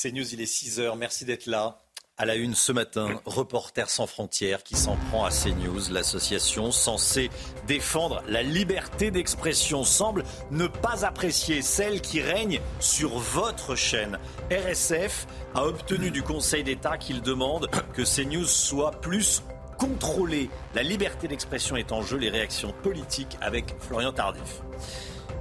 C'est News, il est 6h. Merci d'être là. À la une ce matin, Reporters sans frontières qui s'en prend à CNews. L'association censée défendre la liberté d'expression semble ne pas apprécier celle qui règne sur votre chaîne. RSF a obtenu du Conseil d'État qu'il demande que CNews soit plus contrôlée. La liberté d'expression est en jeu, les réactions politiques avec Florian Tardif.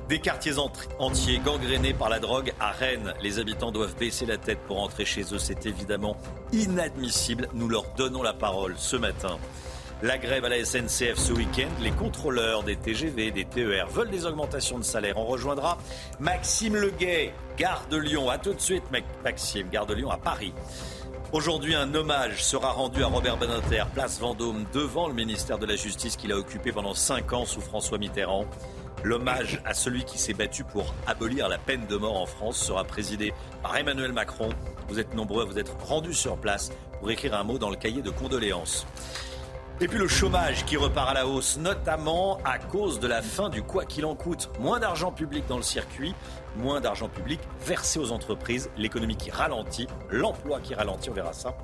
Des quartiers entiers gangrénés par la drogue à Rennes. Les habitants doivent baisser la tête pour entrer chez eux. C'est évidemment inadmissible. Nous leur donnons la parole ce matin. La grève à la SNCF ce week-end, les contrôleurs des TGV, des TER veulent des augmentations de salaire. On rejoindra Maxime Leguet, gare de Lyon. A tout de suite, Maxime, gare de Lyon à Paris. Aujourd'hui, un hommage sera rendu à Robert Beninter, place Vendôme, devant le ministère de la Justice qu'il a occupé pendant cinq ans sous François Mitterrand. L'hommage à celui qui s'est battu pour abolir la peine de mort en France sera présidé par Emmanuel Macron. Vous êtes nombreux à vous être rendus sur place pour écrire un mot dans le cahier de condoléances. Et puis le chômage qui repart à la hausse, notamment à cause de la fin du quoi qu'il en coûte. Moins d'argent public dans le circuit, moins d'argent public versé aux entreprises, l'économie qui ralentit, l'emploi qui ralentit, on verra ça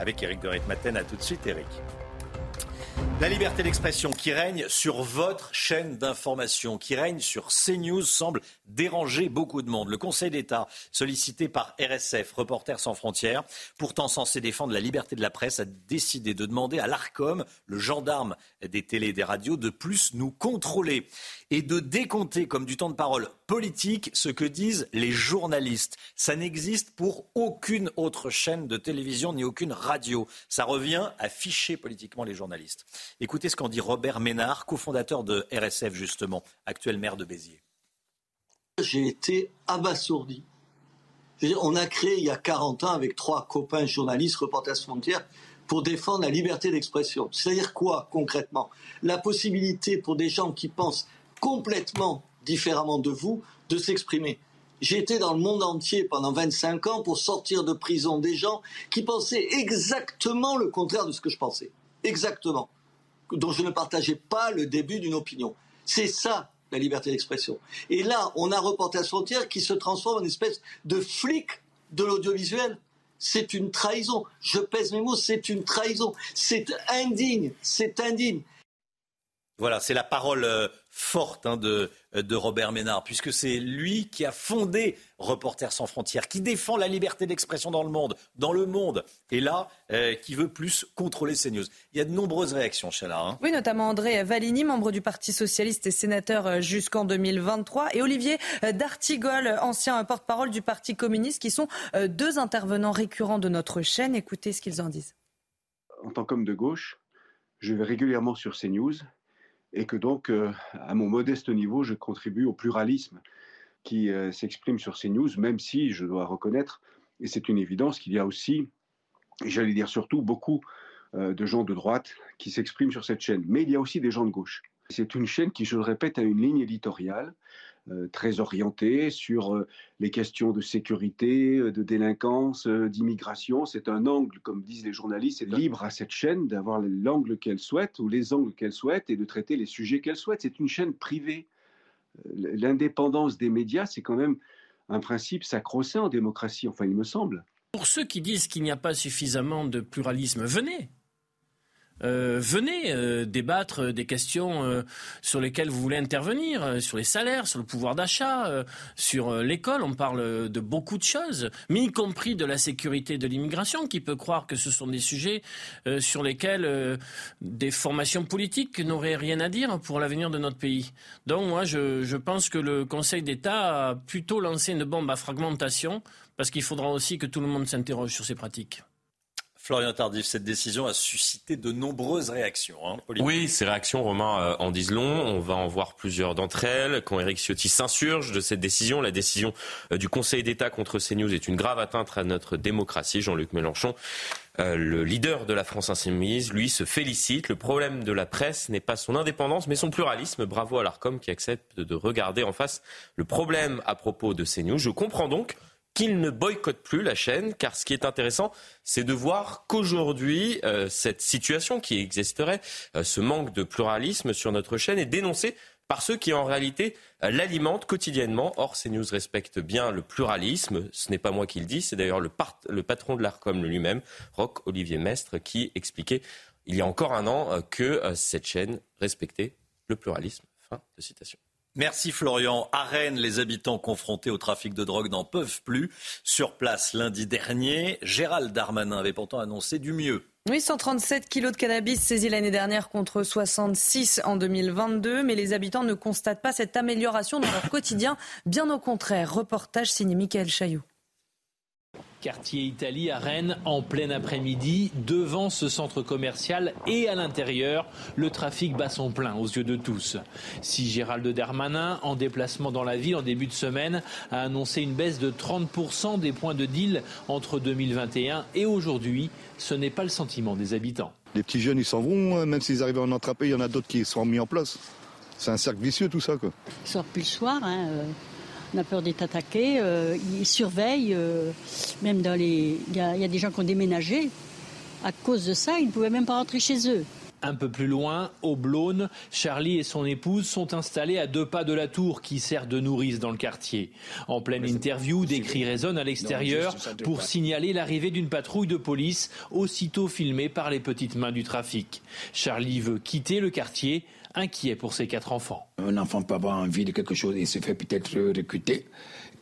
avec Eric de Ritmaten. A tout de suite Eric. La liberté d'expression qui règne sur votre chaîne d'information, qui règne sur CNews, semble déranger beaucoup de monde. Le Conseil d'État, sollicité par RSF, Reporters sans frontières, pourtant censé défendre la liberté de la presse, a décidé de demander à l'ARCOM, le gendarme des télés et des radios, de plus nous contrôler et de décompter comme du temps de parole politique ce que disent les journalistes. Ça n'existe pour aucune autre chaîne de télévision ni aucune radio. Ça revient à ficher politiquement les journalistes. Écoutez ce qu'en dit Robert Ménard, cofondateur de RSF justement, actuel maire de Béziers. J'ai été abasourdi. on a créé il y a 40 ans avec trois copains journalistes, Reporters Frontières, pour défendre la liberté d'expression. C'est-à-dire quoi concrètement? La possibilité pour des gens qui pensent complètement différemment de vous de s'exprimer. J'ai été dans le monde entier pendant 25 ans pour sortir de prison des gens qui pensaient exactement le contraire de ce que je pensais. Exactement dont je ne partageais pas le début d'une opinion. C'est ça la liberté d'expression. Et là, on a Reporters Frontières qui se transforme en espèce de flic de l'audiovisuel. C'est une trahison. Je pèse mes mots, c'est une trahison. C'est indigne, c'est indigne. Voilà, c'est la parole euh, forte hein, de, de, Robert Ménard, puisque c'est lui qui a fondé Reporters sans frontières, qui défend la liberté d'expression dans le monde, dans le monde, et là, euh, qui veut plus contrôler ces news. Il y a de nombreuses réactions, Chala. Hein. Oui, notamment André Valigny, membre du Parti socialiste et sénateur euh, jusqu'en 2023, et Olivier D'Artigol, ancien porte-parole du Parti communiste, qui sont deux intervenants récurrents de notre chaîne. Écoutez ce qu'ils en disent. En tant qu'homme de gauche, je vais régulièrement sur CNews et que donc, euh, à mon modeste niveau, je contribue au pluralisme qui euh, s'exprime sur ces news, même si je dois reconnaître, et c'est une évidence, qu'il y a aussi, j'allais dire surtout, beaucoup euh, de gens de droite qui s'expriment sur cette chaîne. Mais il y a aussi des gens de gauche. C'est une chaîne qui, je le répète, a une ligne éditoriale très orienté sur euh, les questions de sécurité, euh, de délinquance, d'immigration. C'est un angle, comme disent les journalistes, c'est libre à cette chaîne d'avoir l'angle qu'elle souhaite ou les angles qu'elle souhaite et de traiter les sujets qu'elle souhaite. C'est une chaîne privée. L'indépendance des médias, c'est quand même un principe sacro-saint en démocratie, enfin il me semble. Pour ceux qui disent qu'il n'y a pas suffisamment de pluralisme, venez. Euh, venez euh, débattre des questions euh, sur lesquelles vous voulez intervenir, sur les salaires, sur le pouvoir d'achat, sur l'école. On parle de beaucoup de choses, mais y compris de la sécurité de l'immigration. Qui peut croire que ce sont des sujets sur lesquels des formations politiques n'auraient rien à dire pour l'avenir de notre pays Donc moi, je, je pense que le Conseil d'État a plutôt lancé une bombe à fragmentation, parce qu'il faudra aussi que tout le monde s'interroge sur ces pratiques. Florian Tardif, cette décision a suscité de nombreuses réactions. Hein, oui, ces réactions, Romain, euh, en disent long. On va en voir plusieurs d'entre elles. Quand Éric Ciotti s'insurge de cette décision, la décision euh, du Conseil d'État contre CNews est une grave atteinte à notre démocratie. Jean-Luc Mélenchon euh, le leader de la France insoumise, lui, se félicite. Le problème de la presse n'est pas son indépendance, mais son pluralisme. Bravo à l'ARCOM qui accepte de regarder en face le problème à propos de CNews. Je comprends donc qu'il ne boycotte plus la chaîne, car ce qui est intéressant, c'est de voir qu'aujourd'hui, euh, cette situation qui existerait, euh, ce manque de pluralisme sur notre chaîne, est dénoncée par ceux qui en réalité euh, l'alimentent quotidiennement. Or, CNews respecte bien le pluralisme. Ce n'est pas moi qui le dis, c'est d'ailleurs le, le, patron de l'ARCOM lui-même, Roch Olivier Mestre, qui expliquait il y a encore un an que cette chaîne respectait le pluralisme. Fin de citation. Merci Florian. À les habitants confrontés au trafic de drogue n'en peuvent plus. Sur place lundi dernier, Gérald Darmanin avait pourtant annoncé du mieux. Oui, 137 kilos de cannabis saisis l'année dernière contre 66 en 2022, mais les habitants ne constatent pas cette amélioration dans leur quotidien. Bien au contraire. Reportage signé Michael Chaillot. Quartier Italie à Rennes, en plein après-midi, devant ce centre commercial et à l'intérieur, le trafic bat son plein aux yeux de tous. Si Gérald Darmanin, en déplacement dans la ville en début de semaine, a annoncé une baisse de 30% des points de deal entre 2021 et aujourd'hui, ce n'est pas le sentiment des habitants. Les petits jeunes, ils s'en vont, hein, même s'ils arrivent à en attraper, il y en a d'autres qui sont mis en place. C'est un cercle vicieux tout ça. Quoi. Ils sortent plus le soir. Hein, euh, on a peur d'être attaqué. Euh, ils surveillent, euh, même dans les. Il y, a des gens qui ont déménagé. À cause de ça, ils ne pouvaient même pas rentrer chez eux. Un peu plus loin, au Blône, Charlie et son épouse sont installés à deux pas de la tour qui sert de nourrice dans le quartier. En pleine interview, des cris résonnent à l'extérieur pour signaler l'arrivée d'une patrouille de police, aussitôt filmée par les petites mains du trafic. Charlie veut quitter le quartier, inquiet pour ses quatre enfants. Un enfant peut avoir envie de quelque chose et se fait peut-être recruter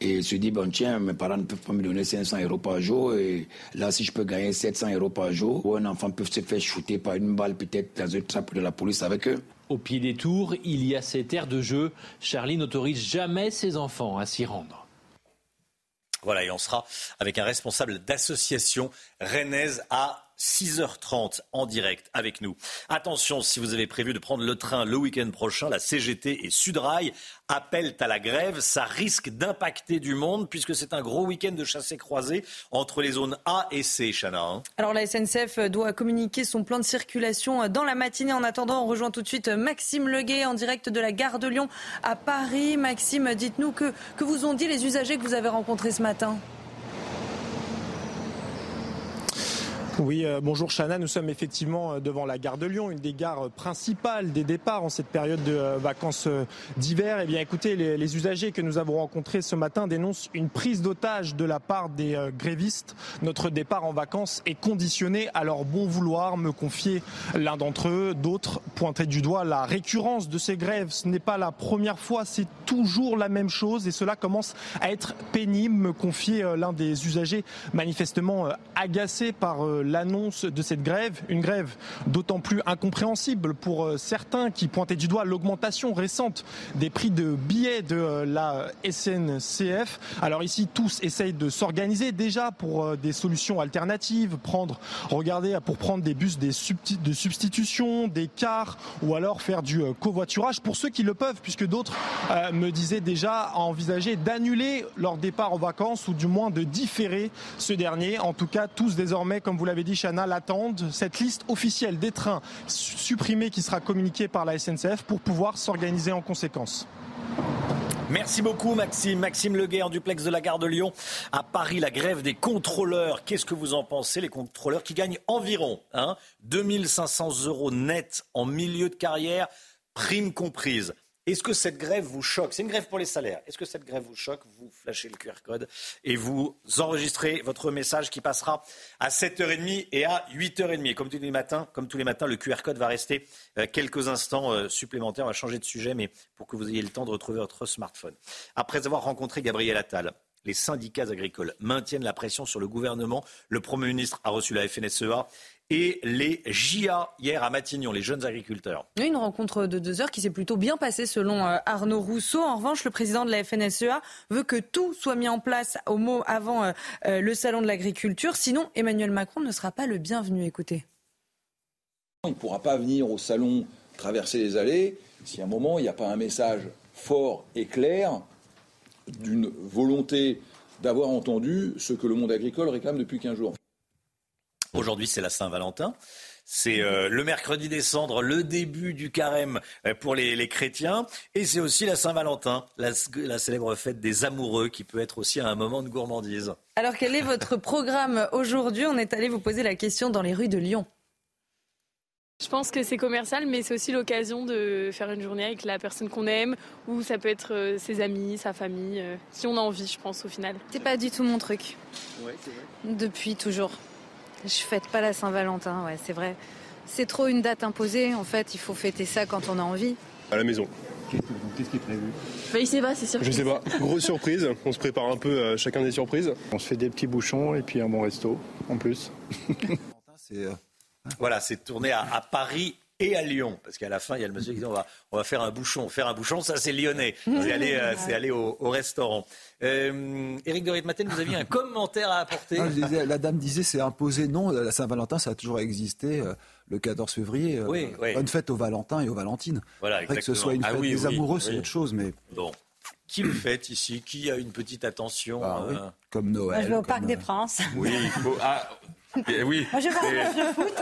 et se dit, bon tiens, mes parents ne peuvent pas me donner 500 euros par jour et là si je peux gagner 700 euros par jour, ou un enfant peut se faire shooter par une balle peut-être dans un trappe de la police avec eux. Au pied des tours, il y a cette aire de jeu. Charlie n'autorise jamais ses enfants à s'y rendre. Voilà, et on sera avec un responsable d'association rennaise à 6h30 en direct avec nous. Attention, si vous avez prévu de prendre le train le week-end prochain, la CGT et Sudrail appellent à la grève. Ça risque d'impacter du monde puisque c'est un gros week-end de chassés croisés entre les zones A et C, Chana. Hein. Alors la SNCF doit communiquer son plan de circulation dans la matinée. En attendant, on rejoint tout de suite Maxime Leguet en direct de la gare de Lyon à Paris. Maxime, dites-nous que, que vous ont dit les usagers que vous avez rencontrés ce matin? Oui, euh, bonjour Chana. Nous sommes effectivement euh, devant la gare de Lyon, une des gares principales des départs en cette période de euh, vacances d'hiver. Eh bien, écoutez, les, usagers que nous avons rencontrés ce matin dénoncent une prise d'otage de la part des grévistes. Notre départ en vacances est conditionné à leur bon vouloir, me confier l'un d'entre eux. D'autres pointaient du doigt la récurrence de ces grèves. Ce n'est pas la première fois, c'est toujours la même chose et cela commence à être pénible, me confier l'un des usagers manifestement agacé par l'annonce de cette grève, une grève d'autant plus incompréhensible pour euh, certains qui pointaient du doigt l'augmentation récente des prix de billets de euh, la SNCF. Alors ici, tous essayent de s'organiser déjà pour euh, des solutions alternatives, prendre, regarder pour prendre des bus de substitution, des cars ou alors faire du covoiturage pour ceux qui le peuvent, puisque d'autres me disaient déjà envisager d'annuler leur départ en vacances ou du moins de différer ce dernier. En tout cas, tous désormais, comme vous l'avez dit, Chana, l'attendent. Cette liste officielle des trains supprimés qui sera communiquée par la SNCF pour pouvoir s'organiser en conséquence. Merci beaucoup Maxime. Maxime Leguet en duplex de la gare de Lyon. À Paris, la grève des contrôleurs. Qu'est-ce que vous en pensez? Les contrôleurs qui gagnent environ hein, 2500 euros net en milieu de carrière, prime comprise. Est-ce que cette grève vous choque? C'est une grève pour les salaires. Est-ce que cette grève vous choque? Vous flashez le QR code et vous enregistrez votre message qui passera à 7h30 et à 8h30. comme tous les matins, comme tous les matins, le QR code va rester euh, quelques instants euh, supplémentaires. On va changer de sujet, mais pour que vous ayez le temps de retrouver votre smartphone. Après avoir rencontré Gabriel Attal, les syndicats agricoles maintiennent la pression sur le gouvernement. Le Premier ministre a reçu la FNSEA et les JA hier à Matignon, les jeunes agriculteurs. Une rencontre de deux heures qui s'est plutôt bien passée selon euh, Arnaud Rousseau. En revanche, le président de la FNSEA veut que tout soit mis en place au mot avant euh, euh, le salon de l'agriculture. Sinon, Emmanuel Macron ne sera pas le bienvenu. Écoutez. Il ne pourra pas venir au salon traverser les allées si à un moment il n'y a pas un message fort et clair d'une volonté d'avoir entendu ce que le monde agricole réclame depuis 15 jours. Aujourd'hui, c'est la Saint-Valentin. C'est euh, le mercredi des cendres, le début du carême euh, pour les, chrétiens. Et c'est aussi la Saint-Valentin, la, la, célèbre fête des amoureux qui peut être aussi un moment de gourmandise. Alors quel est votre programme aujourd'hui? On est allé vous poser la question dans les rues de Lyon. Je pense que c'est commercial, mais c'est aussi l'occasion de faire une journée avec la personne qu'on aime, ou ça peut être euh, ses amis, sa famille, si on a envie, je pense, au final. C'est pas du tout mon truc. Ouais, c'est vrai. Depuis toujours. Je fête pas la Saint-Valentin, ouais, c'est vrai. C'est trop une date imposée, en fait, il faut fêter ça quand on a envie. À la maison. Qu'est-ce qui est prévu? Bah, Il sait pas, c'est sûr. Je sais pas. Grosse surprise. On se prépare un peu à chacun des surprises. On se fait des petits bouchons et puis un bon resto en plus. voilà, c'est tourné à, à Paris et à Lyon. Parce qu'à la fin, il y a le monsieur qui dit on va, on va faire un bouchon. Faire un bouchon, ça c'est lyonnais. C'est aller, euh, c'est aller au, au restaurant. Euh, Éric de Ritmaten, vous aviez un commentaire à apporter non, disais, La dame disait c'est imposé. Non, la Saint-Valentin, ça a toujours existé. Euh, le 14 février, euh, oui, oui. bonne fête aux Valentins et aux Valentines. Voilà, Après que ce soit une fête ah, oui, des oui, amoureux, c'est autre chose. Mais... Bon. Qui le fête ici? Qui a une petite attention Bah oui, euh, Comme Noël. Moi, je vais au comme, Parc des Princes. Oui, il faut. Ah, eh oui. Moi, je vais un match de foot.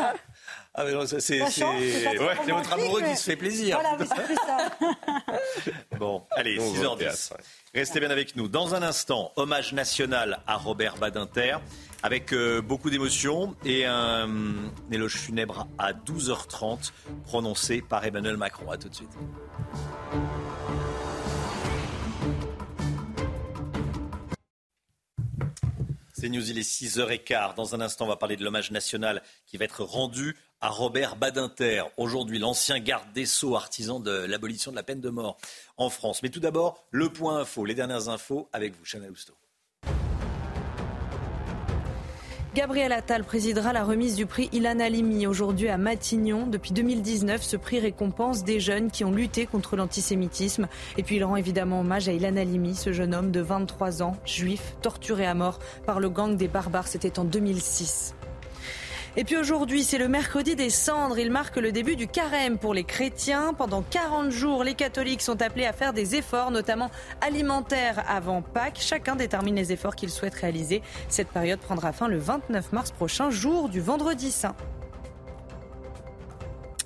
Ah, mais non, ça, c'est ouais, votre amoureux mais- qui se fait plaisir. Voilà, oui, c'est ça. Bon, allez, On va au 6h10. théâtre, Restez bien avec nous. Dans un instant, hommage national à Robert Badinter, avec euh, beaucoup d'émotion et un, un éloge funèbre à 12h30, prononcé par Emmanuel Macron. À tout de suite. C'est News, il est 6h15. Dans un instant, on va parler de l'hommage national qui va être rendu à Robert Badinter. Aujourd'hui, l'ancien garde des Sceaux, artisan de l'abolition de la peine de mort en France. Mais tout d'abord, le point info, les dernières infos avec vous, Chanel Housteau. Gabriel Attal présidera la remise du prix Ilan Halimi aujourd'hui à Matignon. Depuis 2019, ce prix récompense des jeunes qui ont lutté contre l'antisémitisme. Et puis il rend évidemment hommage à Ilan Halimi, ce jeune homme de 23 ans, juif, torturé à mort par le gang des barbares. C'était en 2006. Et puis aujourd'hui, c'est le mercredi des cendres. Il marque le début du carême pour les chrétiens. Pendant 40 jours, les catholiques sont appelés à faire des efforts, notamment alimentaires avant Pâques. Chacun détermine les efforts qu'il souhaite réaliser. Cette période prendra fin le 29 mars prochain, jour du vendredi saint.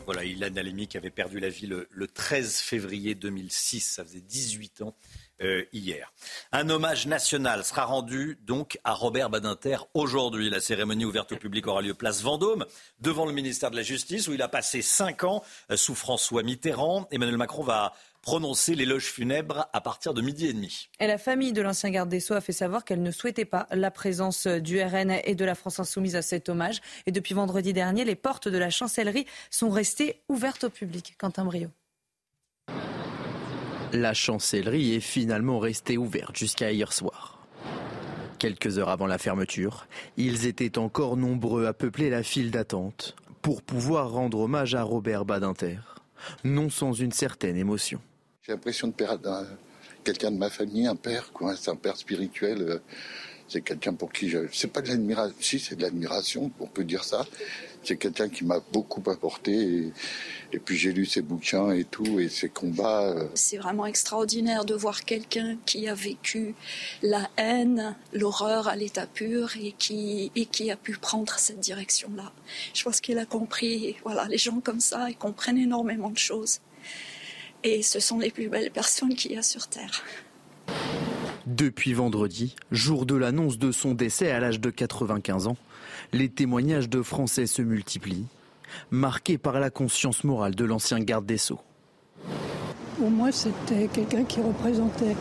Voilà, Ilan Halimi qui avait perdu la vie le, le 13 février 2006. Ça faisait 18 ans euh, hier. Un hommage national sera rendu donc à Robert Badinter aujourd'hui. La cérémonie ouverte au public aura lieu place Vendôme, devant le ministère de la Justice, où il a passé 5 ans euh, sous François Mitterrand. Emmanuel Macron va prononcer l'éloge funèbre à partir de midi et demi. Et la famille de l'ancien garde des Sceaux a fait savoir qu'elle ne souhaitait pas la présence du RN et de la France insoumise à cet hommage. Et depuis vendredi dernier, les portes de la chancellerie sont restées ouvertes au public. Quentin Brio. La chancellerie est finalement restée ouverte jusqu'à hier soir. Quelques heures avant la fermeture, ils étaient encore nombreux à peupler la file d'attente pour pouvoir rendre hommage à Robert Badinter, non sans une certaine émotion. J'ai l'impression de perdre un- quelqu'un de ma famille, un père, quoi. C'est un père spirituel. euh, C'est quelqu'un pour qui je. C'est pas de l'admiration. Si, c'est de l'admiration, on peut dire ça. C'est quelqu'un qui m'a beaucoup apporté. Et, et puis j'ai lu ses bouquins et tout, et ses combats. euh, C'est vraiment extraordinaire de voir quelqu'un qui a vécu la haine, l'horreur à l'état pur et qui, et qui a pu prendre cette direction-là. Je pense qu'il a compris, voilà, les gens comme ça, ils comprennent énormément de choses. Et ce sont les plus belles personnes qu'il y a sur Terre. Depuis vendredi, jour de l'annonce de son décès à l'âge de 95 ans, les témoignages de Français se multiplient, marqués par la conscience morale de l'ancien garde des Sceaux. Pour moi, c'était quelqu'un qui représentait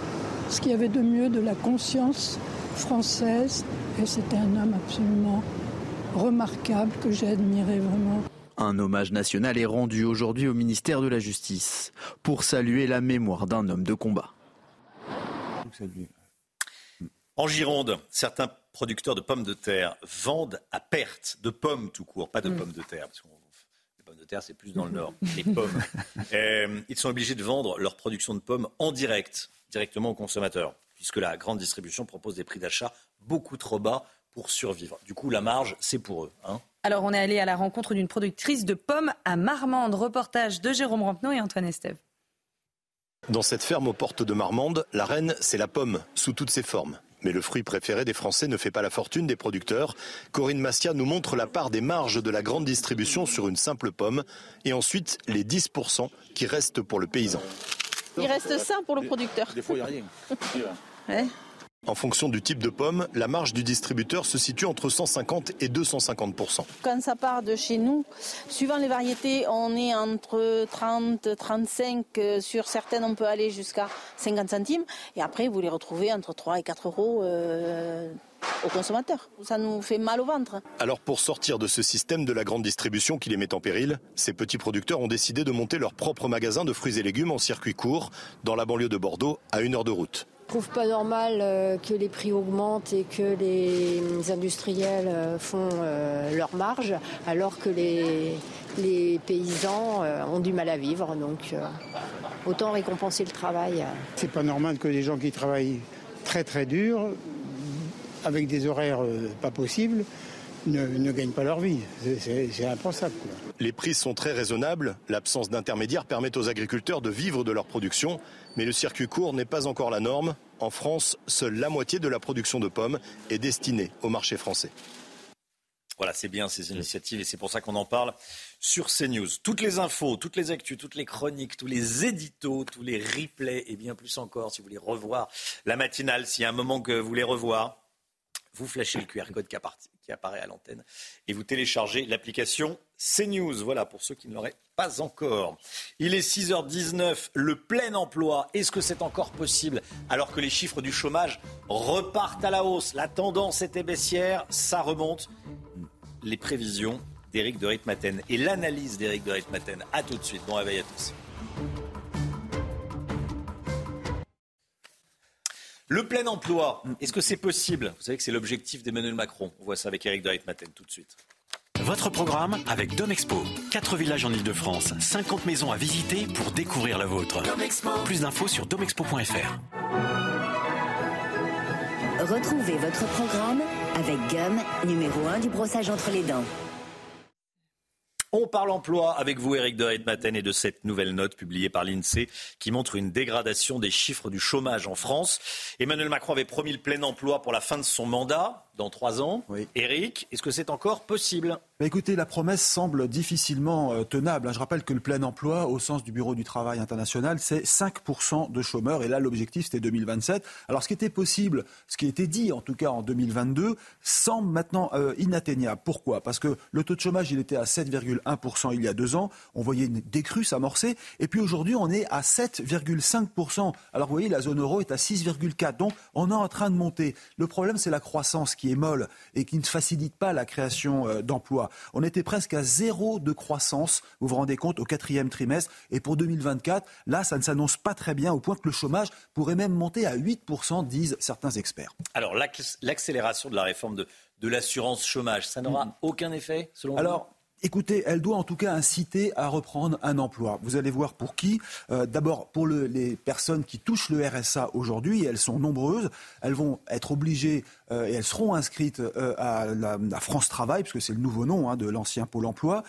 ce qu'il y avait de mieux de la conscience française. Et c'était un homme absolument remarquable que j'ai admiré vraiment. Un hommage national est rendu aujourd'hui au ministère de la Justice pour saluer la mémoire d'un homme de combat. En Gironde, certains producteurs de pommes de terre vendent à perte de pommes tout court, pas de Mm. pommes de terre. Parce que les pommes de terre, c'est plus dans le nord. Les pommes. Euh, ils sont obligés de vendre leur production de pommes en direct, directement aux consommateurs, puisque la grande distribution propose des prix d'achat beaucoup trop bas pour survivre. Du coup, la marge, c'est pour eux. hein. Alors, on est allé à la rencontre d'une productrice de pommes à Marmande. Reportage de Jérôme Rampenot et Antoine Estève. Dans cette ferme aux portes de Marmande, la reine, c'est la pomme, sous toutes ses formes. Mais le fruit préféré des Français ne fait pas la fortune des producteurs. Corinne Mastia nous montre la part des marges de la grande distribution sur une simple pomme et ensuite les 10% qui restent pour le paysan. Il reste ça pour le producteur. Des fois, il n'y a rien. Ouais. En fonction du type de pomme, la marge du distributeur se situe entre 150 et 250% Quand ça part de chez nous, suivant les variétés, on est entre 30, 35, euh, sur certaines on peut aller jusqu'à 50 centimes. Et après, vous les retrouvez entre 3 et 4 euros euh, au consommateur. Ça nous fait mal au ventre. Alors pour sortir de ce système de la grande distribution qui les met en péril, ces petits producteurs ont décidé de monter leur propre magasin de fruits et légumes en circuit court dans la banlieue de Bordeaux à une heure de route. Je trouve pas normal euh, que les prix augmentent et que les industriels euh, font euh, leur marge alors que les, les paysans ont du mal à vivre. Donc autant récompenser le travail. C'est pas normal que des gens qui travaillent très très dur, avec des horaires pas possibles, ne, ne gagnent pas leur vie. C'est- impensable. Les prix sont très raisonnables, l'absence d'intermédiaires permet aux agriculteurs de vivre de leur production, mais le circuit court n'est pas encore la norme. En France, seule la moitié de la production de pommes est destinée au marché français. Voilà, c'est bien ces initiatives et c'est pour ça qu'on en parle sur CNews. Toutes les infos, toutes les actus, toutes les chroniques, tous les éditos, tous les replays et bien plus encore si vous voulez revoir la matinale, s'il y a un moment que vous voulez revoir, vous flashez le QR code qui qui apparaît à l'antenne et vous téléchargez l'application CNews. Voilà pour ceux qui ne l'auraient pas encore. Il est 6h19, le plein emploi. Est-ce que c'est encore possible alors que les chiffres du chômage repartent à la hausse? La tendance était baissière, ça remonte les prévisions d'Éric de Ritmaten et l'analyse d'Éric de Ritmaten. A tout de suite. Bon réveil à tous. Le plein emploi, est-ce que c'est possible? Vous savez que c'est l'objectif d'Emmanuel Macron. On voit ça avec Éric de Ritmaten tout de suite. Votre programme avec Domexpo. 4 villages en Ile-de-France, 50 maisons à visiter pour découvrir la vôtre. Plus d'infos sur domexpo.fr. Retrouvez votre programme avec Gum, numéro 1 du brossage entre les dents. On parle emploi avec vous, Éric de Ritmaten, et de cette nouvelle note publiée par l'INSEE qui montre une dégradation des chiffres du chômage en France. Emmanuel Macron avait promis le plein emploi pour la fin de son mandat, dans trois ans. Éric, est-ce que c'est encore possible? Bah, écoutez, la promesse semble difficilement euh, tenable. hein. Je rappelle que le plein emploi, au sens du Bureau du travail international, c'est 5% de chômeurs. Et là, l'objectif, c'était 2027. Alors, ce qui était possible, ce qui était dit, en tout cas en 2022, semble maintenant euh, inatteignable. Pourquoi? Parce que le taux de chômage, il était à 7,1% il y a deux ans. On voyait une décrue s'amorcer. Et puis aujourd'hui, on est à 7,5%. Alors, vous voyez, la zone euro est à 6,4%. Donc, on est en train de monter. Le problème, c'est la croissance qui est molle et qui ne facilite pas la création euh, d'emplois. On était presque à zéro de croissance, vous vous rendez compte, au quatrième trimestre. Et pour 2024, là, ça ne s'annonce pas très bien, au point que le chômage pourrait même monter à 8%, disent certains experts. Alors, l'acc- l'accélération de la réforme de, de l'assurance chômage, ça n'aura aucun effet, selon vous? Écoutez, elle doit en tout cas inciter à reprendre un emploi. Vous allez voir pour qui. Euh, D'abord, pour le- les personnes qui touchent le RSA aujourd'hui, elles sont nombreuses, elles vont être obligées euh, et elles seront inscrites euh, à la à France Travail, puisque c'est le nouveau nom hein, de l'ancien Pôle emploi.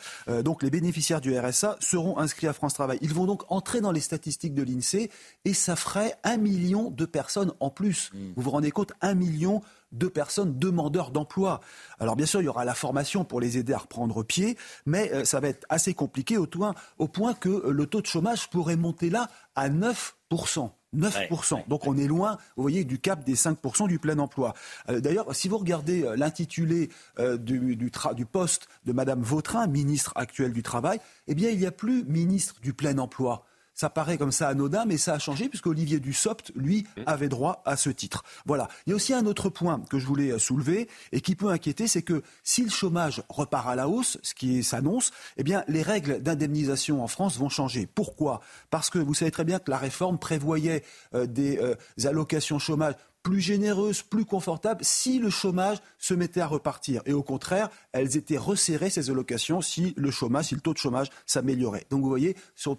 Donc les bénéficiaires du RSA seront inscrits à France Travail. Ils vont donc entrer dans les statistiques de l'INSEE et ça ferait un million de personnes en plus. Vous vous rendez compte? Un million de personnes demandeurs d'emploi. Alors bien sûr, il y aura la formation pour les aider à reprendre pied, mais euh, ça va être assez compliqué au, point- au point que euh, le taux de chômage pourrait monter là à 9%. 9%. Donc on est loin, vous voyez, du cap des 5% du plein emploi. Euh, D'ailleurs, si vous regardez euh, l'intitulé euh, du, du poste de Madame Vautrin, ministre actuelle du Travail, eh bien il n'y a plus ministre du plein emploi. Ça paraît comme ça anodin, mais ça a changé puisque Olivier Dussopt, lui, avait droit à ce titre. Voilà. Il y a aussi un autre point que je voulais euh, soulever et qui peut inquiéter, c'est que si le chômage repart à la hausse, ce qui s'annonce, eh bien, les règles d'indemnisation en France vont changer. Pourquoi? Parce que vous savez très bien que la réforme prévoyait euh, des euh, allocations chômage plus généreuses, plus confortables si le chômage se mettait à repartir. Et au contraire, elles étaient resserrées, ces allocations, si le chômage, si le taux de chômage s'améliorait. Donc vous voyez,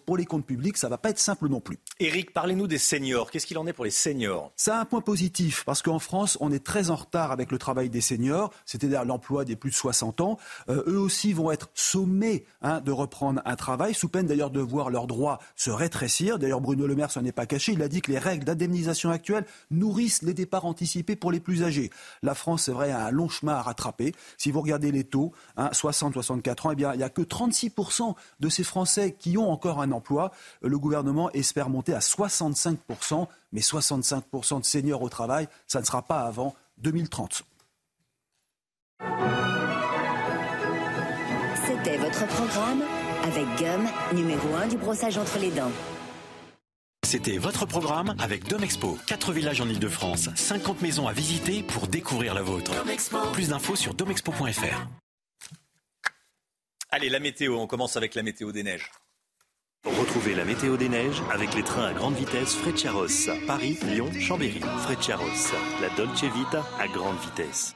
pour les comptes publics, ça ne va pas être simple non plus. Éric, parlez-nous des seniors. Qu'est-ce qu'il en est pour les seniors? Ça a un point positif, parce qu'en France, on est très en retard avec le travail des seniors, c'est-à-dire l'emploi des plus de 60 ans. Euh, eux aussi vont être sommés hein, de reprendre un travail, sous peine d'ailleurs de voir leurs droits se rétrécir. D'ailleurs, Bruno Le Maire s'en est pas caché. Il a dit que les règles d'indemnisation actuelles nourrissent les départs anticipés pour les plus âgés. La France, c'est vrai, a un long chemin à rattraper. Si vous regardez les taux, hein, 60-64 ans, eh bien, il n'y a que 36% de ces Français qui ont encore un emploi. Le gouvernement espère monter à 65%, mais 65% de seniors au travail, ça ne sera pas avant 2030. C'était votre programme avec Gum, numéro 1 du brossage entre les dents. C'était votre programme avec Domexpo. 4 villages en Ile-de-France, 50 maisons à visiter pour découvrir la vôtre. Plus d'infos sur domexpo.fr. Allez, la météo, on commence avec la météo des neiges. Retrouvez la météo des neiges avec les trains à grande vitesse Frecciaros. Paris, Lyon, Chambéry. Frecciaros, la Dolce Vita à grande vitesse.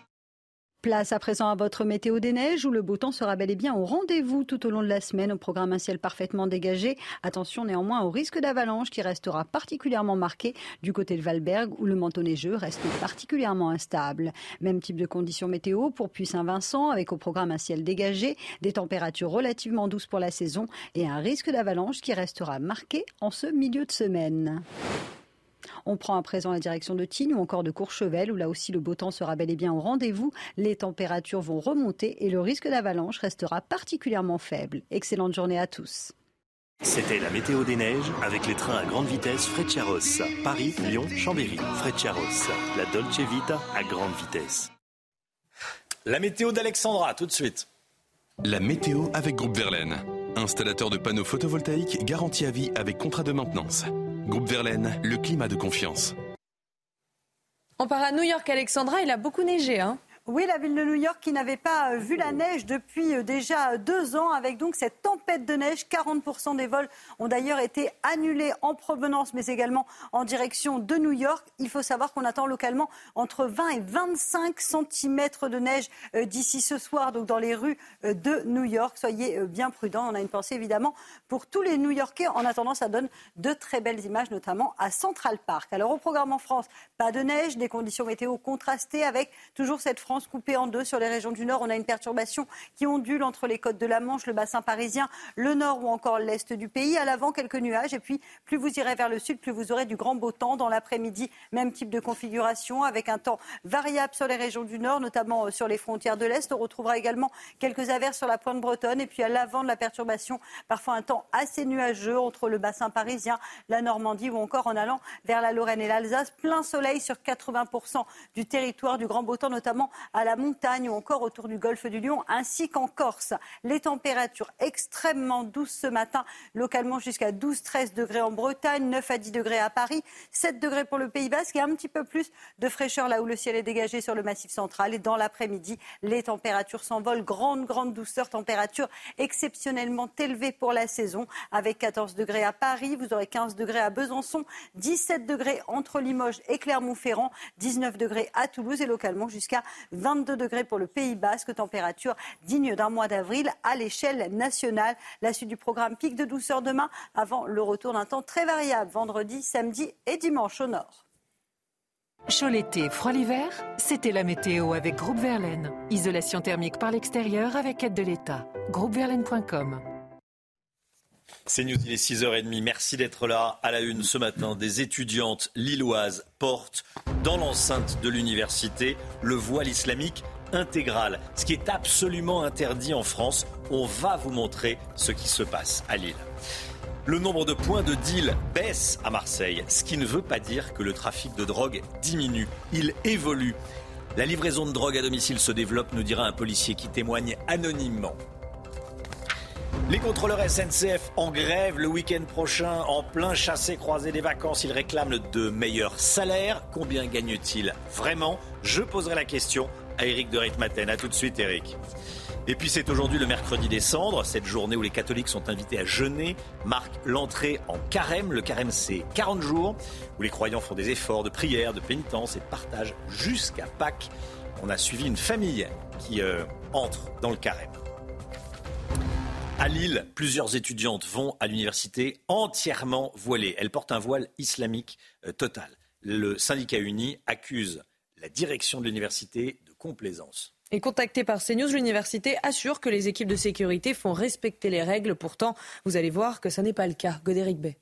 Place à présent à votre météo des neiges où le beau temps sera bel et bien au rendez-vous tout au long de la semaine au programme un ciel parfaitement dégagé. Attention néanmoins au risque d'avalanche qui restera particulièrement marqué du côté de Valberg où le manteau neigeux reste particulièrement instable. Même type de conditions météo pour Puy-Saint-Vincent avec au programme un ciel dégagé, des températures relativement douces pour la saison et un risque d'avalanche qui restera marqué en ce milieu de semaine. On prend à présent la direction de Tignes ou encore de Courchevel, où là aussi le beau temps sera bel et bien au rendez-vous. Les températures vont remonter et le risque d'avalanche restera particulièrement faible. Excellente journée à tous. C'était la météo des neiges avec les trains à grande vitesse Frecciaros. Paris, Lyon, Chambéry. Frecciaros, la Dolce Vita à grande vitesse. La météo d'Alexandra, tout de suite. La météo avec Groupe Verlaine. Installateur de panneaux photovoltaïques garantie à vie avec contrat de maintenance. Groupe Verlaine, le climat de confiance. On part à New York, Alexandra, il a beaucoup neigé. Hein oui, la ville de New York qui n'avait pas euh, vu la neige depuis euh, déjà deux ans, avec donc cette tempête de neige. 40% des vols ont d'ailleurs été annulés en provenance, mais également en direction de New York. Il faut savoir qu'on attend localement entre 20 et 25 cm de neige euh, d'ici ce soir, donc dans les rues de New York. Soyez bien prudents. On a une pensée évidemment pour tous les New-Yorkais. En attendant, ça donne de très belles images, notamment à Central Park. Alors au programme en France, pas de neige, des conditions météo contrastées avec toujours cette France coupée en deux sur les régions du Nord. On a une perturbation qui ondule entre les côtes de la Manche, le bassin parisien, le Nord ou encore l'Est du pays. À l'avant, quelques nuages. Et puis, plus vous irez vers le sud, plus vous aurez du grand beau temps. Dans l'après-midi, même type de configuration avec un temps variable sur les régions du Nord, notamment euh, sur les frontières de l'Est. On retrouvera également quelques averses sur la pointe bretonne. Et puis, à l'avant de la perturbation, parfois un temps assez nuageux entre le bassin parisien, la Normandie ou encore en allant vers la Lorraine et l'Alsace. Plein soleil sur 80% du territoire, du grand beau temps, notamment à la montagne ou encore autour du golfe du Lion, ainsi qu'en Corse. Les températures extrêmement douces ce matin, localement jusqu'à 12-13 degrés en Bretagne, 9 à 10 degrés à Paris, 7 degrés pour le Pays Basque et un petit peu plus de fraîcheur là où le ciel est dégagé sur le massif central. Et dans l'après-midi, les températures s'envolent. Grande, grande douceur, température exceptionnellement élevée pour la saison, avec 14 degrés à Paris, vous aurez 15 degrés à Besançon, 17 degrés entre Limoges et Clermont-Ferrand, 19 degrés à Toulouse et localement jusqu'à 22 degrés pour le Pays Basque, température digne d'un mois d'avril à l'échelle nationale. La suite du programme pic de douceur demain avant le retour d'un temps très variable vendredi, samedi et dimanche au nord. Chaud l'été, froid l'hiver, c'était la météo avec Groupe Verlaine. Isolation thermique par l'extérieur avec aide de l'État. Groupeverlaine.com c'est News, il est 6h30. Merci d'être là à la une ce matin. Des étudiantes lilloises portent dans l'enceinte de l'université le voile islamique intégral, ce qui est absolument interdit en France. On va vous montrer ce qui se passe à Lille. Le nombre de points de deal baisse à Marseille, ce qui ne veut pas dire que le trafic de drogue diminue. Il évolue. La livraison de drogue à domicile se développe, nous dira un policier qui témoigne anonymement. Les contrôleurs SNCF en grève le week-end prochain, en plein chassé-croisé des vacances. Ils réclament de meilleurs salaires. Combien gagnent-ils vraiment? Je poserai la question à Eric de Ritmaten. A tout de suite, Eric. Et puis c'est aujourd'hui le mercredi des cendres, cette journée où les catholiques sont invités à jeûner, marque l'entrée en carême. Le carême c'est 40 jours où les croyants font des efforts de prière, de pénitence et de partage jusqu'à Pâques. On a suivi une famille qui euh, entre dans le carême. À Lille, plusieurs étudiantes vont à l'université entièrement voilées. Elles portent un voile islamique euh, total. Le syndicat uni accuse la direction de l'université de complaisance. Et contacté par CNews, l'université assure que les équipes de sécurité font respecter les règles. Pourtant, vous allez voir que ce n'est pas le cas. Godéric Bay.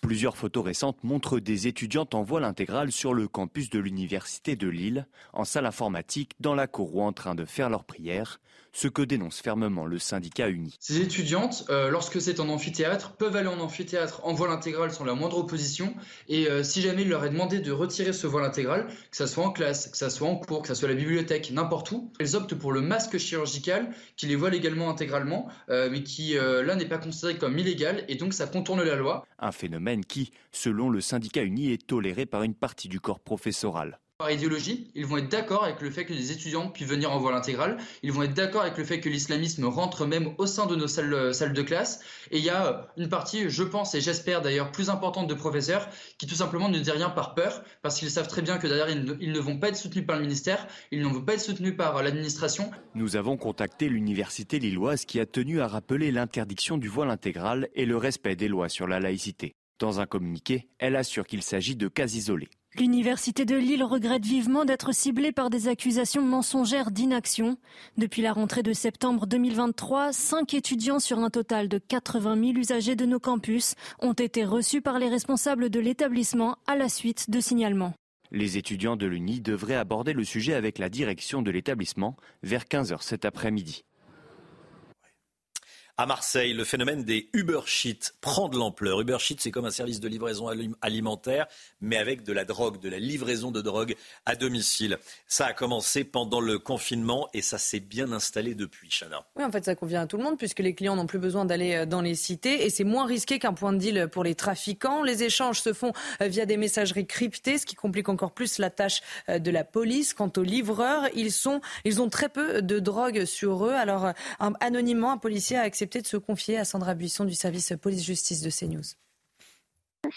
Plusieurs photos récentes montrent des étudiantes en voile intégral sur le campus de l'université de Lille, en salle informatique, dans la cour ou en train de faire leur prière ce que dénonce fermement le syndicat uni. Ces étudiantes, euh, lorsque c'est en amphithéâtre, peuvent aller en amphithéâtre en voile intégral sans la moindre opposition. Et euh, si jamais il leur est demandé de retirer ce voile intégral, que ça soit en classe, que ça soit en cours, que ça soit à la bibliothèque, n'importe où, elles optent pour le masque chirurgical qui les voile également intégralement, euh, mais qui là n'est pas considéré comme illégal et donc ça contourne la loi. Un phénomène qui, selon le syndicat uni, est toléré par une partie du corps professoral par idéologie, ils vont être d'accord avec le fait que les étudiants puissent venir en voile intégral, ils vont être d'accord avec le fait que l'islamisme rentre même au sein de nos salles, euh, de classe, et il y a euh, une partie, je pense et j'espère d'ailleurs plus importante de professeurs qui tout simplement ne disent rien par peur, parce qu'ils savent très bien que ne, ils ne vont pas être soutenus par le ministère, ils ne vont pas être soutenus par euh, l'administration. Nous avons contacté l'université lilloise qui a tenu à rappeler l'interdiction du voile intégral et le respect des lois sur la laïcité. Dans un communiqué, elle assure qu'il s'agit de cas isolés. L'Université de Lille regrette vivement d'être ciblée par des accusations mensongères d'inaction. Depuis la rentrée de septembre 2023, cinq étudiants sur un total de 80 000 usagers de nos campus ont été reçus par les responsables de l'établissement à la suite de signalements. Les étudiants de l'Uni devraient aborder le sujet avec la direction de l'établissement vers 15h cet après-midi. À Marseille, le phénomène des Uber Sheets prend de l'ampleur. Uber Sheets, c'est comme un service de livraison alimentaire, mais avec de la drogue, de la livraison de drogue à domicile. Ça a commencé pendant le confinement et ça s'est bien installé depuis, Chana. Oui, en fait, ça convient à tout le monde puisque les clients n'ont plus besoin d'aller euh, dans les cités et c'est moins risqué qu'un point de deal pour les trafiquants. Les échanges se font euh, via des messageries cryptées, ce qui complique encore plus la tâche euh, de la police. Quant aux livreurs, ils, sont, ils ont très peu de drogue sur eux. Alors, anonymement, un policier a accepté de se confier à Sandra Buisson du service police-justice de CNews.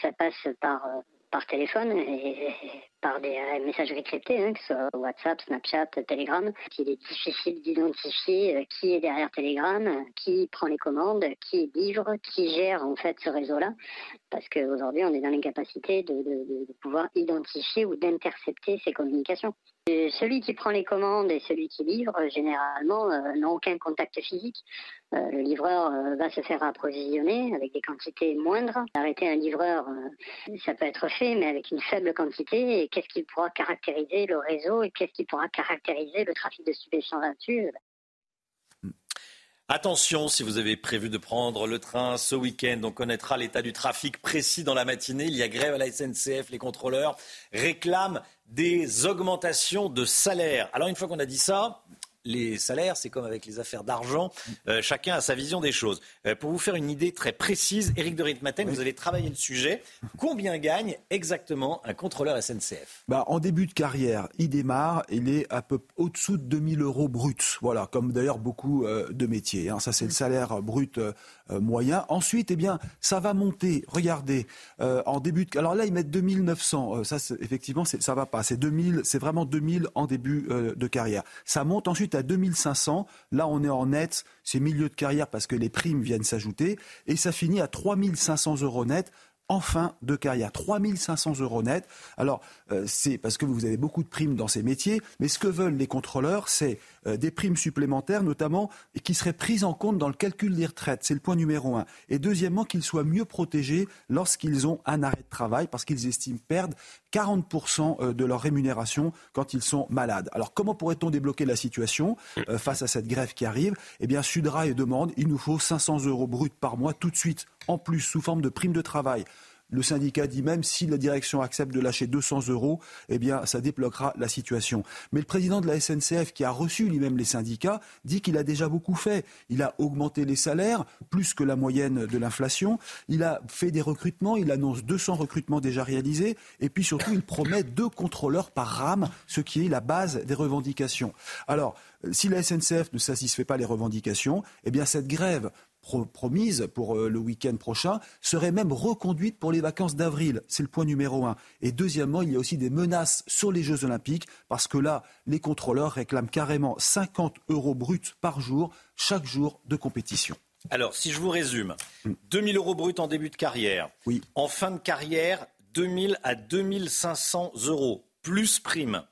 Ça passe par, euh, par téléphone et par des euh, messageries hein, que ce soit WhatsApp, Snapchat, Telegram. Il est difficile d'identifier euh, qui est derrière Telegram, qui prend les commandes, qui livre, qui gère en fait ce réseau-là, parce qu'aujourd'hui on est dans l'incapacité de pouvoir identifier ou d'intercepter ces communications celui qui prend les commandes et celui qui livre, généralement, euh, n'ont aucun contact physique. Euh, le livreur euh, va se faire approvisionner avec des quantités moindres. Arrêter un livreur, ça peut être fait, mais avec une faible quantité. Et qu'est-ce qui pourra caractériser le réseau et qu'est-ce qui pourra caractériser le trafic de stupéfiants là-dessus? Attention, si vous avez prévu de prendre le train ce week-end, on connaîtra l'état du trafic précis dans la matinée. Il y a grève à la SNCF, les contrôleurs réclament des augmentations de salaire. Alors une fois qu'on a dit ça, les salaires, c'est comme avec les affaires d'argent, euh, chacun a sa vision des choses. Euh, pour vous faire une idée très précise, Éric de Ritmaten, vous allez travailler le sujet. Combien gagne exactement un contrôleur SNCF bah, En début de carrière, il démarre, il est à peu au-dessous de 2000 euros bruts. Voilà, comme d'ailleurs beaucoup euh, de métiers. Hein. Ça, c'est le salaire brut moyen. Ensuite, eh bien, ça va monter. Regardez, en début de... Alors là, ils mettent 2900. ça, effectivement, ça va pas. C'est 2000, c'est vraiment 2000 en début de carrière. Ça monte ensuite à 2500. Là, on est en net, c'est milieu de carrière parce que les primes viennent s'ajouter. Et ça finit à 3500 euros net en fin de carrière. 3500 euros net. Alors, euh, c'est parce que vous avez beaucoup de primes dans ces métiers, mais ce que veulent les contrôleurs, c'est des primes supplémentaires, notamment, qui seraient prises en compte dans le calcul des retraites. C'est le point numéro un. Et deuxièmement, qu'ils soient mieux protégés lorsqu'ils ont un arrêt de travail, parce qu'ils estiment perdre 40% euh, de leur rémunération quand ils sont malades. Alors, comment pourrait-on débloquer la situation face à cette grève qui arrive? Eh bien, Sudrail demande, il nous faut 500 euros bruts par mois tout de suite, en plus, sous forme de primes de travail. Le syndicat dit même si la direction accepte de lâcher 200 euros, eh bien, ça débloquera la situation. Mais le président de la SNCF, qui a reçu lui-même les syndicats, dit qu'il a déjà beaucoup fait. Il a augmenté les salaires, plus que la moyenne de l'inflation. Il a fait des recrutements. Il annonce 200 recrutements déjà réalisés. Et puis surtout, il promet deux contrôleurs par rame, ce qui est la base des revendications. Alors, si la SNCF ne satisfait pas les revendications, eh bien, cette grève promise pour euh, le week-end prochain serait même reconduite pour les vacances d'avril. C'est le point numéro un. Et deuxièmement, il y a aussi des menaces sur les Jeux Olympiques parce que là, les contrôleurs réclament carrément 50 euros bruts par jour, chaque jour de compétition. Alors, si je vous résume, 2000 mm. euros bruts en début de carrière. Oui. En fin de carrière, 2000 à 2500 euros, plus prime.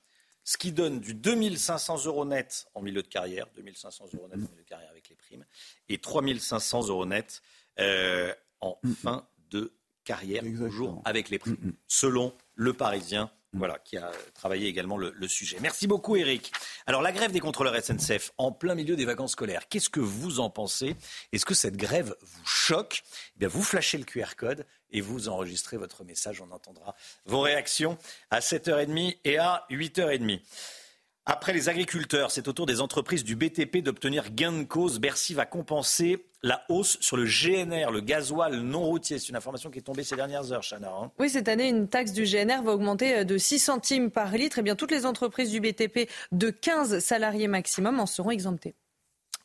Ce qui donne du 2500 euros net en milieu de carrière, 2500 euros net en milieu de carrière avec les primes, et 3500 euros net euh, en mm, mm. fin de carrière, toujours avec les primes, selon le Parisien voilà, qui a travaillé également le, sujet. Merci beaucoup, Eric. Alors, la grève des contrôleurs SNCF en plein milieu des vacances scolaires, qu'est-ce que vous en pensez? Est-ce que cette grève vous choque? Eh bien, vous flashez le QR code et vous enregistrez votre message. On entendra vos réactions à 7h30 et à 8h30. Après les agriculteurs, c'est au tour des entreprises du BTP d'obtenir gain de cause. Bercy va compenser la hausse sur le GNR, le gasoil non routier. C'est une information qui est tombée ces dernières heures, Chana. Hein. oui, cette année, une taxe du GNR va augmenter euh, de 6 centimes par litre. Et eh bien, toutes les entreprises du BTP de 15 salariés maximum en seront exemptées.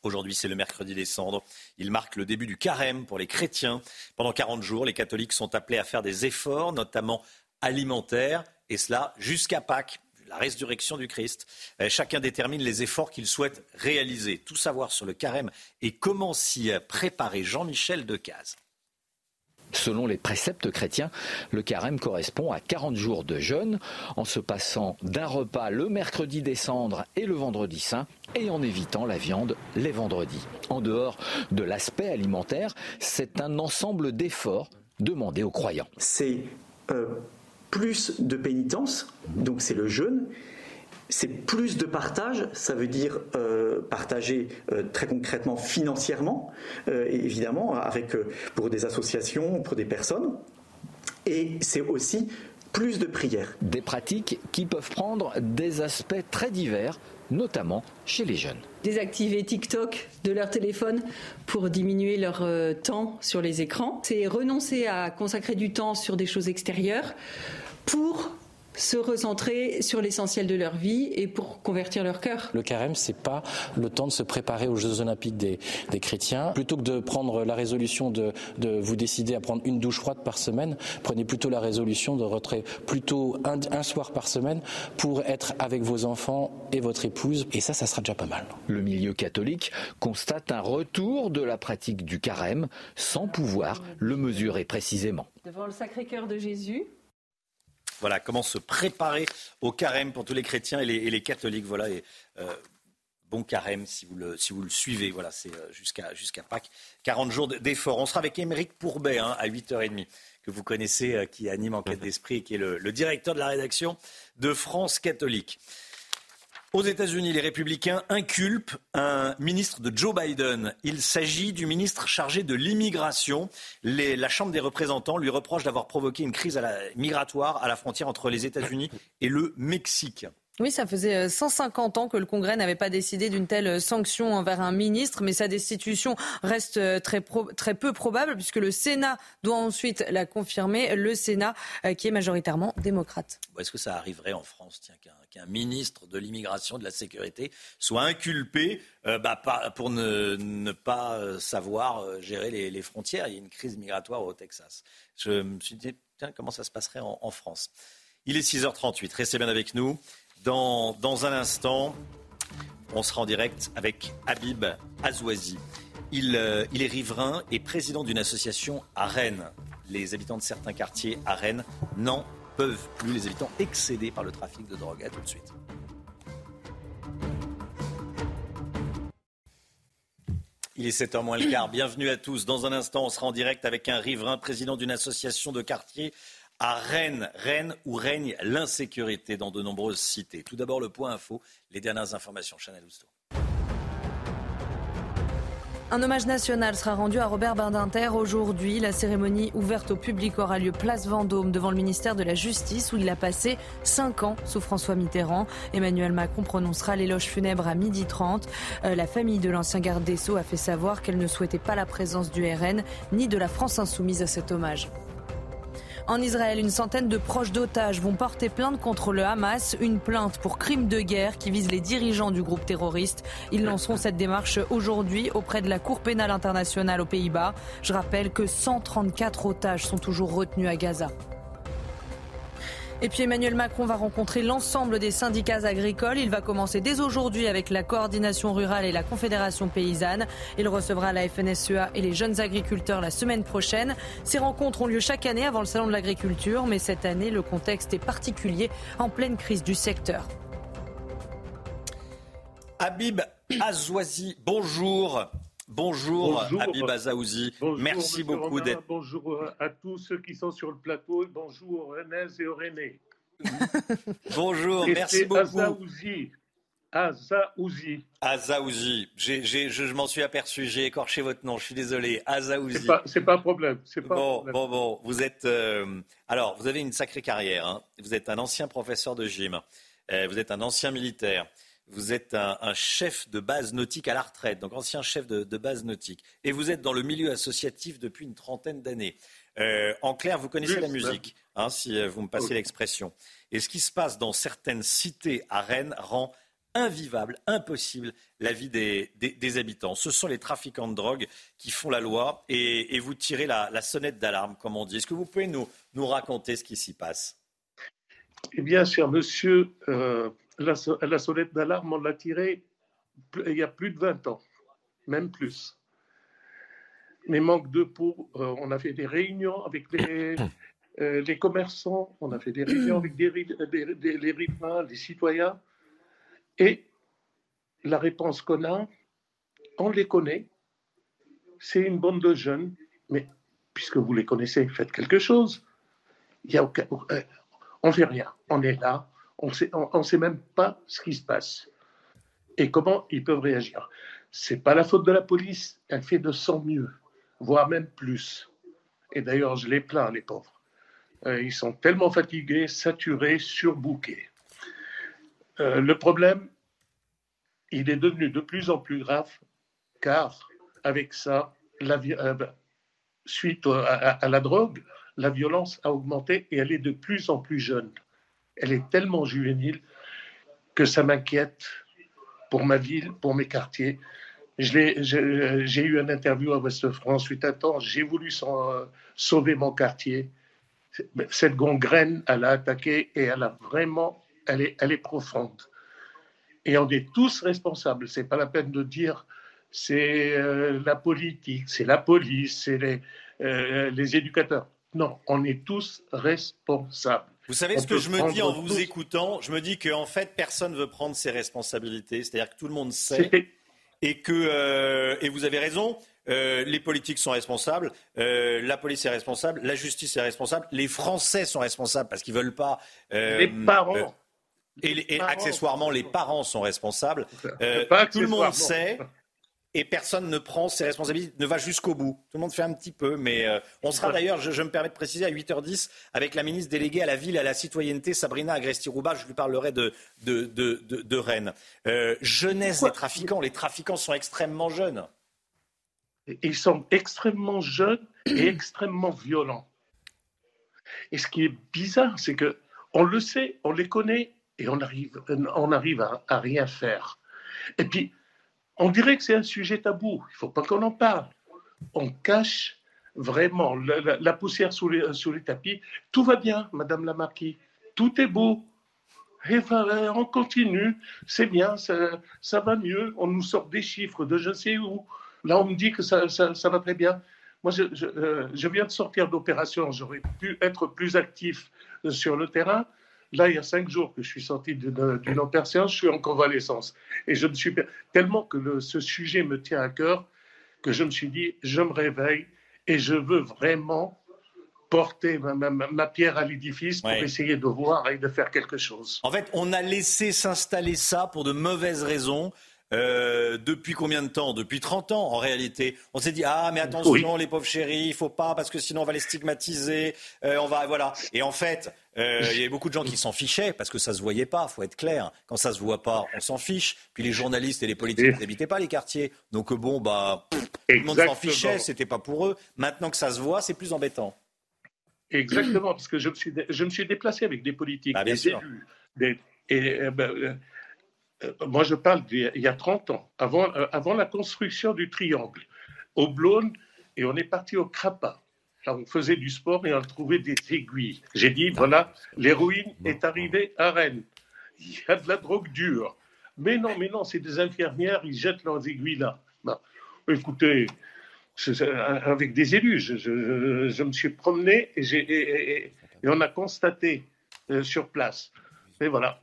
Aujourd'hui, c'est le mercredi des cendres. Il marque le début du carême pour les chrétiens. Pendant 40 jours, les catholiques sont appelés à faire des efforts, notamment alimentaires, et cela jusqu'à Pâques la résurrection du Christ. Euh, chacun détermine les efforts qu'il souhaite réaliser. Tout savoir sur le carême et comment s'y préparer. Jean-Michel Decaze. Selon les préceptes chrétiens, le carême correspond à 40 jours de jeûne, en se passant d'un repas le mercredi des cendres et le vendredi saint, et en évitant la viande les vendredis. En dehors de l'aspect alimentaire, c'est un ensemble d'efforts demandés aux croyants. C'est euh, plus de pénitence, donc c'est le jeûne, c'est plus de partage, ça veut dire euh, partager euh, très concrètement financièrement, euh, évidemment, avec, pour des associations, pour des personnes, et c'est aussi plus de prières. Des pratiques qui peuvent prendre des aspects très divers, notamment chez les jeunes. Désactiver TikTok de leur téléphone pour diminuer leur temps sur les écrans. C'est renoncer à consacrer du temps sur des choses extérieures pour se recentrer sur l'essentiel de leur vie et pour convertir leur cœur. Le carême, c'est pas le temps de se préparer aux Jeux Olympiques des, chrétiens. Plutôt que de prendre la résolution de, vous décider à prendre une douche froide par semaine, prenez plutôt la résolution de rentrer plutôt un, soir par semaine pour être avec vos enfants et votre épouse. Et ça, ça sera déjà pas mal. Le milieu catholique constate un retour de la pratique du carême sans pouvoir le mesurer précisément. Devant le Sacré-Cœur de Jésus, voilà, comment se préparer au carême pour tous les chrétiens et les, catholiques. Voilà, et, euh, bon carême si vous le, si vous le suivez. Voilà, c'est euh, jusqu'à jusqu'à Pâques. 40 jours d'efforts. On sera avec Émeric Pourbet hein, à 8h30, que vous connaissez, euh, qui anime Enquête d'Esprit et qui est le directeur de la rédaction de France catholique. Aux États-Unis, les républicains inculpent un ministre de Joe Biden. Il s'agit du ministre chargé de l'immigration. La Chambre des représentants lui reproche d'avoir provoqué une crise migratoire à la frontière entre les États-Unis et le Mexique. Oui, ça faisait 150 euh, ans que le Congrès n'avait pas décidé d'une telle euh, sanction envers un ministre, mais sa destitution reste euh, très, très peu probable puisque le Sénat doit ensuite la confirmer, le Sénat qui est majoritairement démocrate. Est-ce que ça arriverait en France qu'un ministre de l'immigration, de la sécurité, soit inculpé bah, pour ne, pas savoir gérer les, frontières Il y a une crise migratoire au Texas. Je me suis dit, tiens, comment ça se passerait en, France? Il est 6h38, restez bien avec nous. Dans, un instant, on sera en direct avec Habib Azouazi. Il, euh, il est riverain et président d'une association à Rennes. Les habitants de certains quartiers à Rennes n'en peuvent plus. Les habitants excédés par le trafic de drogue. À tout de suite. Il est 7h moins le quart. Bienvenue à tous. Dans un instant, on sera en direct avec un riverain, président d'une association de quartier à Rennes, Rennes où règne l'insécurité dans de nombreuses cités. Tout d'abord le point info, les dernières informations. Chanel Housteau. Un hommage national sera rendu à Robert Bardinter aujourd'hui. La cérémonie ouverte au public aura lieu place Vendôme devant le ministère de la Justice où il a passé 5 ans sous François Mitterrand. Emmanuel Macron prononcera l'éloge funèbre à 12h30. Euh, la famille de l'ancien garde des Sceaux a fait savoir qu'elle ne souhaitait pas la présence du RN ni de la France insoumise à cet hommage. En Israël, une centaine de proches d'otages vont porter plainte contre le Hamas, une plainte pour crime de guerre qui vise les dirigeants du groupe terroriste. Ils lanceront cette démarche aujourd'hui auprès de la Cour pénale internationale aux Pays-Bas. Je rappelle que 134 otages sont toujours retenus à Gaza. Et puis Emmanuel Macron va rencontrer l'ensemble des syndicats agricoles. Il va commencer dès aujourd'hui avec la coordination rurale et la confédération paysanne. Il recevra la FNSEA et les jeunes agriculteurs la semaine prochaine. Ces rencontres ont lieu chaque année avant le salon de l'agriculture, mais cette année, le contexte est particulier en pleine crise du secteur. Habib Azouazi, bonjour. Bonjour, Habib Azaouzi. Merci beaucoup d'être. Bonjour à tous ceux qui sont sur le plateau. Bonjour Renez et René. bonjour, merci beaucoup. Azaouzi. Azaouzi. Azaouzi. je m'en suis aperçu, j'ai écorché votre nom, je suis désolé. Azaouzi. C'est pas, pas un problème. Pas bon, bon, bon. Vous êtes. Euh, alors, vous avez une sacrée carrière. Hein. Vous êtes un ancien professeur de gym. Euh, vous êtes un ancien militaire. Vous êtes un, chef de base nautique à la retraite, donc ancien chef de, base nautique. Et vous êtes dans le milieu associatif depuis une trentaine d'années. Euh, en clair, vous connaissez la musique, hein, si euh, vous me passez l'expression. Et ce qui se passe dans certaines cités à Rennes rend invivable, impossible la vie des, habitants. Ce sont les trafiquants de drogue qui font la loi et, vous tirez la, sonnette d'alarme, comme on dit. Est-ce que vous pouvez nous, nous raconter ce qui s'y passe? Eh bien, cher monsieur, euh, la, la sonnette d'alarme, on l'a tirée il y a plus de 20 ans, même plus. Mais manque de peau, euh, on a fait des réunions avec les, euh, les commerçants, on a fait des réunions avec des, les riverains, les citoyens. Et la réponse qu'on a, on les connaît, c'est une bande de jeunes, mais puisque vous les connaissez, faites quelque chose. Il y a aucun, euh, on ne fait rien, on est là, on ne sait même pas ce qui se passe et comment ils peuvent réagir. Ce n'est pas la faute de la police, elle fait de son mieux, voire même plus. Et d'ailleurs, je les plains, les pauvres. Euh, ils sont tellement fatigués, saturés, surbookés. Euh, le problème, il est devenu de plus en plus grave, car avec ça, euh, suite à la drogue, la violence a augmenté et elle est de plus en plus jeune elle est tellement juvénile que ça m'inquiète pour ma ville, pour mes quartiers. J'ai eu une interview à Ouest-France suite à j'ai voulu sauver mon quartier. Cette gangrène, elle a attaqué et elle a vraiment, elle est, profonde. Et on est tous responsables. C'est pas la peine de dire c'est euh, la politique, c'est la police, c'est les, euh, les éducateurs. Non, on est tous responsables. Vous savez ce que je me dis en vous écoutant? Je me dis qu'en fait, personne ne veut prendre ses responsabilités. C'est-à-dire que tout le monde sait. Et que, euh, et vous avez raison, euh, les politiques sont responsables, euh, la police est responsable, la justice est responsable, les Français sont responsables parce qu'ils ne veulent pas. les parents. et, accessoirement, les parents sont responsables. tout le monde sait et personne ne prend ses responsabilités, ne va jusqu'au bout. Tout le monde fait un petit peu, mais euh, on sera d'ailleurs, je, me permets de préciser, à 8h10 avec la ministre déléguée à la ville et à la citoyenneté, Sabrina Agresti-Rouba. Je lui parlerai de, de, de, Rennes. Euh, jeunesse des trafiquants. Les trafiquants sont extrêmement jeunes. Ils sont extrêmement jeunes et extrêmement violents. Et ce qui est bizarre, c'est que on le sait, on les connaît et on arrive, on arrive à, à rien faire. Et puis, on dirait que c'est un sujet tabou. Il ne faut pas qu'on en parle. On cache vraiment la, poussière sous les, tapis. Tout va bien, Madame la Marquise. Tout est beau. Et on continue. C'est bien, ça, va mieux. On nous sort des chiffres de je ne sais où. Là, on me dit que ça, va très bien. Moi, je, euh, je viens de sortir d'opération. J'aurais pu être plus actif sur le terrain. Là, il y a cinq jours que je suis sorti d'une opération, je suis en convalescence. Et je me suis tellement que ce sujet me tient à cœur que je me suis dit, je me réveille et je veux vraiment porter ma, pierre à l'édifice pour essayer de voir et de faire quelque chose. En fait, on a laissé s'installer ça pour de mauvaises raisons. Euh, depuis combien de temps? Depuis 30 ans, en réalité. On s'est dit ah mais attention les pauvres chéris, il faut pas parce que sinon on va les stigmatiser. Euh, on va voilà. Et en fait, euh, il y avait beaucoup de gens qui s'en fichaient parce que ça se voyait pas. Faut être clair. Quand ça se voit pas, on s'en fiche. Puis les journalistes et les politiques n'habitaient pas les quartiers. Donc bon bah tout le monde s'en fichait. C'était pas pour eux. Maintenant que ça se voit, c'est plus embêtant. Exactement, parce que je me suis, je me suis déplacé avec des politiques, bah, des élus. et, eh ben, euh, euh, moi, je parle d'il y a 30 ans, avant, euh, avant la construction du triangle, au Blône, et on est parti au Crapa. on faisait du sport et on trouvait des aiguilles. J'ai dit, voilà, l'héroïne est arrivée à Rennes. Il y a de la drogue dure. Mais non, mais non, c'est des infirmières, ils jettent leurs aiguilles là. écoutez, avec des élus. Je, me suis promené et, on a constaté euh, sur place. Et voilà.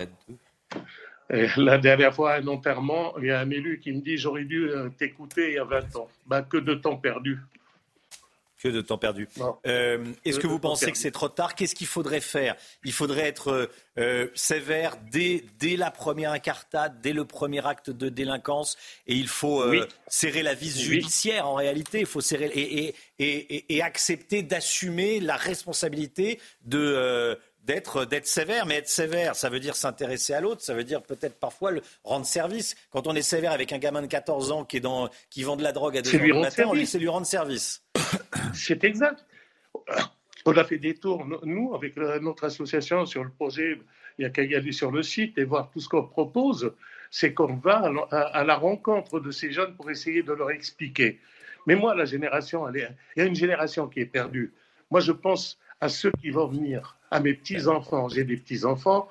La dernière fois, à un enterrement, il y a un élu qui me dit J'aurais dû euh, t'écouter il y a 20 ans. Bah, que de temps perdu. Que de temps perdu. Euh, est-ce que vous pensez que c'est trop tard? Qu'est-ce qu'il faudrait faire? Il faudrait être euh, sévère dès, dès, la première incartade, dès le premier acte de délinquance, et il faut serrer la vis judiciaire en réalité. Il faut serrer et, et, et accepter d'assumer la responsabilité de d'être d'être sévère, mais être sévère, ça veut dire s'intéresser à l'autre, ça veut dire peut-être parfois le rendre service. Quand on est sévère avec un gamin de 14 ans qui est dans qui vend de la drogue à deux heures matin, on c'est lui rendre service. C'est exact. On a fait des tours, nous, avec notre association, sur le projet. Il n'y a qu'à y aller sur le site et voir tout ce qu'on propose. C'est qu'on va à la rencontre de ces jeunes pour essayer de leur expliquer. Mais moi, la génération, il y a une génération qui est perdue. Moi, je pense à ceux qui vont venir, à mes petits-enfants. J'ai des petits-enfants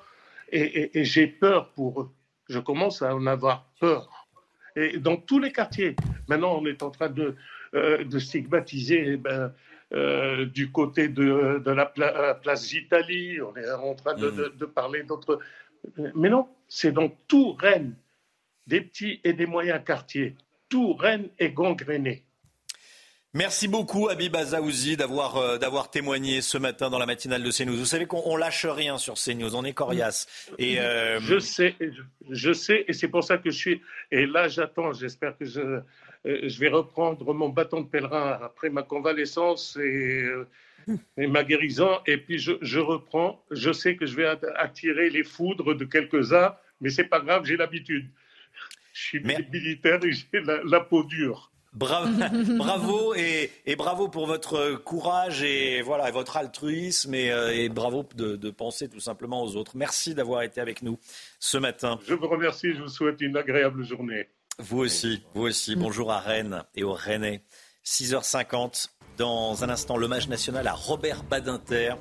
et, j'ai peur pour eux. Je commence à en avoir peur. Et dans tous les quartiers, maintenant on est en train de, euh, stigmatiser eh ben, euh, du côté de, la euh, place d'Italie, on est en train de, de, de parler d'autres. Mais non, c'est dans tout Rennes, des petits et des moyens quartiers. Tout Rennes est gangréné. Merci beaucoup, Habib Azaouzi, d'avoir euh, d'avoir témoigné ce matin dans la matinale de CNews. Vous savez qu'on lâche rien sur CNews, on est coriace. Et euh, Je sais, je, sais, et c'est pour ça que je suis. Et là, j'attends, j'espère que je, euh, je vais reprendre mon bâton de pèlerin après ma convalescence et, et ma guérison. Et puis, je, je, reprends. Je sais que je vais attirer les foudres de quelques-uns, mais c'est pas grave, j'ai l'habitude. Je suis militaire et j'ai la peau dure. Bravo, et, bravo pour votre courage et voilà votre altruisme et, euh, bravo de, penser tout simplement aux autres. Merci d'avoir été avec nous ce matin. Je vous remercie, je vous souhaite une agréable journée. Vous aussi, vous aussi. Bonjour à Rennes et aux Rennais. 6h50, dans un instant, l'hommage national à Robert Badinter.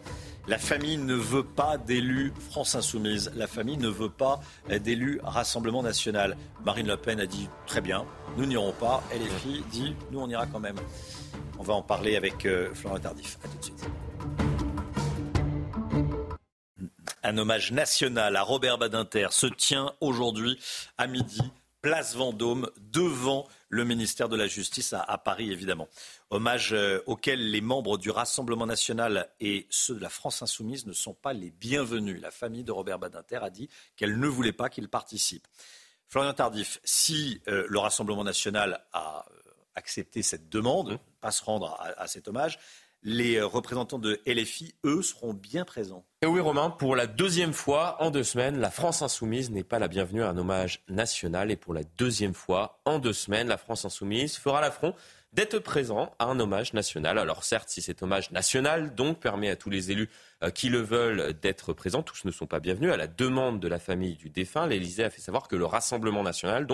La famille ne veut pas d'élus France Insoumise. La famille ne veut pas d'élus Rassemblement National. Marine Le Pen a dit très bien, nous n'irons pas. Et les filles dit nous on ira quand même. On va en parler avec euh, Florent Tardif. A tout de suite. Un hommage national à Robert Badinter se tient aujourd'hui à midi, place Vendôme, devant le ministère de la Justice à Paris, évidemment. Hommage euh, auquel les membres du Rassemblement national et ceux de la France insoumise ne sont pas les bienvenus. La famille de Robert Badinter a dit qu'elle ne voulait pas qu'il participe. Florian Tardif, si euh, le Rassemblement national a euh, accepté cette demande, pas se rendre à, cet hommage, les représentants de LFI, eux, seront bien présents. Et oui, Romain, pour la deuxième fois en deux semaines, la France insoumise n'est pas la bienvenue à un hommage national. Et pour la deuxième fois en deux semaines, la France insoumise fera l'affront d'être présent à un hommage national. Alors certes, si cet hommage national permet à tous les élus euh, qui le veulent d'être présents, tous ne sont pas bienvenus. À la demande de la famille du défunt, l'Élysée a fait savoir que le Rassemblement national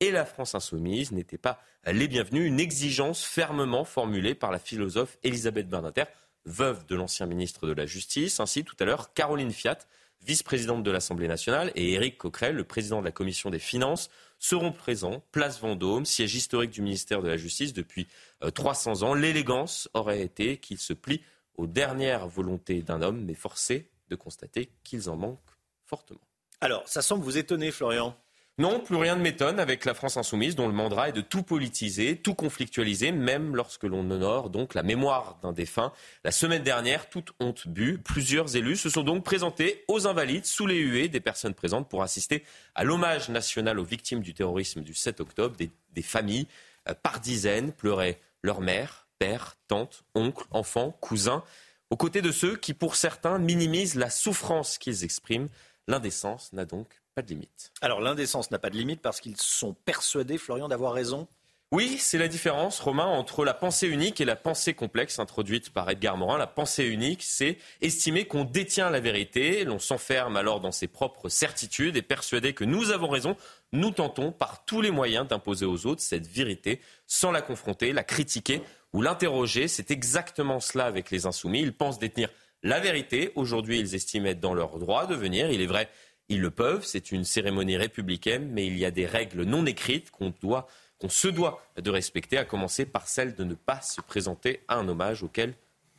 et la France insoumise n'étaient pas les bienvenus. Une exigence fermement formulée par la philosophe Elisabeth Badinter, veuve de l'ancien ministre de la Justice. Ainsi, tout à l'heure, Caroline Fiat, vice-présidente de l'Assemblée nationale, et Éric Coquerel, le président de la Commission des finances, seront présents, place Vendôme, siège historique du ministère de la Justice depuis 300 euh, ans. L'élégance aurait été qu'ils se plient aux dernières volontés d'un homme, mais forcé de constater qu'ils en manquent fortement. Alors, ça semble vous étonner, Florian Non, plus rien ne m'étonne avec la France insoumise dont le mandat est de tout politiser, tout conflictualiser, même lorsque l'on honore donc la mémoire d'un défunt. La semaine dernière, toute honte bu, plusieurs élus se sont donc présentés aux invalides sous les huées des personnes présentes pour assister à l'hommage national aux victimes du terrorisme du 7 octobre. Des, familles euh, par dizaines pleuraient leur mère, père, tante, oncle, enfant, cousin, aux côtés de ceux qui, pour certains, minimisent la souffrance qu'ils expriment. L'indécence n'a donc pas de limite. Alors l'indécence n'a pas de limite parce qu'ils sont persuadés, Florian, d'avoir raison oui, c'est la différence, Romain, entre la pensée unique et la pensée complexe introduite par Edgar Morin. La pensée unique, c'est estimer qu'on détient la vérité, l'on s'enferme alors dans ses propres certitudes et persuadé que nous avons raison, nous tentons par tous les moyens d'imposer aux autres cette vérité sans la confronter, la critiquer ou l'interroger. C'est exactement cela avec les insoumis. Ils pensent détenir la vérité. Aujourd'hui, ils estiment être dans leur droit de venir. Il est vrai ils le peuvent, c'est une cérémonie républicaine, mais il y a des règles non écrites qu'on doit, qu'on se doit de respecter, à commencer par celle de ne pas se présenter à un hommage auquel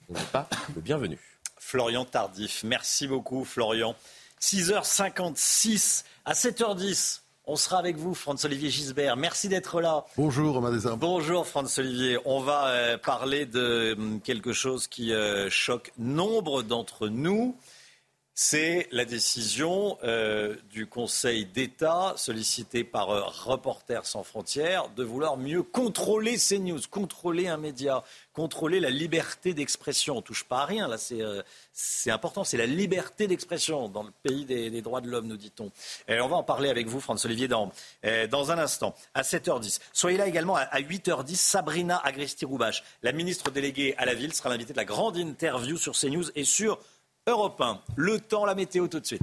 on n'est pas le bienvenu. Florian Tardif, merci beaucoup Florian. 6h56 à 7h10. On sera avec vous, Franz-Olivier Gisbert. Merci d'être là. Bonjour, Romain Bonjour, Franz-Olivier. On va euh, parler de hum, quelque chose qui euh, choque nombre d'entre nous c'est la décision euh, du Conseil d'État, sollicité par euh, Reporters sans frontières, de vouloir mieux contrôler ces news, contrôler un média, contrôler la liberté d'expression. On touche pas à rien, là, euh, c'est important, c'est la liberté d'expression dans le pays des, droits de l'homme, nous dit-on. on va en parler avec vous, François-Olivier, dans, dans un instant, à 7h10. Soyez là également à, 8h10, Sabrina Agresti-Roubache, la ministre déléguée à la ville, sera l'invitée de la grande interview sur CNews et sur Europe 1. Le temps, la météo tout de suite.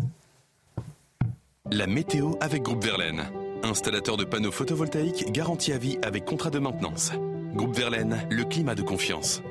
La météo avec Groupe Verlaine. Installateur de panneaux photovoltaïques garantie à vie avec contrat de maintenance. Groupe Verlaine, le climat de confiance.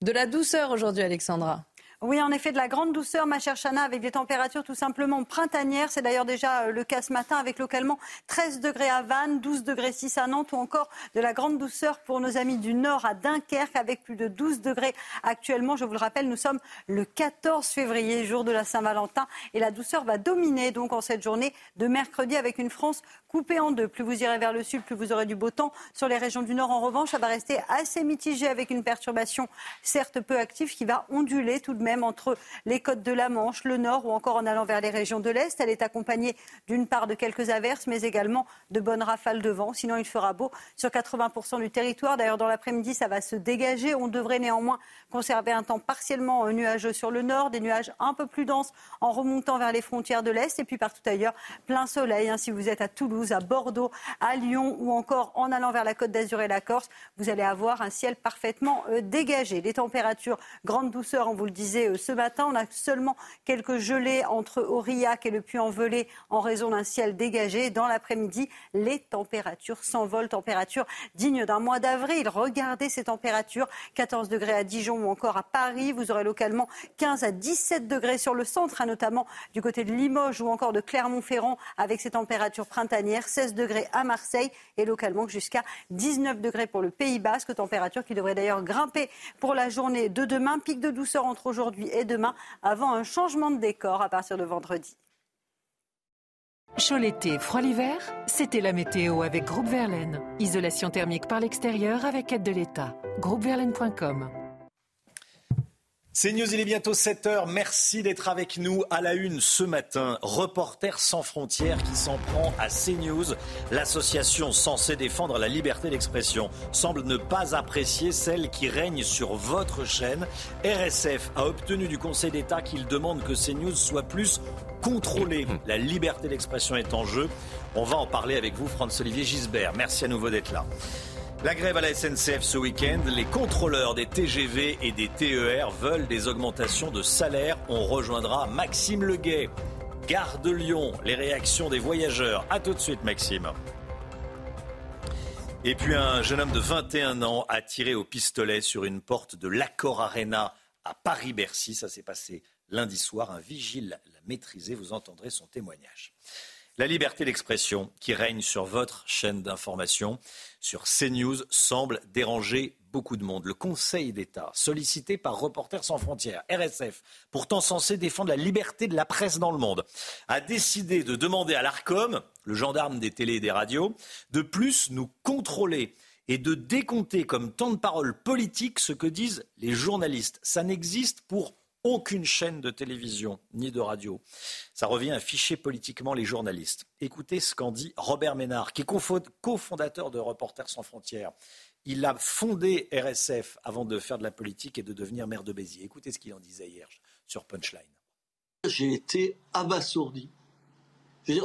De la douceur aujourd'hui, Alexandra. Oui, en effet, de la grande douceur, ma chère Chana, avec des températures tout simplement printanières. C'est d'ailleurs déjà euh, le cas ce matin avec localement 13 degrés à Vannes, 12 degrés 6 à Nantes ou encore de la grande douceur pour nos amis du Nord à Dunkerque avec plus de 12 degrés actuellement. Je vous le rappelle, nous sommes le 14 février, jour de la Saint-Valentin et la douceur va dominer donc en cette journée de mercredi avec une France coupée en deux. Plus vous irez vers le sud, plus vous aurez du beau temps. Sur les régions du Nord, en revanche, ça va rester assez mitigé avec une perturbation certes peu active qui va onduler tout de même entre les côtes de la Manche, le nord ou encore en allant vers les régions de l'Est. Elle est accompagnée d'une part de quelques averses, mais également de bonnes rafales de vent. Sinon, il fera beau sur 80% du territoire. D'ailleurs, dans l'après-midi, ça va se dégager. On devrait néanmoins conserver un temps partiellement nuageux sur le nord, des nuages un peu plus denses en remontant vers les frontières de l'Est et puis partout ailleurs, plein soleil. Hein, si vous êtes à Toulouse, à Bordeaux, à Lyon ou encore en allant vers la côte d'Azur et la Corse, vous allez avoir un ciel parfaitement euh, dégagé. Les températures, grande douceur, on vous le disait, euh, ce matin. On a seulement quelques gelées entre Aurillac et le Puy-en-Velay en raison d'un ciel dégagé. Dans l'après-midi, les températures s'envolent, températures dignes d'un mois d'avril. Regardez ces températures, 14 degrés à Dijon ou encore à Paris. Vous aurez localement 15 à 17 degrés sur le centre, hein, notamment du côté de Limoges ou encore de Clermont-Ferrand avec ces températures printanières. 16 degrés à Marseille et localement jusqu'à 19 degrés pour le Pays Basque, température qui devrait d'ailleurs grimper pour la journée de demain. Pic de douceur entre aujourd'hui et demain avant un changement de décor à partir de vendredi. Chaud l'été, froid l'hiver, c'était la météo avec Groupe Verlaine. Isolation thermique par l'extérieur avec aide de l'État. Groupeverlaine.com c'est News, il est bientôt 7 heures. Merci d'être avec nous à la une ce matin. Reporters sans frontières qui s'en prend à CNews. L'association censée défendre la liberté d'expression semble ne pas apprécier celle qui règne sur votre chaîne. RSF a obtenu du Conseil d'État qu'il demande que CNews soit plus contrôlée. La liberté d'expression est en jeu. On va en parler avec vous, Franz-Olivier Gisbert. Merci à nouveau d'être là. La grève à la SNCF ce week-end, les contrôleurs des TGV et des TER veulent des augmentations de salaire. On rejoindra Maxime Leguet. Gare de Lyon, les réactions des voyageurs. A tout de suite Maxime. Et puis un jeune homme de 21 ans a tiré au pistolet sur une porte de l'Accor Arena à Paris-Bercy. Ça s'est passé lundi soir. Un vigile l'a maîtrisé. Vous entendrez son témoignage. La liberté d'expression qui règne sur votre chaîne d'information, sur CNews, semble déranger beaucoup de monde. Le Conseil d'État, sollicité par Reporters sans frontières, RSF, pourtant censé défendre la liberté de la presse dans le monde, a décidé de demander à l'ARCOM, le gendarme des télés et des radios, de plus nous contrôler et de décompter comme temps de parole politique ce que disent les journalistes. Ça n'existe pour aucune chaîne de télévision ni de radio. Ça revient à ficher politiquement les journalistes. Écoutez ce qu'en dit Robert Ménard, qui est cofondateur de Reporters sans frontières. Il a fondé RSF avant de faire de la politique et de devenir maire de Béziers. Écoutez ce qu'il en disait hier sur Punchline. J'ai été abasourdi.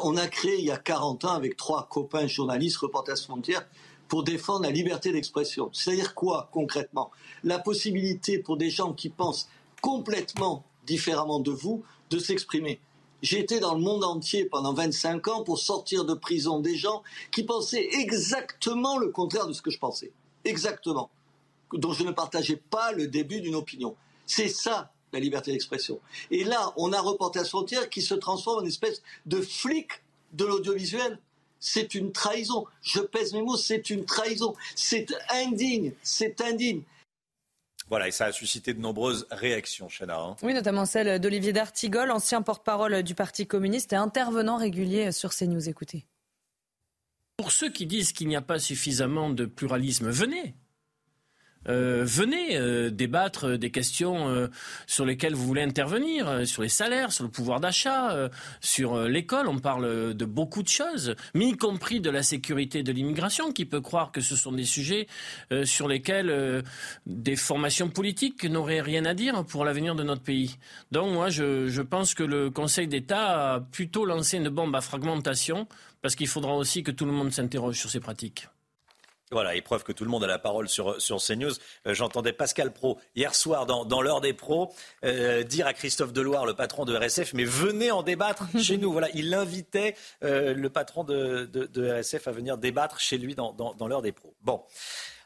on a créé il y a 40 ans avec trois copains journalistes, Reporters sans frontières, pour défendre la liberté d'expression. C'est-à-dire quoi concrètement? La possibilité pour des gens qui pensent complètement différemment de vous de s'exprimer. J'ai été dans le monde entier pendant 25 ans pour sortir de prison des gens qui pensaient exactement le contraire de ce que je pensais. Exactement. dont je ne partageais pas le début d'une opinion. C'est ça la liberté d'expression. Et là, on a Reporters frontières qui se transforme en espèce de flic de l'audiovisuel. C'est une trahison. Je pèse mes mots, c'est une trahison. C'est indigne, c'est indigne. Voilà, et ça a suscité de nombreuses réactions, Chana. Hein. Oui, notamment celle d'Olivier D'Artigol, ancien porte-parole du Parti communiste et intervenant régulier sur CNews. Écoutez. Pour ceux qui disent qu'il n'y a pas suffisamment de pluralisme, venez. Euh, venez euh, débattre des questions euh, sur lesquelles vous voulez intervenir, sur les salaires, sur le pouvoir d'achat, sur l'école. On parle de beaucoup de choses, mais y compris de la sécurité de l'immigration. Qui peut croire que ce sont des sujets sur lesquels des formations politiques n'auraient rien à dire pour l'avenir de notre pays Donc moi, je, je pense que le Conseil d'État a plutôt lancé une bombe à fragmentation, parce qu'il faudra aussi que tout le monde s'interroge sur ces pratiques. Voilà, épreuve que tout le monde a la parole sur, sur CNews. Euh, j'entendais Pascal Pro hier soir dans, dans l'heure des pros euh, dire à Christophe Deloire, le patron de RSF, mais venez en débattre chez nous. Voilà, il invitait euh, le patron de, de, de, RSF à venir débattre chez lui dans, dans, dans l'heure des pros. Bon.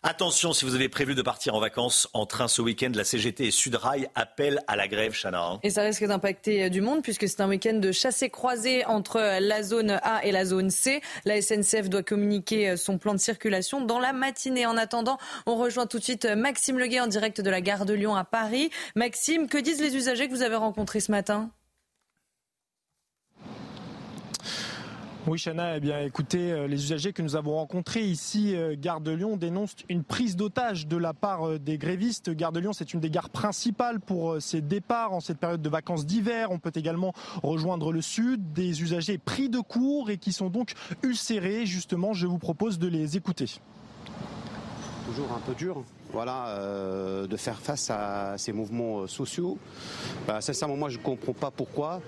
Attention, si vous avez prévu de partir en vacances en train ce week-end, la CGT et Sudrail appellent à la grève, Chana. Hein. Et ça risque d'impacter du monde puisque c'est un week-end de chassé croisé entre la zone A et la zone C. La SNCF doit communiquer son plan de circulation dans la matinée. En attendant, on rejoint tout de suite Maxime Leguet en direct de la gare de Lyon à Paris. Maxime, que disent les usagers que vous avez rencontrés ce matin? Oui, Chana, eh bien, écoutez, euh, les usagers que nous avons rencontrés ici, euh, Gare de Lyon, dénoncent une prise d'otage de la part euh, des grévistes. Gare de Lyon, c'est une des gares principales pour ces départs en cette période de vacances d'hiver. On peut également rejoindre le sud, des usagers pris de court et qui sont donc ulcérés. Justement, je vous propose de les écouter. Toujours un peu dur, voilà, de faire face à ces mouvements sociaux. Bah, sincèrement, moi, je ne comprends pas pourquoi.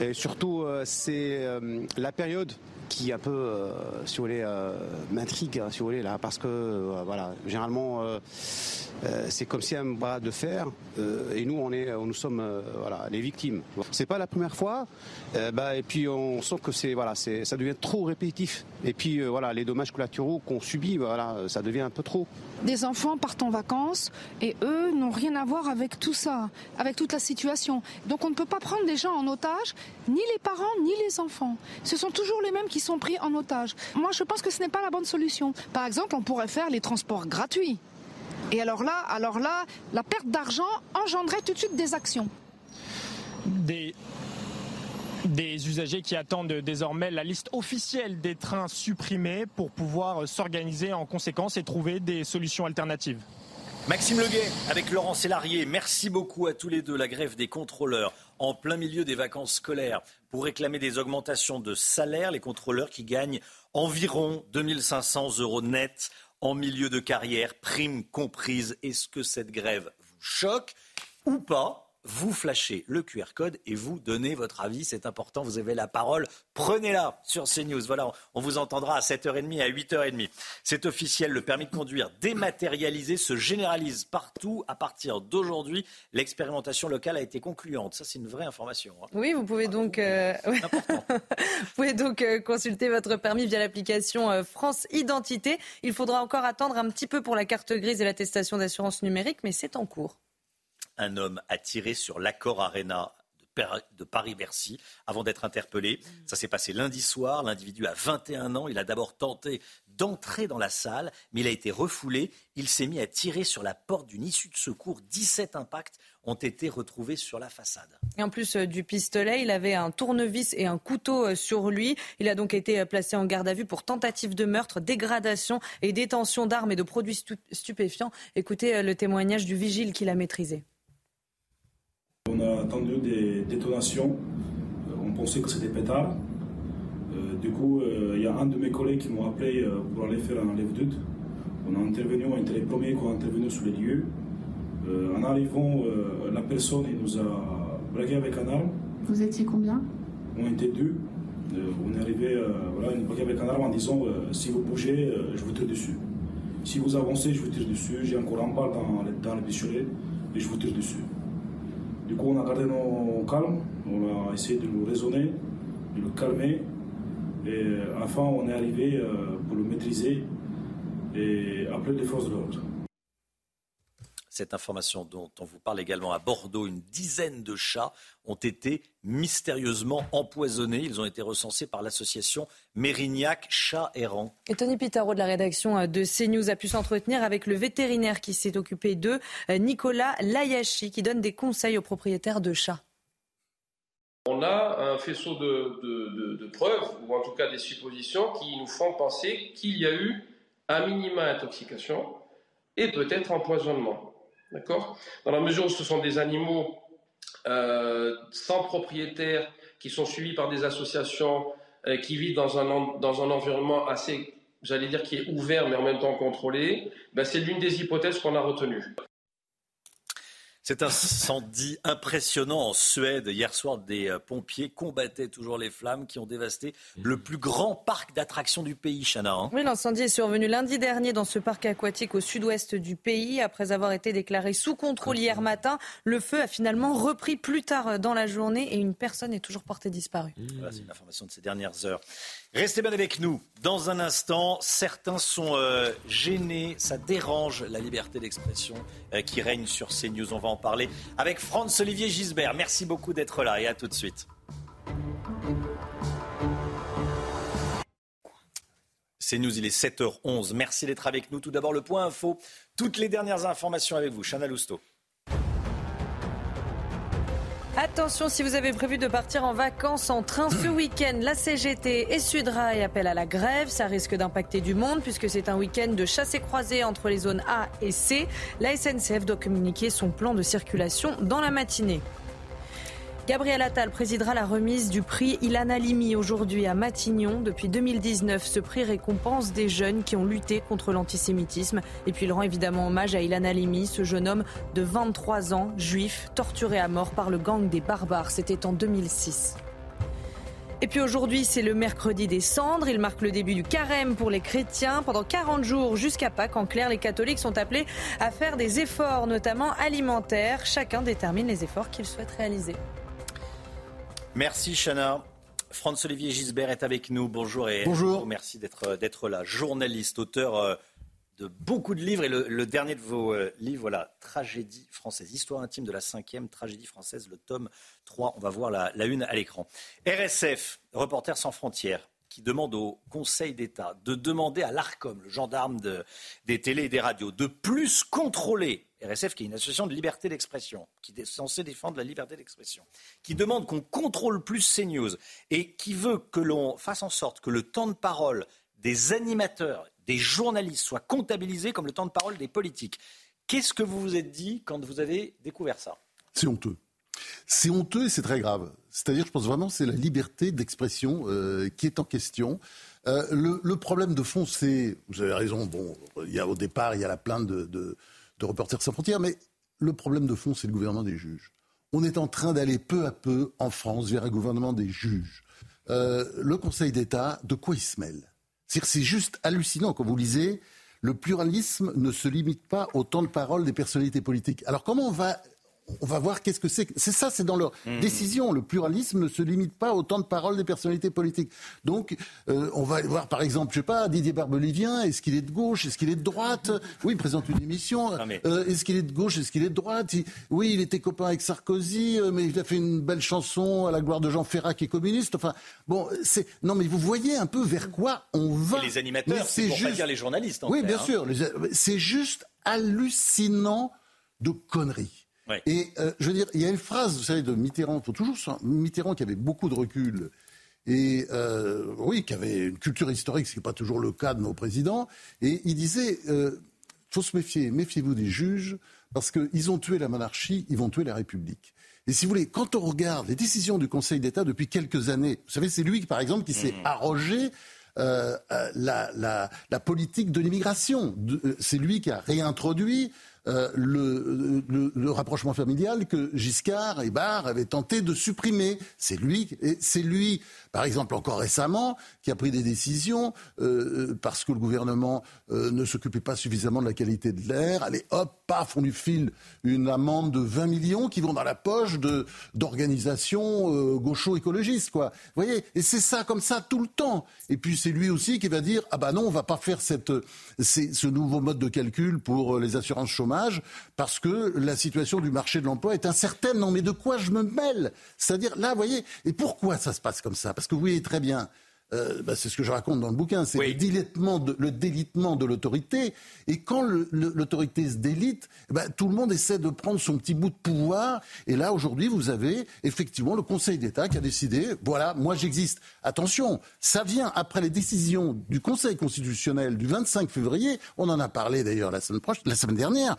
Et surtout, c'est la période qui un peu, euh, si vous voulez, euh, m'intrigue, hein, si vous voulez, là, parce que, euh, voilà, généralement, c'est comme si un bras de fer, et nous, on est, nous sommes, voilà, les victimes. C'est pas la première fois, bah, et puis on sent que c'est, voilà, c'est, ça devient trop répétitif. Et puis, voilà, les dommages collatéraux qu'on subit, voilà, ça devient un peu trop. Des enfants partent en vacances et eux n'ont rien à voir avec tout ça, avec toute la situation. Donc on ne peut pas prendre des gens en otage, ni les parents, ni les enfants. Ce sont toujours les mêmes qui sont pris en otage. Moi, je pense que ce n'est pas la bonne solution. Par exemple, on pourrait faire les transports gratuits. Et alors là, alors là, la perte d'argent engendrait tout de suite des actions. Des des usagers qui attendent désormais la liste officielle des trains supprimés pour pouvoir s'organiser en conséquence et trouver des solutions alternatives. Maxime Leguet avec Laurent Sélarié, merci beaucoup à tous les deux. La grève des contrôleurs en plein milieu des vacances scolaires pour réclamer des augmentations de salaire. Les contrôleurs qui gagnent environ 2500 euros net en milieu de carrière, prime comprise. Est-ce que cette grève vous choque ou pas? Vous flashez le QR code et vous donnez votre avis. C'est important, vous avez la parole. Prenez-la sur CNews. Voilà, on vous entendra à 7h30, à 8h30. C'est officiel, le permis de conduire dématérialisé se généralise partout à partir d'aujourd'hui. L'expérimentation locale a été concluante. Ça, c'est une vraie information. Hein. Oui, vous pouvez donc, euh, vous pouvez donc euh, consulter votre permis via l'application euh, France Identité. Il faudra encore attendre un petit peu pour la carte grise et l'attestation d'assurance numérique, mais c'est en cours un homme a tiré sur l'accord Arena de Paris-Bercy avant d'être interpellé. Ça s'est passé lundi soir. L'individu a 21 ans. Il a d'abord tenté d'entrer dans la salle, mais il a été refoulé. Il s'est mis à tirer sur la porte d'une issue de secours. 17 impacts ont été retrouvés sur la façade. Et en plus euh, du pistolet, il avait un tournevis et un couteau euh, sur lui. Il a donc été euh, placé en garde à vue pour tentative de meurtre, dégradation et détention d'armes et de produits stupéfiants. Écoutez le témoignage du vigile qui l'a maîtrisé. On a entendu des détonations. On pensait que c'était pétard. Du coup, il y a un de mes collègues qui m'ont appelé pour aller faire un enlève doute. On a intervenu, on était les premiers qui ont intervenu sur les lieux. Euh, en arrivant, euh, la personne nous a braqué avec un arme. Vous étiez combien? On était deux. Euh, on est arrivé, voilà, il nous avec un arme en disant si vous bougez, je vous tire dessus. Si vous avancez, je vous tire dessus. J'ai encore un balle dans, dans le pistolet et je vous tire dessus. Du coup, on a gardé nos calmes, on a essayé de le raisonner, de le calmer. Et enfin, on est arrivé pour le maîtriser et appeler les forces de l'ordre cette information dont on vous parle également à Bordeaux, une dizaine de chats ont été mystérieusement empoisonnés. Ils ont été recensés par l'association Mérignac Chats Errants. Et Tony Pitaro de la rédaction de CNews a pu s'entretenir avec le vétérinaire qui s'est occupé d'eux, Nicolas Layachi, qui donne des conseils aux propriétaires de chats. On a un faisceau de, de, preuves, ou en tout cas des suppositions, qui nous font penser qu'il y a eu un minima intoxication et peut-être empoisonnement. D'accord? Dans la mesure où ce sont des animaux euh, sans propriétaire qui sont suivis par des associations euh, qui vivent dans un, dans un environnement assez, j'allais dire, qui est ouvert mais en même temps contrôlé, ben c'est l'une des hypothèses qu'on a retenues. C'est un incendie impressionnant en Suède. Hier soir, des euh, pompiers combattaient toujours les flammes qui ont dévasté le plus grand parc d'attractions du pays, Chana. Hein. oui, l'incendie est survenu lundi dernier dans ce parc aquatique au sud-ouest du pays. Après avoir été déclaré sous contrôle hier matin, le feu a finalement repris plus tard dans la journée et une personne est toujours portée disparue. Voilà, c'est une information de ces dernières heures. Restez bien avec nous. Dans un instant, certains sont euh, gênés, ça dérange la liberté d'expression euh, qui règne sur ces news. On va en parler avec Franz-Olivier Gisbert. Merci beaucoup d'être là et à tout de suite. C'est News, il est 7h11. Merci d'être avec nous. Tout d'abord, le point info. Toutes les dernières informations avec vous. Chana Lousteau. Attention, si vous avez prévu de partir en vacances en train ce week-end, la CGT et Sudrail appellent à la grève. Ça risque d'impacter du monde puisque c'est un week-end de chasse et croisée entre les zones A et C. La SNCF doit communiquer son plan de circulation dans la matinée. Gabriel Attal présidera la remise du prix Ilan Halimi aujourd'hui à Matignon. Depuis 2019, ce prix récompense des jeunes qui ont lutté contre l'antisémitisme. Et puis il rend évidemment hommage à Ilan Halimi, ce jeune homme de 23 ans, juif, torturé à mort par le gang des barbares. C'était en 2006. Et puis aujourd'hui, c'est le mercredi des cendres. Il marque le début du carême pour les chrétiens. Pendant 40 jours jusqu'à Pâques, en clair, les catholiques sont appelés à faire des efforts, notamment alimentaires. Chacun détermine les efforts qu'il souhaite réaliser. Merci Chana. Franz-Olivier Gisbert est avec nous. Bonjour et Bonjour. merci d'être là. Journaliste, auteur euh, de beaucoup de livres et le, dernier de vos euh, livres, voilà, Tragédie française, histoire intime de la cinquième tragédie française, le tome 3. On va voir la, la une à l'écran. RSF, Reporters sans frontières, qui demande au Conseil d'État de demander à l'ARCOM, le gendarme des télés et des radios, de plus contrôler RSF, qui est une association de liberté d'expression, qui est censée défendre la liberté d'expression, qui demande qu'on contrôle plus CNews et qui veut que l'on fasse en sorte que le temps de parole des animateurs, des journalistes soit comptabilisé comme le temps de parole des politiques. Qu'est-ce que vous vous êtes dit quand vous avez découvert ça? C'est honteux. C'est honteux et c'est très grave. C'est-à-dire, je pense vraiment, c'est la liberté d'expression euh, qui est en question. Euh, le, problème de fond, c'est, vous avez raison, bon, il y a au départ, il y a la plainte de, de, Reporters sans frontières, mais le problème de fond, c'est le gouvernement des juges. On est en train d'aller peu à peu en France vers un gouvernement des juges. Euh, le Conseil d'État, de quoi il se mêle? C'est juste hallucinant quand vous lisez. Le pluralisme ne se limite pas au temps de parole des personnalités politiques. Alors comment on va on va voir qu'est-ce que c'est. C'est ça, c'est dans leur Mmh. décision. Le pluralisme ne se limite pas au temps de parole des personnalités politiques. Donc, euh, on va voir, par exemple, je sais pas, Didier Barbelivien, est-ce qu'il est de gauche, est-ce qu'il est de droite? Oui, il présente une émission. Euh, est-ce qu'il est de gauche, est-ce qu'il est de droite? Il- Oui, il était copain avec Sarkozy, euh, mais il a fait une belle chanson à la gloire de Jean Ferrat qui est communiste. Enfin, bon, c'est non, mais vous voyez un peu vers quoi on va. Et les animateurs, Mais c'est pour pas dire les journalistes, en oui, clair, bien hein. sûr. C'est juste hallucinant de conneries. Ouais. Et euh, je veux dire, il y a une phrase, vous savez, de Mitterrand, faut toujours Mitterrand qui avait beaucoup de recul et euh, oui, qui avait une culture historique, ce qui n'est pas toujours le cas de nos présidents. Et il disait, euh, faut se méfier, méfiez-vous des juges parce qu'ils ont tué la monarchie, ils vont tuer la République. Et si vous voulez, quand on regarde les décisions du Conseil d'État depuis quelques années, vous savez, c'est lui, par exemple, qui s'est arrogé euh, la, la- la politique de l'immigration. C'est lui qui a réintroduit euh, le, le- rapprochement familial que Giscard et Barre avaient tenté de supprimer. C'est lui, c'est lui, par exemple, encore récemment, qui a pris des décisions euh, euh, parce que le gouvernement ne s'occupait pas suffisamment de la qualité de l'air. Allez, hop, paf, on lui file une amende de 20 millions qui vont dans la poche d'organisations euh, gaucho-écologistes, quoi. Vous voyez, et c'est ça comme ça tout le temps. Et puis c'est lui aussi qui va dire ah bah non, on va pas faire cette ce nouveau mode de calcul pour euh, les assurances chômage parce que la situation du marché de l'emploi est incertaine. Non, mais de quoi je me mêle? C'est-à-dire là, vous voyez, et pourquoi ça se passe comme ça? Parce que vous voyez très bien. Euh, bah, c'est ce que je raconte dans le bouquin, c'est le, délitement de, le délitement de l'autorité. Et quand l'autorité se délite, ben, tout le monde essaie de prendre son petit bout de pouvoir. Et là, aujourd'hui, vous avez effectivement le Conseil d'État qui a décidé, voilà, moi j'existe. Attention, ça vient après les décisions du Conseil constitutionnel du 25 février, on en a parlé d'ailleurs la semaine prochaine, la semaine dernière,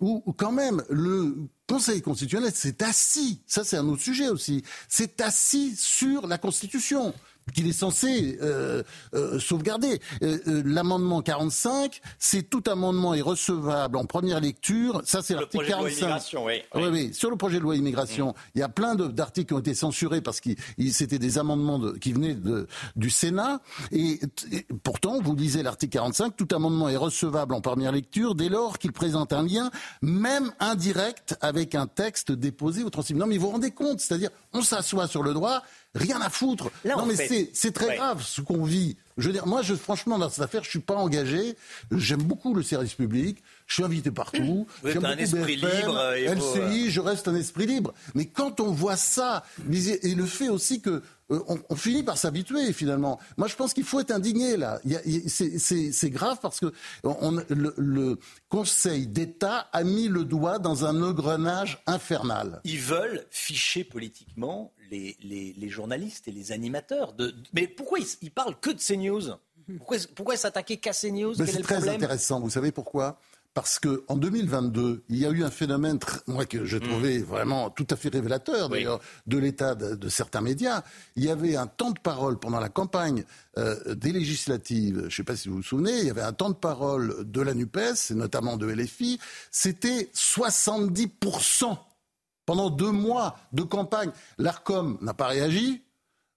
où, où quand même le Conseil constitutionnel s'est assis, ça c'est un autre sujet aussi, s'est assis sur la Constitution qu'il est censé euh, euh, sauvegarder. Euh, euh, L'amendement 45, c'est tout amendement est recevable en première lecture. Ça, c'est Le l'article projet de loi 45. immigration, oui. Oui, oui, sur le projet de loi immigration, il y a plein d'articles qui ont été censurés parce que c'était des amendements de- qui venaient de, du Sénat. Et, et pourtant, vous lisez l'article 45, tout amendement est recevable en première lecture dès lors qu'il présente un lien, même indirect, avec un texte déposé au transcript. Non, mais vous vous rendez compte, c'est-à-dire, on s'assoit sur le droit, rien à foutre. Là, non, mais fait, c'est- très ouais. grave ce qu'on vit. Je veux dire, moi, je, franchement, dans cette affaire, je suis pas engagé. J'aime beaucoup le service public. Je suis invité partout. Vous êtes J'aime un esprit BFM, libre et vous, LCI, je reste un esprit libre. Mais quand on voit ça, et le fait aussi que euh, on, on finit par s'habituer finalement. Moi, je pense qu'il faut être indigné là. C'est- grave parce que on- le, le Conseil d'État a mis le doigt dans un engrenage infernal. Ils veulent ficher politiquement les, les, les journalistes et les animateurs. De, mais pourquoi ils, ils parlent que de CNews? Pourquoi, pourquoi s'attaquer qu'à CNews? C'est très intéressant. Vous savez pourquoi? Parce que en 2022, il y a eu un phénomène, moi que j'ai trouvé vraiment tout à fait révélateur d'ailleurs de l'état de, de certains médias. Il y avait un temps de parole pendant la campagne euh, des législatives. Je ne sais pas si vous vous souvenez, il y avait un temps de parole de la Nupes, et notamment de LFI. C'était 70 pendant deux mois de campagne. L'Arcom n'a pas réagi.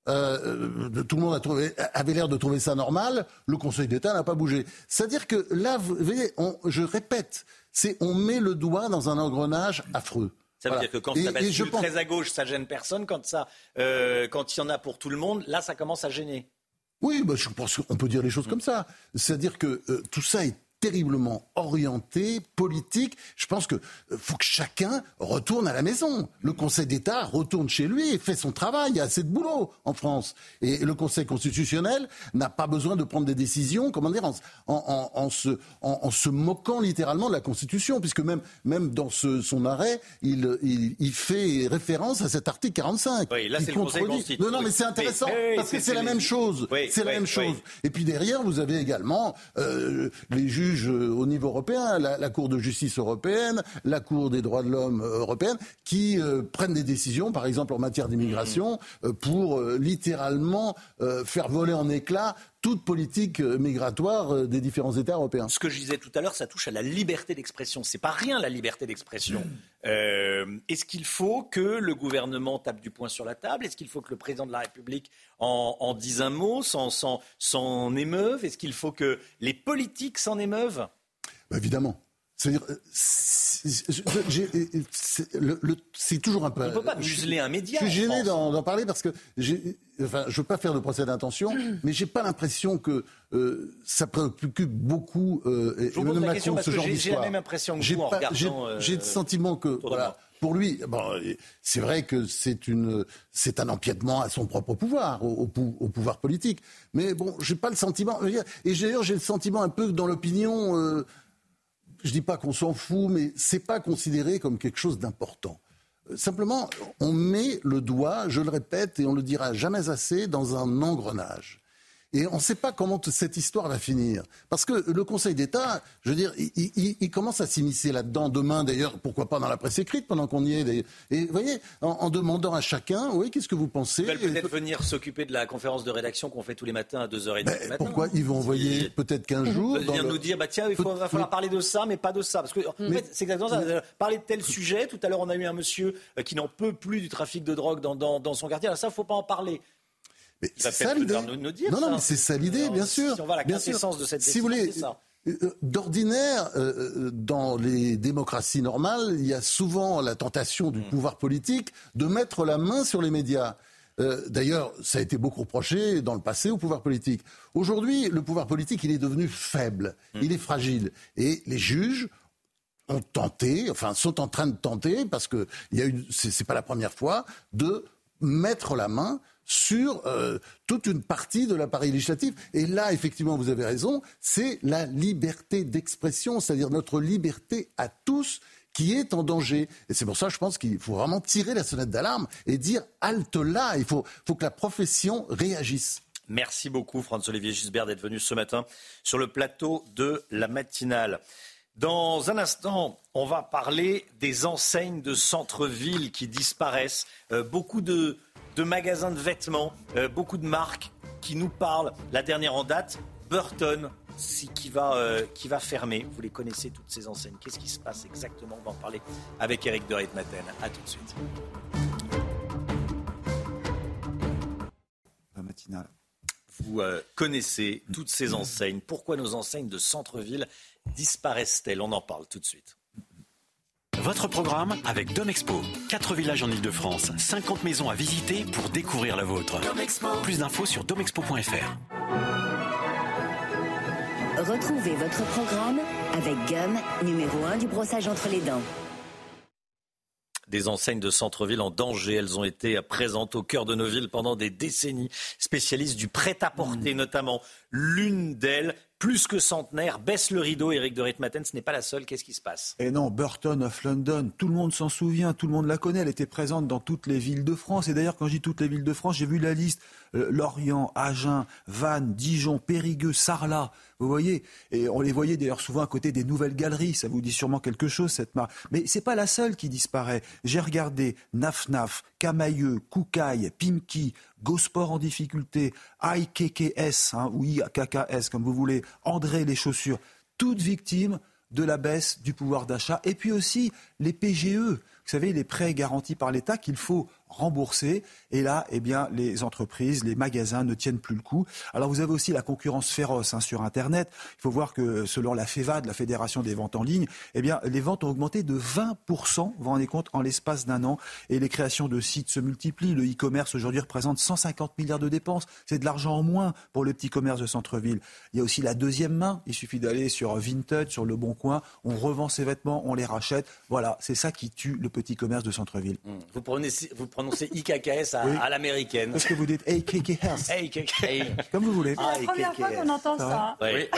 Euh, euh, tout le monde a trouvé, avait l'air de trouver ça normal. Le Conseil d'État n'a pas bougé. C'est-à-dire que là, vous voyez, on- je répète, c'est on met le doigt dans un engrenage affreux. Ça veut Voilà. dire que quand Et- ça je bascule pense- très à gauche, ça gêne personne. Quand, ça, euh, quand il y en a pour tout le monde, là, ça commence à gêner. Oui, bah, je pense qu'on peut dire les choses comme ça. C'est-à-dire que euh, tout ça est terriblement orienté, politique. Je pense que euh, faut que chacun retourne à la maison. Le Conseil d'État retourne chez lui et fait son travail. Il y a assez de boulot en France. Et le Conseil constitutionnel n'a pas besoin de prendre des décisions, comment dire, en, en- en- se, en- en se moquant littéralement de la Constitution, puisque même, même dans ce- son arrêt, il, il, il fait référence à cet article 45. Oui, là, c'est le Conseil contredit- constitutionnel. Non, non, mais c'est intéressant Oui, parce que c'est- la même chose. Oui, c'est la même chose. Et puis derrière, vous avez également euh, les juges euh, au niveau européen, la, la Cour de justice européenne, la Cour des droits de l'homme euh, européenne, qui euh, prennent des décisions, par exemple en matière d'immigration, euh, pour euh, littéralement faire voler en éclats toute politique euh, migratoire euh, des différents États européens. Ce que je disais tout à l'heure, ça touche à la liberté d'expression. C'est pas rien la liberté d'expression. Euh, Est-ce qu'il faut que le gouvernement tape du poing sur la table? Est-ce qu'il faut que le président de la République en, en dise un mot, s'en s'en- s'en émeuve? Est-ce qu'il faut que les politiques s'en émeuvent? Bah, évidemment. C'est-à-dire, euh, c'est toujours un peu. On ne peut pas museler un média. Je suis gêné d'en parler parce que enfin, je ne veux pas faire de procès d'intention, mais j'ai pas l'impression que euh, ça préoccupe beaucoup euh, je Emmanuel Macron ce genre d'histoire. J'ai la même impression que vous en regardant. J'ai le sentiment que voilà, pour lui, bon, c'est vrai que c'est une, c'est un empiètement à son propre pouvoir, au, au, pouvoir politique. Mais bon, j'ai pas le sentiment. Et d'ailleurs, j'ai le sentiment un peu dans l'opinion. Je dis pas qu'on s'en fout, mais c'est pas considéré comme quelque chose d'important. Euh, simplement, on met le doigt, je le répète, et on le dira jamais assez, dans un engrenage. Et on ne sait pas comment cette histoire va finir. Parce que le Conseil d'État, je veux dire, il, commence à s'immiscer là-dedans. Demain, d'ailleurs, pourquoi pas dans la presse écrite, pendant qu'on y est. Et vous voyez, en, demandant à chacun, oui, qu'est-ce que vous pensez Ils veulent peut-être venir s'occuper de la conférence de rédaction qu'on fait tous les matins à 2h30 ben, matin. Pourquoi Ils vont envoyer peut-être qu'un jour. Ils vont venir nous dire, bah, tiens, il va falloir parler de ça, mais pas de ça. Parce que, en fait, c'est exactement ça. Parler de tel sujet. Tout à l'heure, on a eu un monsieur euh, qui n'en peut plus du trafic de drogue dans, dans son quartier. Alors ça, il ne faut pas en parler. Mais c'est ça l'idée. Non, non, mais c'est ça l'idée, bien sûr. Si on voit la bien sûr. de cette si vous voulez, euh, euh, D'ordinaire, euh, dans les démocraties normales, il y a souvent la tentation du hmm. pouvoir politique de mettre la main sur les médias. D'ailleurs, ça a été beaucoup reproché dans le passé au pouvoir politique. Aujourd'hui, le pouvoir politique, il est devenu faible, hmm. il est fragile. Et les juges ont tenté, enfin, sont en train de tenter, parce que c'est pas la première fois, de mettre la main sur euh, toute une partie de l'appareil législatif. Et là, effectivement, vous avez raison, c'est la liberté d'expression, c'est-à-dire notre liberté à tous qui est en danger. Et c'est pour ça, je pense qu'il faut vraiment tirer la sonnette d'alarme et dire halte là. Il faut, faut que la profession réagisse. Merci beaucoup, François-Olivier Gisbert, d'être venu ce matin sur le plateau de la matinale. Dans un instant, on va parler des enseignes de centre-ville qui disparaissent. Euh, beaucoup de, de magasins de vêtements, euh, beaucoup de marques qui nous parlent. La dernière en date, Burton, qui va, euh, qui va fermer. Vous les connaissez, toutes ces enseignes. Qu'est-ce qui se passe exactement? On va en parler avec Eric de Maten. A tout de suite. La matinale. Vous euh, connaissez toutes ces enseignes. Pourquoi nos enseignes de centre-ville disparaissent-elles? On en parle tout de suite. Votre programme avec Domexpo. 4 villages en Ile-de-France, 50 maisons à visiter pour découvrir la vôtre. Plus d'infos sur domexpo.fr. Retrouvez votre programme avec Gum, numéro 1 du brossage entre les dents des enseignes de centre-ville en danger. Elles ont été présentes au cœur de nos villes pendant des décennies. Spécialistes du prêt-à-porter, mmh. notamment. L'une d'elles plus que centenaire, baisse le rideau. Éric de Ritmaten, ce n'est pas la seule. Qu'est-ce qui se passe? Et non, Burton of London, tout le monde s'en souvient, tout le monde la connaît. Elle était présente dans toutes les villes de France. Et d'ailleurs, quand je dis toutes les villes de France, j'ai vu la liste euh, Lorient, Agen, Vannes, Dijon, Périgueux, Sarlat. Vous voyez Et on les voyait d'ailleurs souvent à côté des nouvelles galeries. Ça vous dit sûrement quelque chose, cette marque. Mais c'est pas la seule qui disparaît. J'ai regardé Naf Naf, Camailleux, Koukaï, Pimki, Gosport en difficulté, IKKS, hein, ou IKKS, comme vous voulez, André les chaussures, toutes victimes de la baisse du pouvoir d'achat. Et puis aussi les PGE, vous savez, les prêts garantis par l'État qu'il faut remboursés. Et là, eh bien, les entreprises, les magasins ne tiennent plus le coup. Alors vous avez aussi la concurrence féroce hein, sur Internet. Il faut voir que selon la FEVAD, la Fédération des ventes en ligne, eh bien, les ventes ont augmenté de 20%, vous vous rendez compte, en l'espace d'un an. Et les créations de sites se multiplient. Le e-commerce aujourd'hui représente 150 milliards de dépenses. C'est de l'argent en moins pour le petit commerce de centre-ville. Il y a aussi la deuxième main. Il suffit d'aller sur Vinted, sur Le Bon Coin. On revend ses vêtements, on les rachète. Voilà, c'est ça qui tue le petit commerce de centre-ville. Mmh. Vous prenez, prononcer IKKS à, à l'américaine. Est-ce que vous dites AKKS Comme vous voulez. C'est la première fois qu'on entend ça. Oui,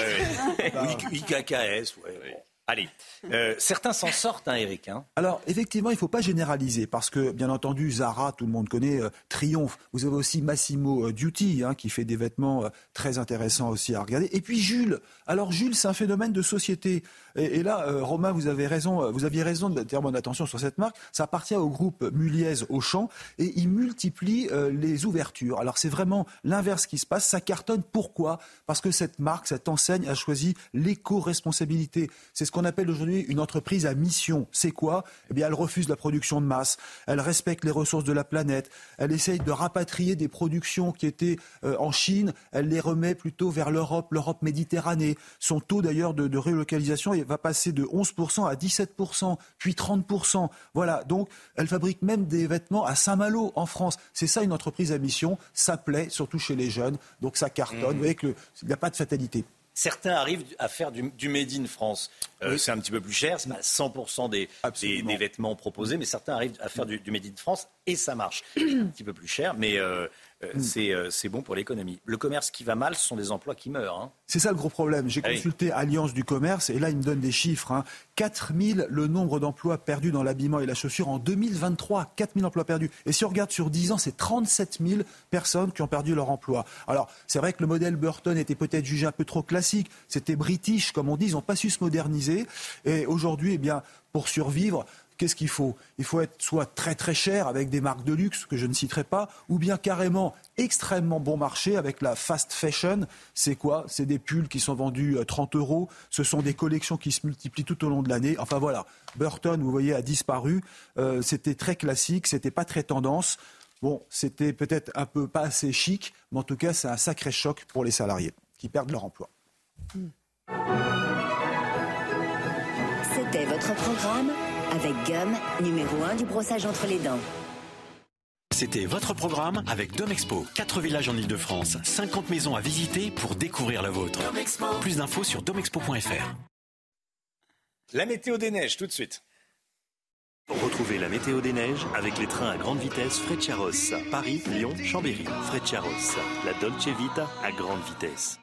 oui. IKKS, oui. Allez, euh, certains s'en sortent, hein, Eric. Hein. Alors, effectivement, il ne faut pas généraliser parce que, bien entendu, Zara, tout le monde connaît, euh, Triomphe. Vous avez aussi Massimo euh, Duty, hein, qui fait des vêtements très intéressants aussi à regarder. Et puis Jules. Alors, Jules, c'est un phénomène de société. Et, là, Romain, vous avez raison, vous aviez raison d'attirer mon attention sur cette marque. Ça appartient au groupe Muliez Auchan et il multiplie les ouvertures. Alors, c'est vraiment l'inverse qui se passe. Ça cartonne. Pourquoi? Parce que cette marque, cette enseigne a choisi l'éco-responsabilité. C'est ce qu'on appelle aujourd'hui une entreprise à mission. C'est quoi? Eh bien, elle refuse la production de masse, elle respecte les ressources de la planète, elle essaye de rapatrier des productions qui étaient euh, en Chine, elle les remet plutôt vers l'Europe, l'Europe méditerranée. Son taux d'ailleurs de, de relocalisation va passer de 11% à 17%, puis 30%. Voilà, donc elle fabrique même des vêtements à Saint-Malo en France. C'est ça une entreprise à mission, ça plaît, surtout chez les jeunes, donc ça cartonne. Vous voyez qu'il n'y a pas de fatalité. Certains arrivent à faire du, Made in France. Euh, c'est un petit peu plus cher, c'est pas 100% des, des, vêtements proposés, mais certains arrivent à faire du, Made in France et ça marche. un petit peu plus cher, mais euh, euh, mm. euh, c'est bon pour l'économie. Le commerce qui va mal, ce sont des emplois qui meurent. Hein. C'est ça le gros problème. J'ai consulté Alliance du commerce et là, ils me donnent des chiffres. Hein. 4 000 le nombre d'emplois perdus dans l'habillement et la chaussure en 2023. 4 000 emplois perdus. Et si on regarde sur 10 ans, c'est 37 000 personnes qui ont perdu leur emploi. Alors, c'est vrai que le modèle Burton était peut-être jugé un peu trop classique. C'était british, comme on dit. Ils n'ont pas su se moderniser. Et aujourd'hui, eh bien, pour survivre, Qu'est-ce qu'il faut? Il faut être soit très très cher avec des marques de luxe que je ne citerai pas, ou bien carrément extrêmement bon marché avec la fast fashion. C'est quoi? C'est des pulls qui sont vendus à 30 euros. Ce sont des collections qui se multiplient tout au long de l'année. Enfin voilà, Burton, vous voyez, a disparu. Euh, c'était très classique, c'était pas très tendance. Bon, c'était peut-être un peu pas assez chic, mais en tout cas, c'est un sacré choc pour les salariés qui perdent leur emploi. C'était votre programme avec Gum, numéro 1 du brossage entre les dents. C'était votre programme avec Domexpo. 4 villages en Ile-de-France, 50 maisons à visiter pour découvrir la vôtre. Plus d'infos sur domexpo.fr. La météo des neiges, tout de suite. Retrouvez la météo des neiges avec les trains à grande vitesse Frecciaros. Paris, Lyon, Chambéry. Frecciaros, la Dolce Vita à grande vitesse.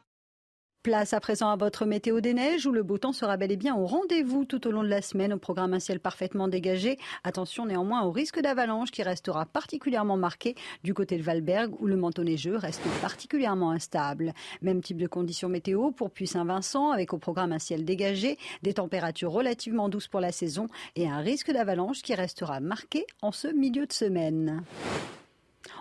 Place à présent à votre météo des neiges où le beau temps sera bel et bien au rendez-vous tout au long de la semaine au programme un ciel parfaitement dégagé. Attention néanmoins au risque d'avalanche qui restera particulièrement marqué du côté de Valberg où le manteau neigeux reste particulièrement instable. Même type de conditions météo pour Puy-Saint-Vincent avec au programme un ciel dégagé, des températures relativement douces pour la saison et un risque d'avalanche qui restera marqué en ce milieu de semaine.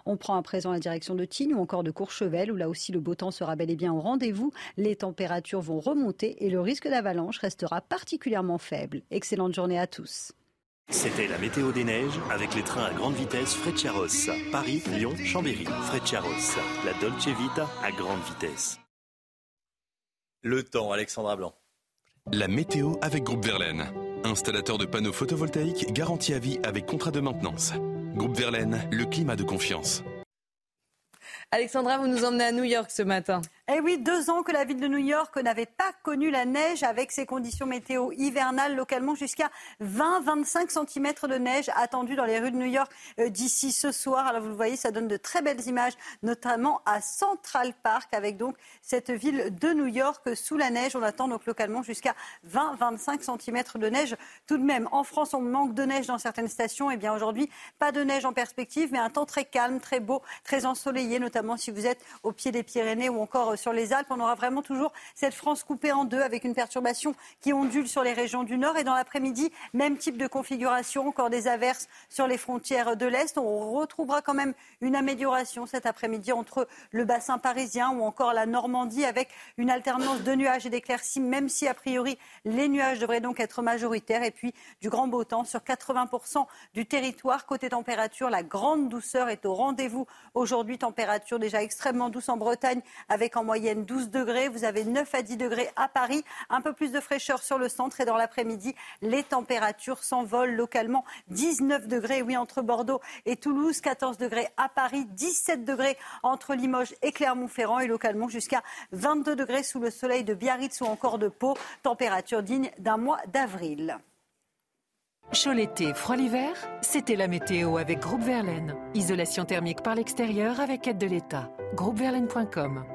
On prend à présent la direction de Tignes ou encore de Courchevel, où là aussi le beau temps sera bel et bien au rendez-vous. Les températures vont remonter et le risque d'avalanche restera particulièrement faible. Excellente journée à tous. C'était la météo des neiges avec les trains à grande vitesse Frecciaros. Paris, Lyon, Chambéry. Frecciaros, la Dolce Vita à grande vitesse. Le temps, Alexandra Blanc. La météo avec Groupe Verlaine. Installateur de panneaux photovoltaïques garantie à vie avec contrat de maintenance. Groupe Verlaine, le climat de confiance. Alexandra, vous nous emmenez à New York ce matin. Eh oui, deux ans que la ville de New York n'avait pas connu la neige avec ses conditions météo hivernales, localement jusqu'à 20-25 cm de neige attendue dans les rues de New York euh, d'ici ce soir. Alors vous le voyez, ça donne de très belles images, notamment à Central Park, avec donc cette ville de New York sous la neige. On attend donc localement jusqu'à 20-25 cm de neige. Tout de même, en France, on manque de neige dans certaines stations. Eh bien aujourd'hui, pas de neige en perspective, mais un temps très calme, très beau, très ensoleillé, notamment si vous êtes au pied des Pyrénées ou encore sur les Alpes. On aura vraiment toujours cette France coupée en deux avec une perturbation qui ondule sur les régions du nord. Et dans l'après-midi, même type de configuration, encore des averses sur les frontières de l'Est. On retrouvera quand même une amélioration cet après-midi entre le bassin parisien ou encore la Normandie avec une alternance de nuages et d'éclaircies, même si a priori les nuages devraient donc être majoritaires. Et puis du grand beau temps sur 80% du territoire. Côté température, la grande douceur est au rendez-vous aujourd'hui. Température déjà extrêmement douce en Bretagne avec en moyenne 12 degrés. Vous avez 9 à 10 degrés à Paris. Un peu plus de fraîcheur sur le centre. Et dans l'après-midi, les températures s'envolent localement. 19 degrés, oui, entre Bordeaux et Toulouse. 14 degrés à Paris. 17 degrés entre Limoges et Clermont-Ferrand. Et localement jusqu'à 22 degrés sous le soleil de Biarritz ou encore de Pau. Température digne d'un mois d'avril. Chaud l'été, froid l'hiver, c'était la météo avec Groupe Verlaine. Isolation thermique par l'extérieur avec aide de l'État. Groupeverlaine.com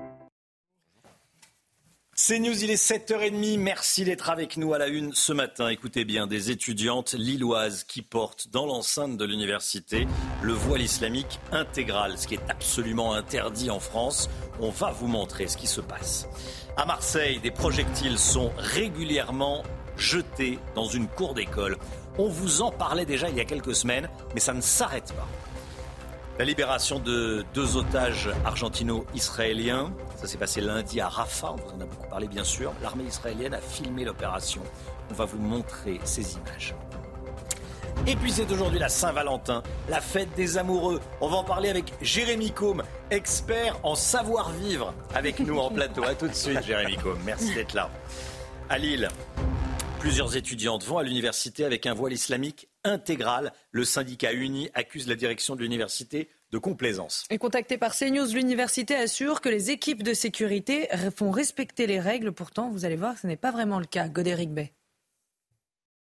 c'est News, il est 7h30. Merci d'être avec nous à la une ce matin. Écoutez bien, des étudiantes lilloises qui portent dans l'enceinte de l'université le voile islamique intégral, ce qui est absolument interdit en France. On va vous montrer ce qui se passe. À Marseille, des projectiles sont régulièrement jetés dans une cour d'école. On vous en parlait déjà il y a quelques semaines, mais ça ne s'arrête pas. La libération de deux otages argentino-israéliens, ça s'est passé lundi à Rafah, on en a beaucoup parlé bien sûr. L'armée israélienne a filmé l'opération. On va vous montrer ces images. Et puis c'est aujourd'hui la Saint-Valentin, la fête des amoureux. On va en parler avec Jérémy Combe, expert en savoir-vivre, avec nous en plateau. A tout de suite, Jérémy Combe. Merci d'être là. À Lille, plusieurs étudiantes vont à l'université avec un voile islamique intégral. Le syndicat uni accuse la direction de l'université de complaisance. Et contacté par CNews, l'université assure que les équipes de sécurité font respecter les règles. Pourtant, vous allez voir, ce n'est pas vraiment le cas. Godéric Bay.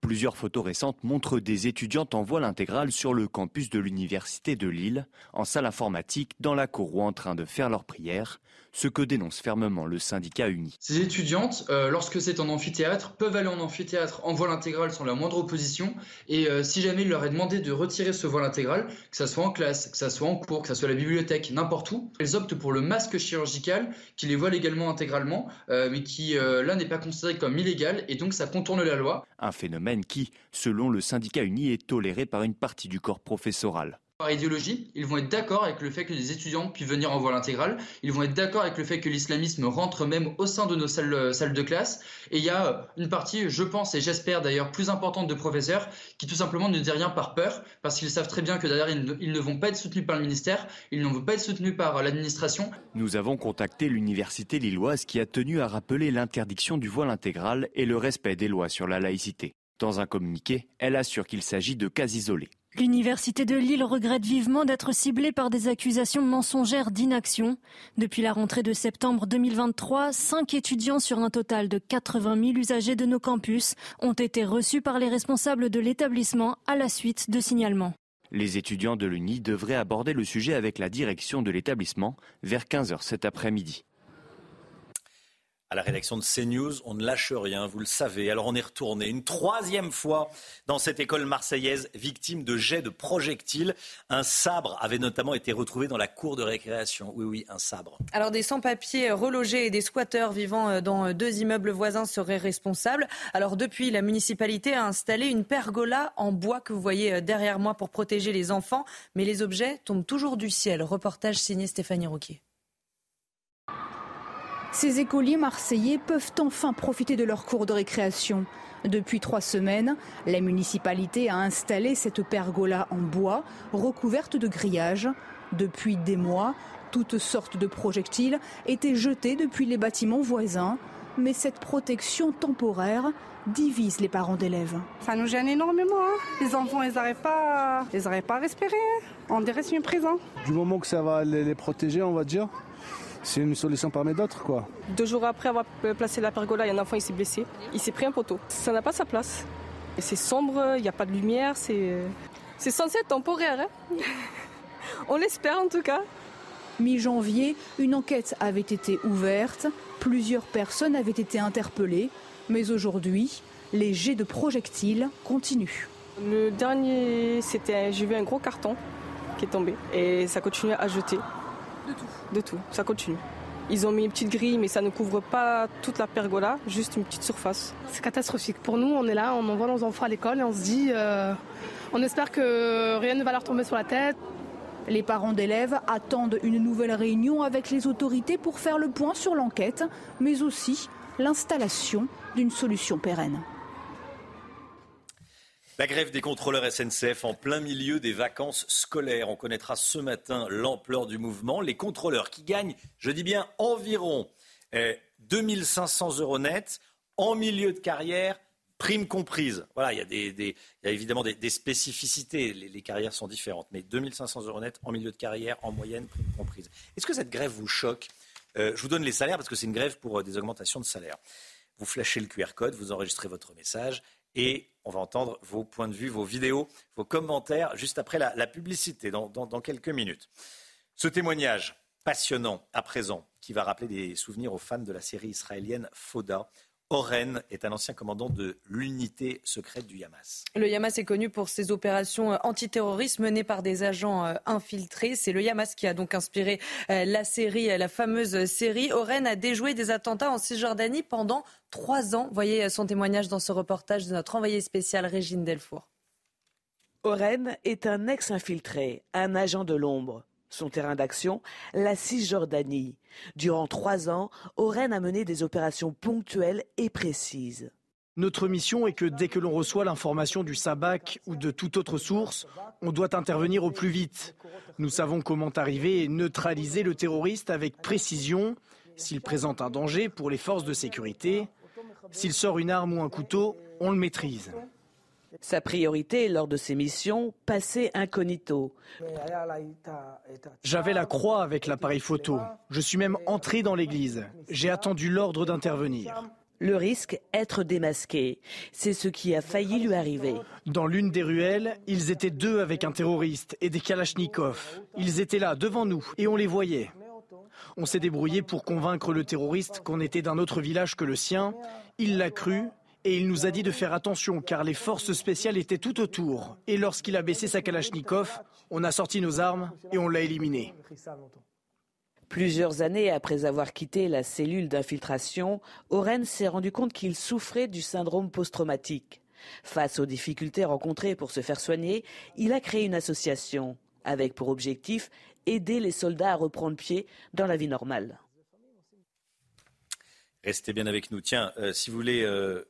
Plusieurs photos récentes montrent des étudiantes en voile intégral sur le campus de l'université de Lille, en salle informatique, dans la cour ou en train de faire leurs prières ce que dénonce fermement le syndicat uni. Ces étudiantes, euh, lorsque c'est en amphithéâtre, peuvent aller en amphithéâtre en voile intégral sans la moindre opposition. Et euh, si jamais il leur est demandé de retirer ce voile intégral, que ça soit en classe, que ça soit en cours, que ça soit à la bibliothèque, n'importe où, elles optent pour le masque chirurgical qui les voile également intégralement, euh, mais qui là n'est pas considéré comme illégal et donc ça contourne la loi. Un phénomène qui, selon le syndicat uni, est toléré par une partie du corps professoral par idéologie, ils vont être d'accord avec le fait que les étudiants puissent venir en voile intégral, ils vont être d'accord avec le fait que l'islamisme rentre même au sein de nos salles, euh, de classe, et il y a euh, une partie, je pense et j'espère d'ailleurs plus importante de professeurs qui tout simplement ne disent rien par peur, parce qu'ils savent très bien que derrière ils ne, ils ne vont pas être soutenus par le ministère, ils ne vont pas être soutenus par euh, l'administration. Nous avons contacté l'université lilloise qui a tenu à rappeler l'interdiction du voile intégral et le respect des lois sur la laïcité. Dans un communiqué, elle assure qu'il s'agit de cas isolés. L'Université de Lille regrette vivement d'être ciblée par des accusations mensongères d'inaction. Depuis la rentrée de septembre 2023, cinq étudiants sur un total de 80 000 usagers de nos campus ont été reçus par les responsables de l'établissement à la suite de signalements. Les étudiants de l'Uni devraient aborder le sujet avec la direction de l'établissement vers 15h cet après-midi à la rédaction de CNews. On ne lâche rien, vous le savez. Alors on est retourné une troisième fois dans cette école marseillaise, victime de jets de projectiles. Un sabre avait notamment été retrouvé dans la cour de récréation. Oui, oui, un sabre. Alors des sans-papiers relogés et des squatteurs vivant euh, dans deux immeubles voisins seraient responsables. Alors depuis, la municipalité a installé une pergola en bois que vous voyez euh, derrière moi pour protéger les enfants. Mais les objets tombent toujours du ciel. Reportage signé Stéphanie Rouquier. Ces écoliers marseillais peuvent enfin profiter de leur cours de récréation. Depuis trois semaines, la municipalité a installé cette pergola en bois recouverte de grillages. Depuis des mois, toutes sortes de projectiles étaient jetés depuis les bâtiments voisins. Mais cette protection temporaire divise les parents d'élèves. Ça nous gêne énormément. Hein. Les enfants, ils n'arrivent pas, pas à respirer. Hein. On dirait une prison. Du moment que ça va les protéger, on va dire, c'est une solution parmi d'autres. quoi. Deux jours après avoir placé la pergola, il y a un enfant qui s'est blessé. Il s'est pris un poteau. Ça n'a pas sa place. C'est sombre, il n'y a pas de lumière, c'est, c'est censé être temporaire. Hein. On l'espère en tout cas. Mi-janvier, une enquête avait été ouverte, plusieurs personnes avaient été interpellées, mais aujourd'hui, les jets de projectiles continuent. Le dernier, c'était, j'ai vu un gros carton qui est tombé et ça continue à jeter. De tout De tout, ça continue. Ils ont mis une petite grille, mais ça ne couvre pas toute la pergola, juste une petite surface. C'est catastrophique. Pour nous, on est là, on envoie nos enfants à l'école et on se dit, euh, on espère que rien ne va leur tomber sur la tête. Les parents d'élèves attendent une nouvelle réunion avec les autorités pour faire le point sur l'enquête, mais aussi l'installation d'une solution pérenne. La grève des contrôleurs SNCF en plein milieu des vacances scolaires. On connaîtra ce matin l'ampleur du mouvement. Les contrôleurs qui gagnent, je dis bien environ 2500 euros net en milieu de carrière, prime comprise. Voilà, il y a, évidemment des, spécificités. Les, carrières sont différentes. Mais 2500 euros net en milieu de carrière, en moyenne, prime comprise. Est-ce que cette grève vous choque? Euh, Je vous donne les salaires parce que c'est une grève pour euh, des augmentations de salaire. Vous flashez le QR code, vous enregistrez votre message et on va entendre vos points de vue, vos vidéos, vos commentaires juste après la, publicité, dans, quelques minutes. Ce témoignage passionnant à présent, qui va rappeler des souvenirs aux fans de la série israélienne Foda, Oren est un ancien commandant de l'unité secrète du Hamas. Le Hamas est connu pour ses opérations euh, antiterroristes menées par des agents euh, infiltrés. C'est le Hamas qui a donc inspiré euh, la série, la fameuse série. Oren a déjoué des attentats en Cisjordanie pendant trois ans. Voyez son témoignage dans ce reportage de notre envoyée spéciale Régine Delfour. Oren est un ex-infiltré, un agent de l'ombre. Son terrain d'action, la Cisjordanie. Durant trois ans, Oren a mené des opérations ponctuelles et précises. Notre mission est que dès que l'on reçoit l'information du SABAC ou de toute autre source, on doit intervenir au plus vite. Nous savons comment arriver et neutraliser le terroriste avec précision s'il présente un danger pour les forces de sécurité. S'il sort une arme ou un couteau, on le maîtrise. Sa priorité lors de ses missions, passer incognito. J'avais la croix avec l'appareil photo. Je suis même entré dans l'église. J'ai attendu l'ordre d'intervenir. Le risque, être démasqué. C'est ce qui a failli lui arriver. Dans l'une des ruelles, ils étaient deux avec un terroriste et des kalachnikovs. Ils étaient là, devant nous, et on les voyait. On s'est débrouillé pour convaincre le terroriste qu'on était d'un autre village que le sien. Il l'a cru et il nous a dit de faire attention car les forces spéciales étaient tout autour. Et lorsqu'il a baissé sa Kalachnikov, on a sorti nos armes et on l'a éliminé. Plusieurs années après avoir quitté la cellule d'infiltration, Oren s'est rendu compte qu'il souffrait du syndrome post-traumatique. Face aux difficultés rencontrées pour se faire soigner, il a créé une association avec pour objectif aider les soldats à reprendre pied dans la vie normale. Restez bien avec nous. Tiens, euh, si vous voulez euh,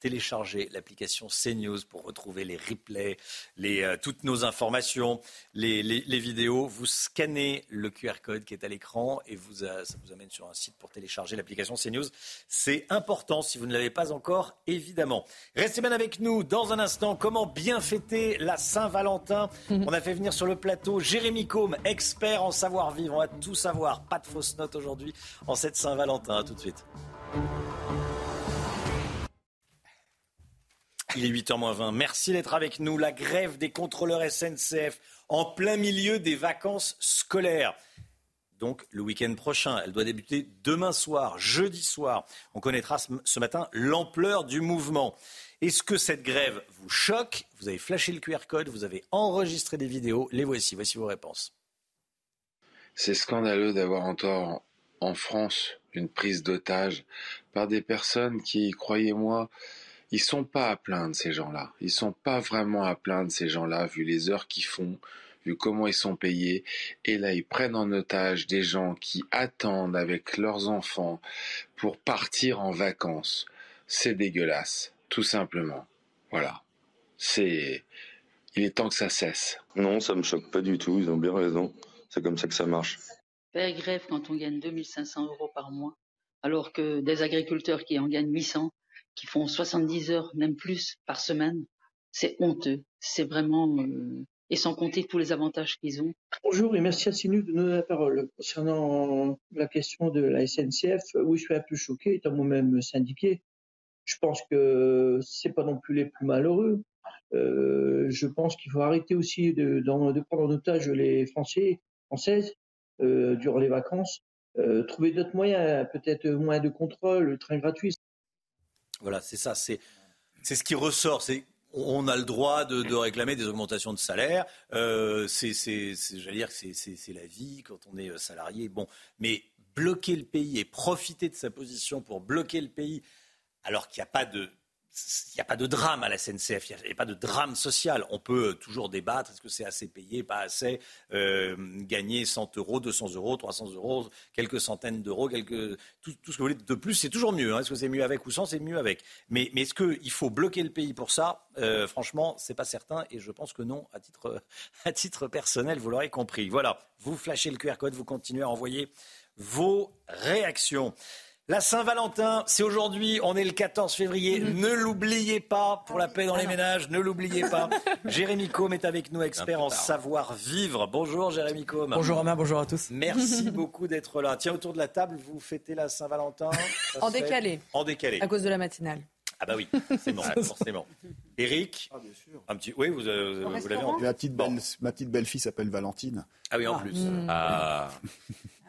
télécharger l'application CNews pour retrouver les replays, les, euh, toutes nos informations, les, les, vidéos. Vous scannez le QR code qui est à l'écran et vous, ça vous amène sur un site pour télécharger l'application CNews. C'est important si vous ne l'avez pas encore, évidemment. Restez bien avec nous dans un instant. Comment bien fêter la Saint-Valentin? On a fait venir sur le plateau Jérémy Combe, expert en savoir-vivre. On va tout savoir. Pas de fausses notes aujourd'hui en cette Saint-Valentin. tout de suite. Il est 8h20. Merci d'être avec nous. La grève des contrôleurs SNCF en plein milieu des vacances scolaires. Donc le week-end prochain, elle doit débuter demain soir, jeudi soir. On connaîtra ce matin l'ampleur du mouvement. Est-ce que cette grève vous choque? Vous avez flashé le QR code, vous avez enregistré des vidéos. Les voici, voici vos réponses. C'est scandaleux d'avoir encore en France une prise d'otage par des personnes qui, croyez-moi, ils sont pas à plaindre ces gens-là. Ils sont pas vraiment à plaindre ces gens-là vu les heures qu'ils font, vu comment ils sont payés. Et là, ils prennent en otage des gens qui attendent avec leurs enfants pour partir en vacances. C'est dégueulasse, tout simplement. Voilà. C'est il est temps que ça cesse. Non, ça me choque pas du tout, ils ont bien raison. C'est comme ça que ça marche. Faire grève quand on gagne 2500 euros par mois, alors que des agriculteurs qui en gagnent 800, qui font 70 heures, même plus, par semaine. C'est honteux. C'est vraiment... Euh, et sans compter tous les avantages qu'ils ont. Bonjour et merci à Sinu de nous donner la parole. Concernant la question de la SNCF, oui, je suis un peu choqué, étant moi-même syndiqué. Je pense que c'est pas non plus les plus malheureux. Euh, je pense qu'il faut arrêter aussi de, prendre en otage les Français, Françaises, euh, durant les vacances. Trouver d'autres moyens, peut-être moins de contrôle, le train gratuit, voilà, c'est ça, c'est ce qui ressort. On a le droit de, réclamer des augmentations de salaire. Euh, c'est, j'allais dire c'est la vie quand on est euh, salarié. Bon, mais bloquer le pays et profiter de sa position pour bloquer le pays, alors qu'il n'y a pas de il n'y a pas de drame à la SNCF, il n'y a, pas de drame social. On peut toujours débattre, est-ce que c'est assez payé, pas assez, euh, gagner 100 euros, 200 euros, 300 euros, quelques centaines d'euros, quelques, tout, ce que vous voulez de plus, c'est toujours mieux. Hein. Est-ce que c'est mieux avec ou sans C'est mieux avec. Mais, mais est-ce qu'il faut bloquer le pays pour ça? Euh, Franchement, c'est pas certain et je pense que non, à titre, à titre personnel, vous l'aurez compris. Voilà, vous flashez le QR code, vous continuez à envoyer vos réactions. La Saint-Valentin, c'est aujourd'hui, on est le 14 février. Mhm. Ne l'oubliez pas, pour la paix dans les ménages, ne l'oubliez pas. Jérémy Combe est avec nous, expert en savoir-vivre. Bonjour Jérémy Combe. Bonjour Romain, bonjour à tous. Merci beaucoup d'être là. Tiens, autour de la table, vous fêtez la Saint-Valentin En décalé. En décalé. À cause de la matinale. Ah bah oui, c'est bon, forcément. Eric, ah, bien sûr. un petit, oui, vous, vous l'avez Ma petite belle, ma petite belle fille s'appelle Valentine. Ah oui, en plus. Ah.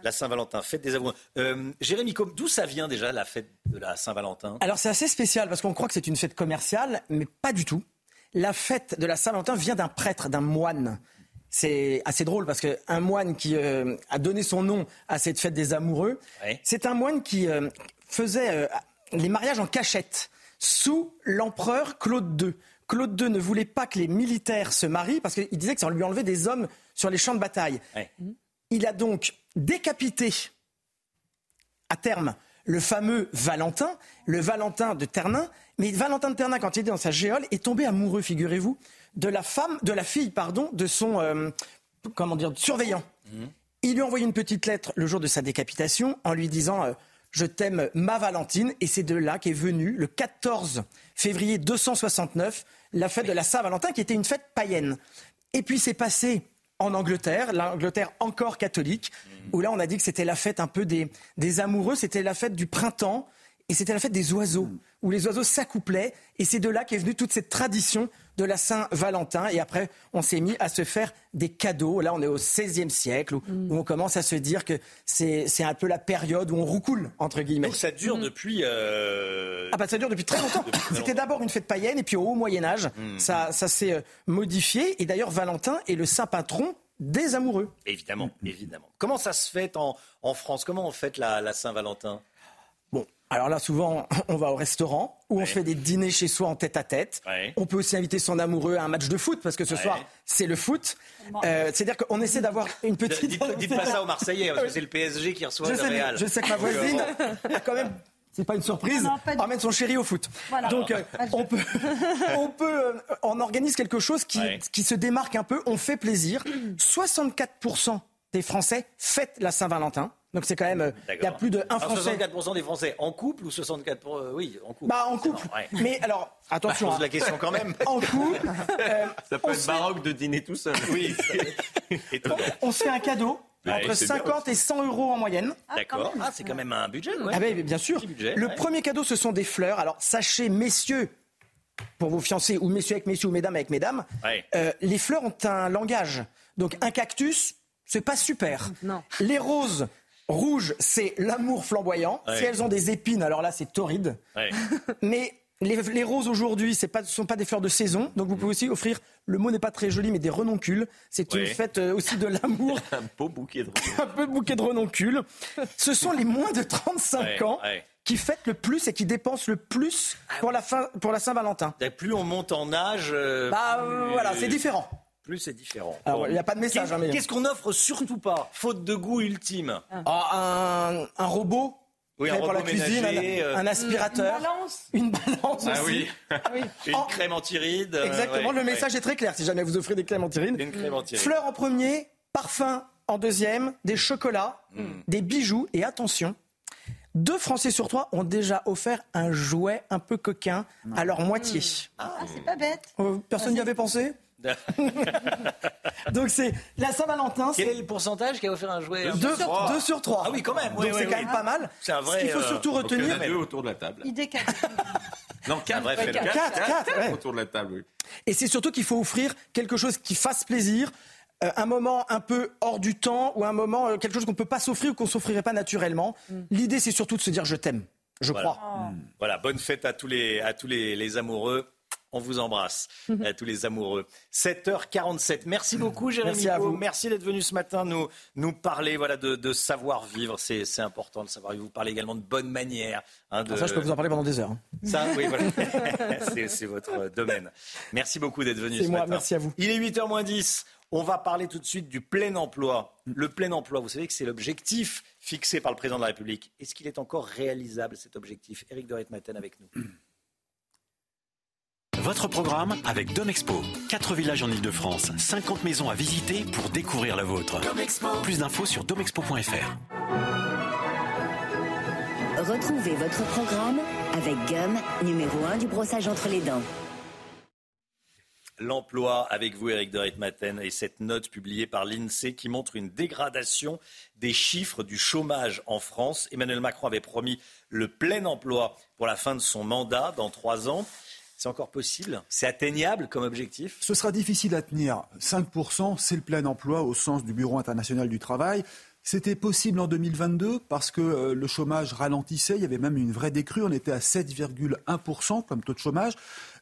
La Saint-Valentin, fête des amoureux. Euh, Jérémy, d'où ça vient déjà la fête de la Saint-Valentin? Alors c'est assez spécial parce qu'on croit que c'est une fête commerciale, mais pas du tout. La fête de la Saint-Valentin vient d'un prêtre, d'un moine. C'est assez drôle parce qu'un moine qui euh, a donné son nom à cette fête des amoureux, c'est un moine qui euh, faisait les mariages en cachette sous l'empereur Claude II Claude II ne voulait pas que les militaires se marient parce qu'il disait que ça lui enlevait des hommes sur les champs de bataille. Il a donc décapité à terme le fameux Valentin, le Valentin de Ternin. Mais Valentin de Ternin, quand il était dans sa géole, est tombé amoureux, figurez-vous, de la femme, de la fille, pardon, de son euh, comment dire, surveillant. Il lui a envoyé une petite lettre le jour de sa décapitation en lui disant euh, Je t'aime, ma Valentine. Et c'est de là qu'est venue, le 14 février 269, la fête de la Saint-Valentin, qui était une fête païenne. Et puis c'est passé en Angleterre, l'Angleterre encore catholique, où là on a dit que c'était la fête un peu des, des amoureux, c'était la fête du printemps. Et c'était la fête des oiseaux, où les oiseaux s'accouplaient. Et c'est de là qu'est venue toute cette tradition de la Saint-Valentin. Et après, on s'est mis à se faire des cadeaux. Là, on est au XVIe siècle, où, où on commence à se dire que c'est un peu la période où on roucoule, entre guillemets. Donc ça dure depuis. euh, Ah bah ça dure depuis très longtemps. C'était d'abord une fête païenne et puis au haut Moyen Âge, Mm. ça, ça s'est euh, modifié. Et d'ailleurs, Valentin est le saint patron des amoureux. Évidemment, évidemment. Comment ça se fait en, en France? Comment on fête la, la Saint-Valentin? Alors là, souvent, on va au restaurant où on fait des dîners chez soi en tête à tête. Ouais. On peut aussi inviter son amoureux à un match de foot parce que ce Ouais. soir, c'est le foot. Euh, C'est-à-dire qu'on essaie d'avoir une petite. Dites, dites pas ça aux Marseillais, parce que c'est le PSG qui reçoit Je le sais, Real. je sais que ma voisine a quand même. C'est pas une surprise. emmène son chéri au foot. Voilà. Donc euh, on peut, on peut, euh, on organise quelque chose qui, Ouais. qui se démarque un peu. On fait plaisir. 64% des Français fêtent la Saint-Valentin. Donc c'est quand même, euh, il y a plus de un Alors, Français. 64% des Français en couple ou 64% pour- euh, Oui, en couple. Bah en couple. Ouais. Mais alors attention. Bah, je pose hein. la question quand même. En couple. euh, Ça peut on être fait- baroque de dîner tout seul. Oui. Étonnant. on se fait un cadeau Ouais, entre c'est bien 50 et 100 euros en moyenne. D'accord. Ah, c'est quand même un budget. ouais. Ah ben, bien sûr. Budget, le ouais. premier cadeau, ce sont des fleurs. Alors sachez, messieurs, pour vos fiancés, ou messieurs avec messieurs, ou mesdames avec mesdames, Ouais. euh, les fleurs ont un langage. Donc un cactus, c'est pas super. Non. Les roses rouges, c'est l'amour flamboyant. Ouais. Si elles ont des épines, alors là, c'est torride. Ouais. Mais les, les roses aujourd'hui, ce ne sont pas des fleurs de saison. Donc vous pouvez aussi offrir, le mot n'est pas très joli, mais des renoncules. C'est une Ouais. fête euh, aussi de l'amour. Un beau bouquet de un peu bouquet de renoncules. Ce sont les moins de 35 Ouais, ans ouais. qui fêtent le plus et qui dépensent le plus pour la, fin, pour la Saint-Valentin. Et Plus on monte en âge. euh, Bah euh, plus- voilà, c'est différent. Plus c'est différent. Alors, Bon. il n'y a pas de message. Hein, mais- Qu'est-ce qu'on offre surtout pas Faute de goût ultime. Ah, un, un robot Oui, un pour la robot cuisine, ménager, un, euh, un aspirateur, une balance, Ah aussi. oui. Une crème antiride. euh, Exactement, ouais, le ouais. message est très clair si jamais vous offrez des crèmes antirines. Une crème antiride. Fleurs en premier, parfum en deuxième, des chocolats, Hmm. des bijoux et attention, deux Français sur trois ont déjà offert un jouet un peu coquin à leur moitié. Ah, c'est pas bête. Euh, Personne n'y avait pensé? Donc c'est la Saint-Valentin, Quel est c'est le pourcentage qui a offert un jouet un peu deux, froid deux sur trois. Ah oui, quand même. Donc oui, c'est oui, quand même pas mal. C'est un vrai, Ce qu'il faut euh, surtout Donc, il y en retenir, a deux autour de la table. Idée cadeau. Non, quatre. Un vrai Quatre, fait. quatre, Quatre, quatre, ouais. autour de la table, oui. Et c'est surtout qu'il faut offrir quelque chose qui fasse plaisir, euh, un moment un peu hors du temps ou un moment, euh, quelque chose qu'on ne peut pas s'offrir ou qu'on ne s'offrirait pas naturellement. L'idée, c'est surtout de se dire je t'aime, je Voilà. crois. Voilà, bonne fête à tous les, à tous les, les amoureux. On vous embrasse, à tous les amoureux. 7h47. Merci beaucoup, Jérémy. Merci à vous. Merci d'être venu ce matin nous, nous parler voilà, de, de savoir-vivre. C'est c'est important de savoir. Vous parlez également de bonne manière. hein, de- Alors ça, je peux vous en parler pendant des heures. hein. Ça, oui, voilà. C'est- c'est votre euh, domaine. Merci beaucoup d'être venu C'est ce moi, matin. merci à vous. Il est 8h moins 10. On va parler tout de suite du plein emploi. Le plein emploi, vous savez que c'est l'objectif fixé par le président de la République. Est-ce qu'il est encore réalisable, cet objectif? Éric de Maten avec nous. Votre programme avec Domexpo. 4 villages en Ile-de-France, 50 maisons à visiter pour découvrir la vôtre. Plus d'infos sur domexpo.fr. Retrouvez votre programme avec Gum, numéro 1 du brossage entre les dents. L'emploi avec vous, Éric de Maten, et cette note publiée par l'INSEE qui montre une dégradation des chiffres du chômage en France. Emmanuel Macron avait promis le plein emploi pour la fin de son mandat dans trois ans. C'est encore possible? C'est atteignable comme objectif? Ce sera difficile à tenir. 5%, c'est le plein emploi au sens du Bureau international du travail. C'était possible en 2022 parce que euh, le chômage ralentissait. Il y avait même une vraie décrue. On était à 7,1% comme taux de chômage.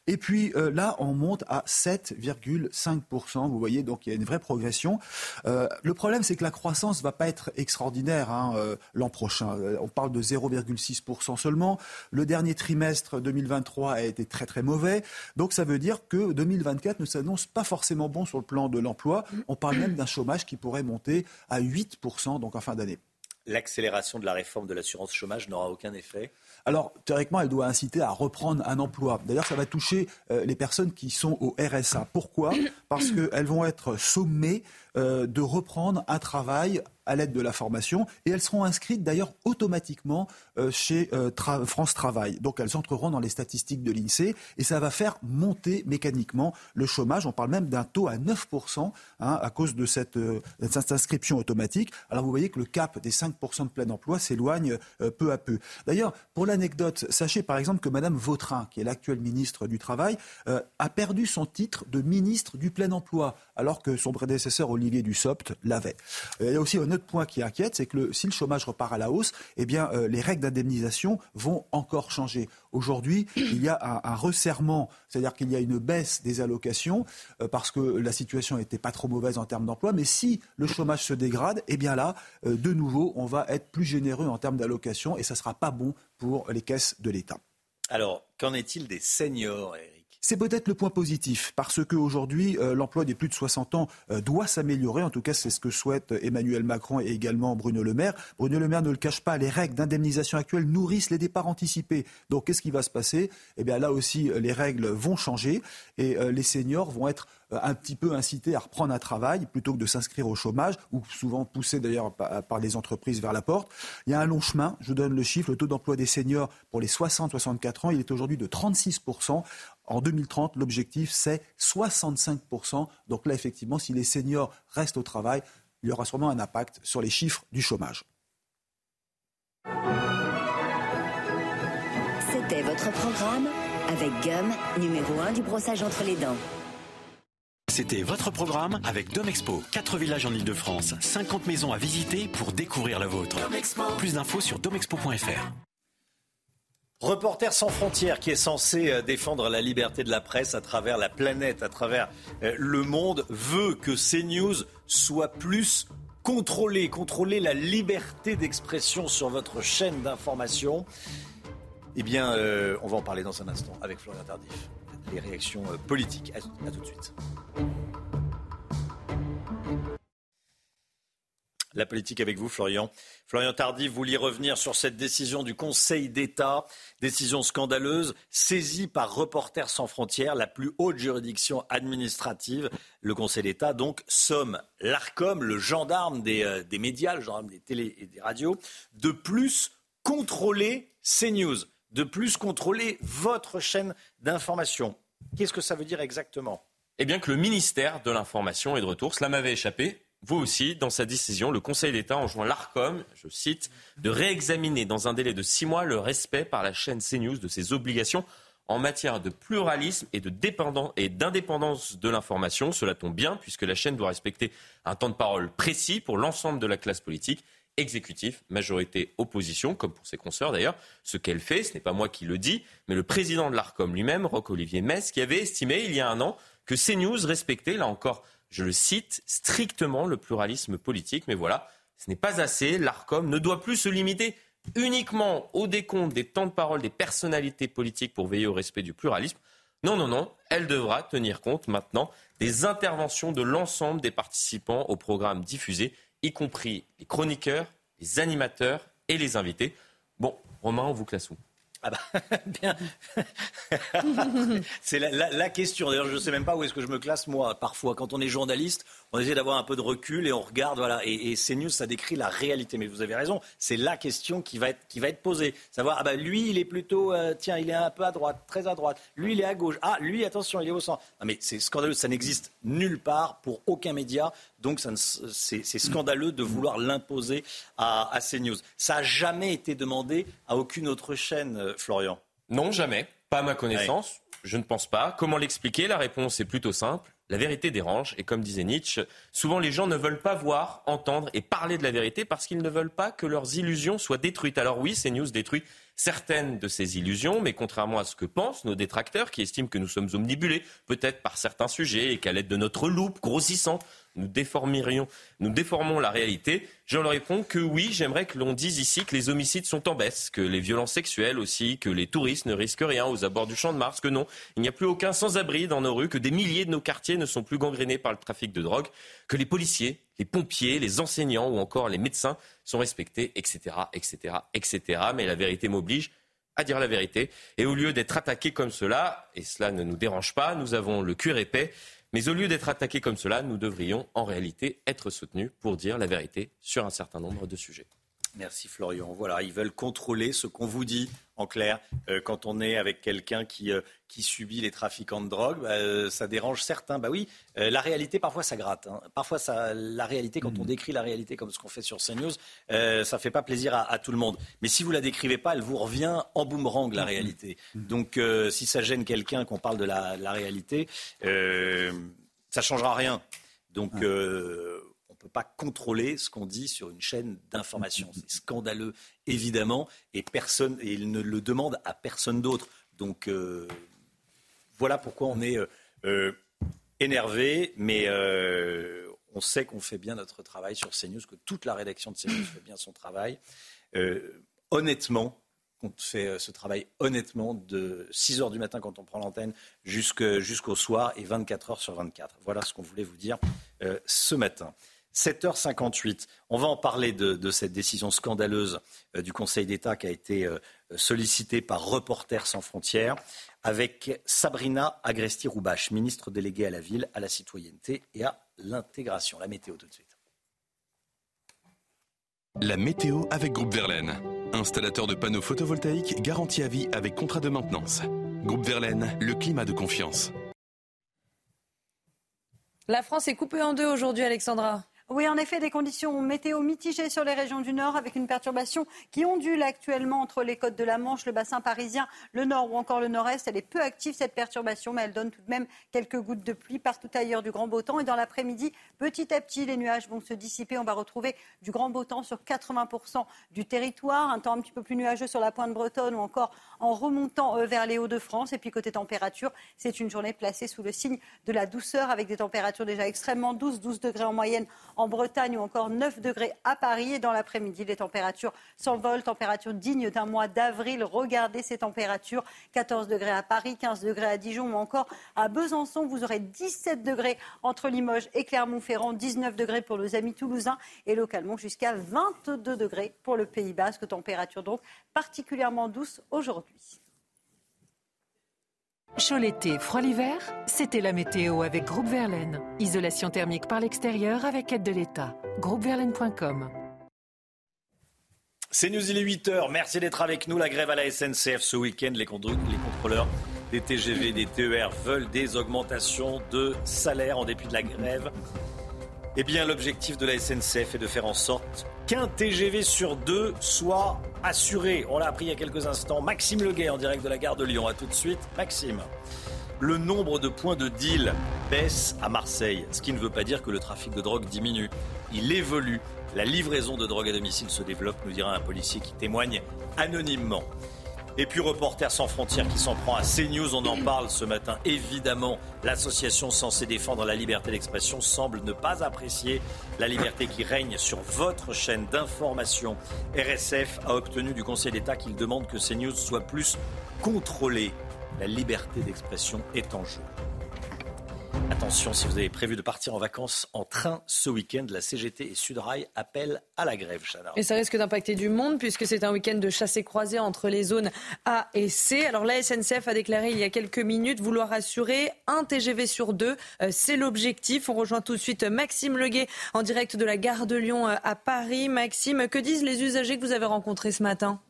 Et puis euh, là, on monte à 7,5%. Vous voyez, donc il y a une vraie progression. Euh, le problème, c'est que la croissance va pas être extraordinaire hein, euh, l'an prochain. On parle de 0,6% seulement. Le dernier trimestre 2023 a été très très mauvais. Donc ça veut dire que 2024 ne s'annonce pas forcément bon sur le plan de l'emploi. On parle même d'un chômage qui pourrait monter à 8% donc en fin d'année. L'accélération de la réforme de l'assurance chômage n'aura aucun effet alors, théoriquement, elle doit inciter à reprendre un emploi. D'ailleurs, ça va toucher euh, les personnes qui sont au RSA. Pourquoi? Parce qu'elles vont être sommées euh, de reprendre un travail à l'aide de la formation et elles seront inscrites d'ailleurs automatiquement euh, chez euh, France Travail. Donc elles entreront dans les statistiques de l'INSEE et ça va faire monter mécaniquement le chômage. On parle même d'un taux à 9% hein, à cause de cette, inscription automatique. Alors vous voyez que le cap des 5% de plein emploi s'éloigne peu à peu. D'ailleurs, pour l'anecdote, sachez par exemple que Madame Vautrin, qui est l'actuelle ministre du Travail, a perdu son titre de ministre du plein emploi alors que son prédécesseur Olivier Dussopt l'avait. Euh, Il y a aussi un autre point qui inquiète, c'est que le- si le chômage repart à la hausse, eh bien, euh, les règles d'indemnisation vont encore changer. Aujourd'hui, il y a un, un resserrement, c'est-à-dire qu'il y a une baisse des allocations euh, parce que la situation n'était pas trop mauvaise en termes d'emploi. Mais si le chômage se dégrade, eh bien là, euh, de nouveau, on va être plus généreux en termes d'allocations et ça ne sera pas bon pour les caisses de l'État. Alors, qu'en est-il des seniors, Eric C'est peut-être le point positif, parce qu'aujourd'hui, euh, l'emploi des plus de 60 ans euh, doit s'améliorer. En tout cas, c'est ce que souhaitent Emmanuel Macron et également Bruno Le Maire. Bruno Le Maire ne le cache pas, les règles d'indemnisation actuelles nourrissent les départs anticipés. Donc, qu'est-ce qui va se passer? Eh bien, là aussi, euh, les règles vont changer et euh, les seniors vont être euh, un petit peu incités à reprendre un travail plutôt que de s'inscrire au chômage ou souvent poussés d'ailleurs par, les entreprises vers la porte. Il y a un long chemin. Je donne le chiffre. Le taux d'emploi des seniors pour les 60-64 ans, il est aujourd'hui de 36%. En 2030, l'objectif, c'est 65%. Donc là, effectivement, si les seniors restent au travail, il y aura sûrement un impact sur les chiffres du chômage. C'était votre programme avec Gum, numéro 1 du brossage entre les dents. C'était votre programme avec Domexpo. 4 villages en Ile-de-France, 50 maisons à visiter pour découvrir la vôtre. Plus d'infos sur domexpo.fr. Reporters sans frontières qui est censé euh, défendre la liberté de la presse à travers la planète, à travers euh, le monde, veut que CNews soit plus contrôlé, contrôler la liberté d'expression sur votre chaîne d'information. Eh bien, euh, on va en parler dans un instant avec Florian Tardif. Les réactions politiques. À tout de suite. La politique avec vous, Florian. Florian Tardif, vous revenir sur cette décision du Conseil d'État, décision scandaleuse, saisie par Reporters sans frontières, la plus haute juridiction administrative. Le Conseil d'État, donc, somme l'ARCOM, le gendarme des, euh, médias, le gendarme des télés et des radios, de plus contrôler CNews, de plus contrôler votre chaîne d'information. Qu'est-ce que ça veut dire exactement? Eh bien que le ministère de l'Information est de retour. Cela m'avait échappé. Vous aussi, dans sa décision, le Conseil d'État enjoint l'ARCOM, je cite, de réexaminer dans un délai de six mois le respect par la chaîne CNews de ses obligations en matière de pluralisme et de dépendance et d'indépendance de l'information. Cela tombe bien puisque la chaîne doit respecter un temps de parole précis pour l'ensemble de la classe politique exécutif, majorité opposition, comme pour ses consoeurs d'ailleurs. Ce qu'elle fait, ce n'est pas moi qui le dis, mais le président de l'ARCOM lui-même, Roch-Olivier Metz, qui avait estimé il y a un an que CNews respectait, là encore, je le cite, strictement le pluralisme politique. Mais voilà, ce n'est pas assez. L'ARCOM ne doit plus se limiter uniquement au décompte des temps de parole des personnalités politiques pour veiller au respect du pluralisme. Non, non, non, elle devra tenir compte maintenant des interventions de l'ensemble des participants au programme diffusé, y compris les chroniqueurs, les animateurs et les invités. Bon, Romain, on vous classe où? Ah bah, bien. C'est la, la- la question. D'ailleurs, je ne sais même pas où est-ce que je me classe, moi, parfois. Quand on est journaliste, on essaie d'avoir un peu de recul et on regarde, voilà. Et, et CNews, ça décrit la réalité. Mais vous avez raison, c'est la question qui va être, qui va être posée. Savoir, ah bah, lui, il est plutôt, euh, tiens, il est un peu à droite, très à droite. Lui, il est à gauche. Ah, lui, attention, il est au centre. Non, mais c'est scandaleux. Ça n'existe nulle part pour aucun média. Donc, c'est scandaleux de vouloir l'imposer à, à CNews. Ça n'a jamais été demandé à aucune autre chaîne, euh, Florian. Non, jamais. Pas à ma connaissance. Je ne pense pas. Comment l'expliquer? La réponse est plutôt simple. La vérité dérange et comme disait Nietzsche, souvent les gens ne veulent pas voir, entendre et parler de la vérité parce qu'ils ne veulent pas que leurs illusions soient détruites. Alors oui, CNews détruit certaines de ces illusions, mais contrairement à ce que pensent nos détracteurs qui estiment que nous sommes omnibulés peut-être par certains sujets et qu'à l'aide de notre loupe grossissante, nous déformerions, nous déformons la réalité, je leur réponds que oui, j'aimerais que l'on dise ici que les homicides sont en baisse, que les violences sexuelles aussi, que les touristes ne risquent rien aux abords du Champ de Mars, que non, il n'y a plus aucun sans-abri dans nos rues, que des milliers de nos quartiers ne sont plus gangrénés par le trafic de drogue, que les policiers, les pompiers, les enseignants ou encore les médecins sont respectés, etc., etc., etc. Mais la vérité m'oblige à dire la vérité. Et au lieu d'être attaqués comme cela, et cela ne nous dérange pas, nous avons le cuir épais. Mais au lieu d'être attaqués comme cela, nous devrions en réalité être soutenus pour dire la vérité sur un certain nombre de sujets. Merci Florian. Voilà, ils veulent contrôler ce qu'on vous dit en clair. Euh, quand on est avec quelqu'un qui, euh, qui subit les trafiquants de drogue, bah, euh, ça dérange certains. Bah oui, la réalité parfois ça gratte. Hein. Parfois ça, la réalité, quand on mm. décrit la réalité comme ce qu'on fait sur CNews, ça fait pas plaisir à, tout le monde. Mais si vous la décrivez pas, elle vous revient en boomerang la mm. réalité. Mm. Donc si ça gêne quelqu'un qu'on parle de la, la réalité, ça changera rien. Donc ne peut pas contrôler ce qu'on dit sur une chaîne d'information. C'est scandaleux, évidemment, et personne, et il ne le demande à personne d'autre. Donc euh, voilà pourquoi on est euh, euh, énervé, mais on sait qu'on fait bien notre travail sur CNews, que toute la rédaction de CNews fait bien son travail. honnêtement, on fait ce travail honnêtement de 6 heures du matin quand on prend l'antenne jusqu'au soir et 24 heures sur 24. Voilà ce qu'on voulait vous dire ce matin. 7h58. On va en parler de, cette décision scandaleuse euh, du Conseil d'État qui a été euh, sollicitée par Reporters sans frontières avec Sabrina Agresti-Roubache, ministre déléguée à la ville, à la citoyenneté et à l'intégration. La météo tout de suite. La météo avec Groupe Verlaine. Installateur de panneaux photovoltaïques garantie à vie avec contrat de maintenance. Groupe Verlaine, le climat de confiance. La France est coupée en deux aujourd'hui, Alexandra. Oui, en effet, des conditions météo mitigées sur les régions du Nord avec une perturbation qui ondule actuellement entre les côtes de la Manche, le bassin parisien, le Nord ou encore le Nord-Est. Elle est peu active, cette perturbation, mais elle donne tout de même quelques gouttes de pluie partout ailleurs du grand beau temps. Et dans l'après-midi, petit à petit, les nuages vont se dissiper. On va retrouver du grand beau temps sur 80% du territoire. Un temps un petit peu plus nuageux sur la pointe bretonne ou encore en remontant euh, vers les Hauts-de-France. Et puis côté température, c'est une journée placée sous le signe de la douceur avec des températures déjà extrêmement douces, 12 degrés en moyenne en Bretagne ou encore 9 degrés à Paris. Et dans l'après-midi, les températures s'envolent, températures dignes d'un mois d'avril. Regardez ces températures 14 degrés à Paris, 15 degrés à Dijon ou encore à Besançon. Vous aurez 17 degrés entre Limoges et Clermont-Ferrand, 19 degrés pour nos amis toulousains et localement jusqu'à 22 degrés pour le Pays Basque. Température donc particulièrement douce aujourd'hui. Chaud l'été, froid l'hiver, c'était la météo avec Groupe Verlaine. Isolation thermique par l'extérieur avec aide de l'État. Groupeverlaine.com C'est News, il est 8h. Merci d'être avec nous. La grève à la SNCF ce week-end. Les, contrôleurs des TGV, des TER veulent des augmentations de salaire en dépit de la grève. Eh bien, l'objectif de la SNCF est de faire en sorte qu'un TGV sur deux soit assuré. On l'a appris il y a quelques instants. Maxime Leguet en direct de la gare de Lyon. A tout de suite. Maxime. Le nombre de points de deal baisse à Marseille, ce qui ne veut pas dire que le trafic de drogue diminue. Il évolue. La livraison de drogue à domicile se développe, nous dira un policier qui témoigne anonymement. Et puis Reporters sans frontières qui s'en prend à CNews, on en parle ce matin. Évidemment, l'association censée défendre la liberté d'expression semble ne pas apprécier la liberté qui règne sur votre chaîne d'information. RSF a obtenu du Conseil d'État qu'il demande que CNews soit plus contrôlée. La liberté d'expression est en jeu. Attention, si vous avez prévu de partir en vacances en train ce week-end, la CGT et Sudrail appellent à la grève, Et ça risque d'impacter du monde puisque c'est un week-end de croisée entre les zones A et C. Alors la SNCF a déclaré il y a quelques minutes vouloir assurer un TGV sur deux. Euh, c'est l'objectif. On rejoint tout de suite Maxime Leguet en direct de la gare de Lyon euh, à Paris. Maxime, que disent les usagers que vous avez rencontrés ce matin?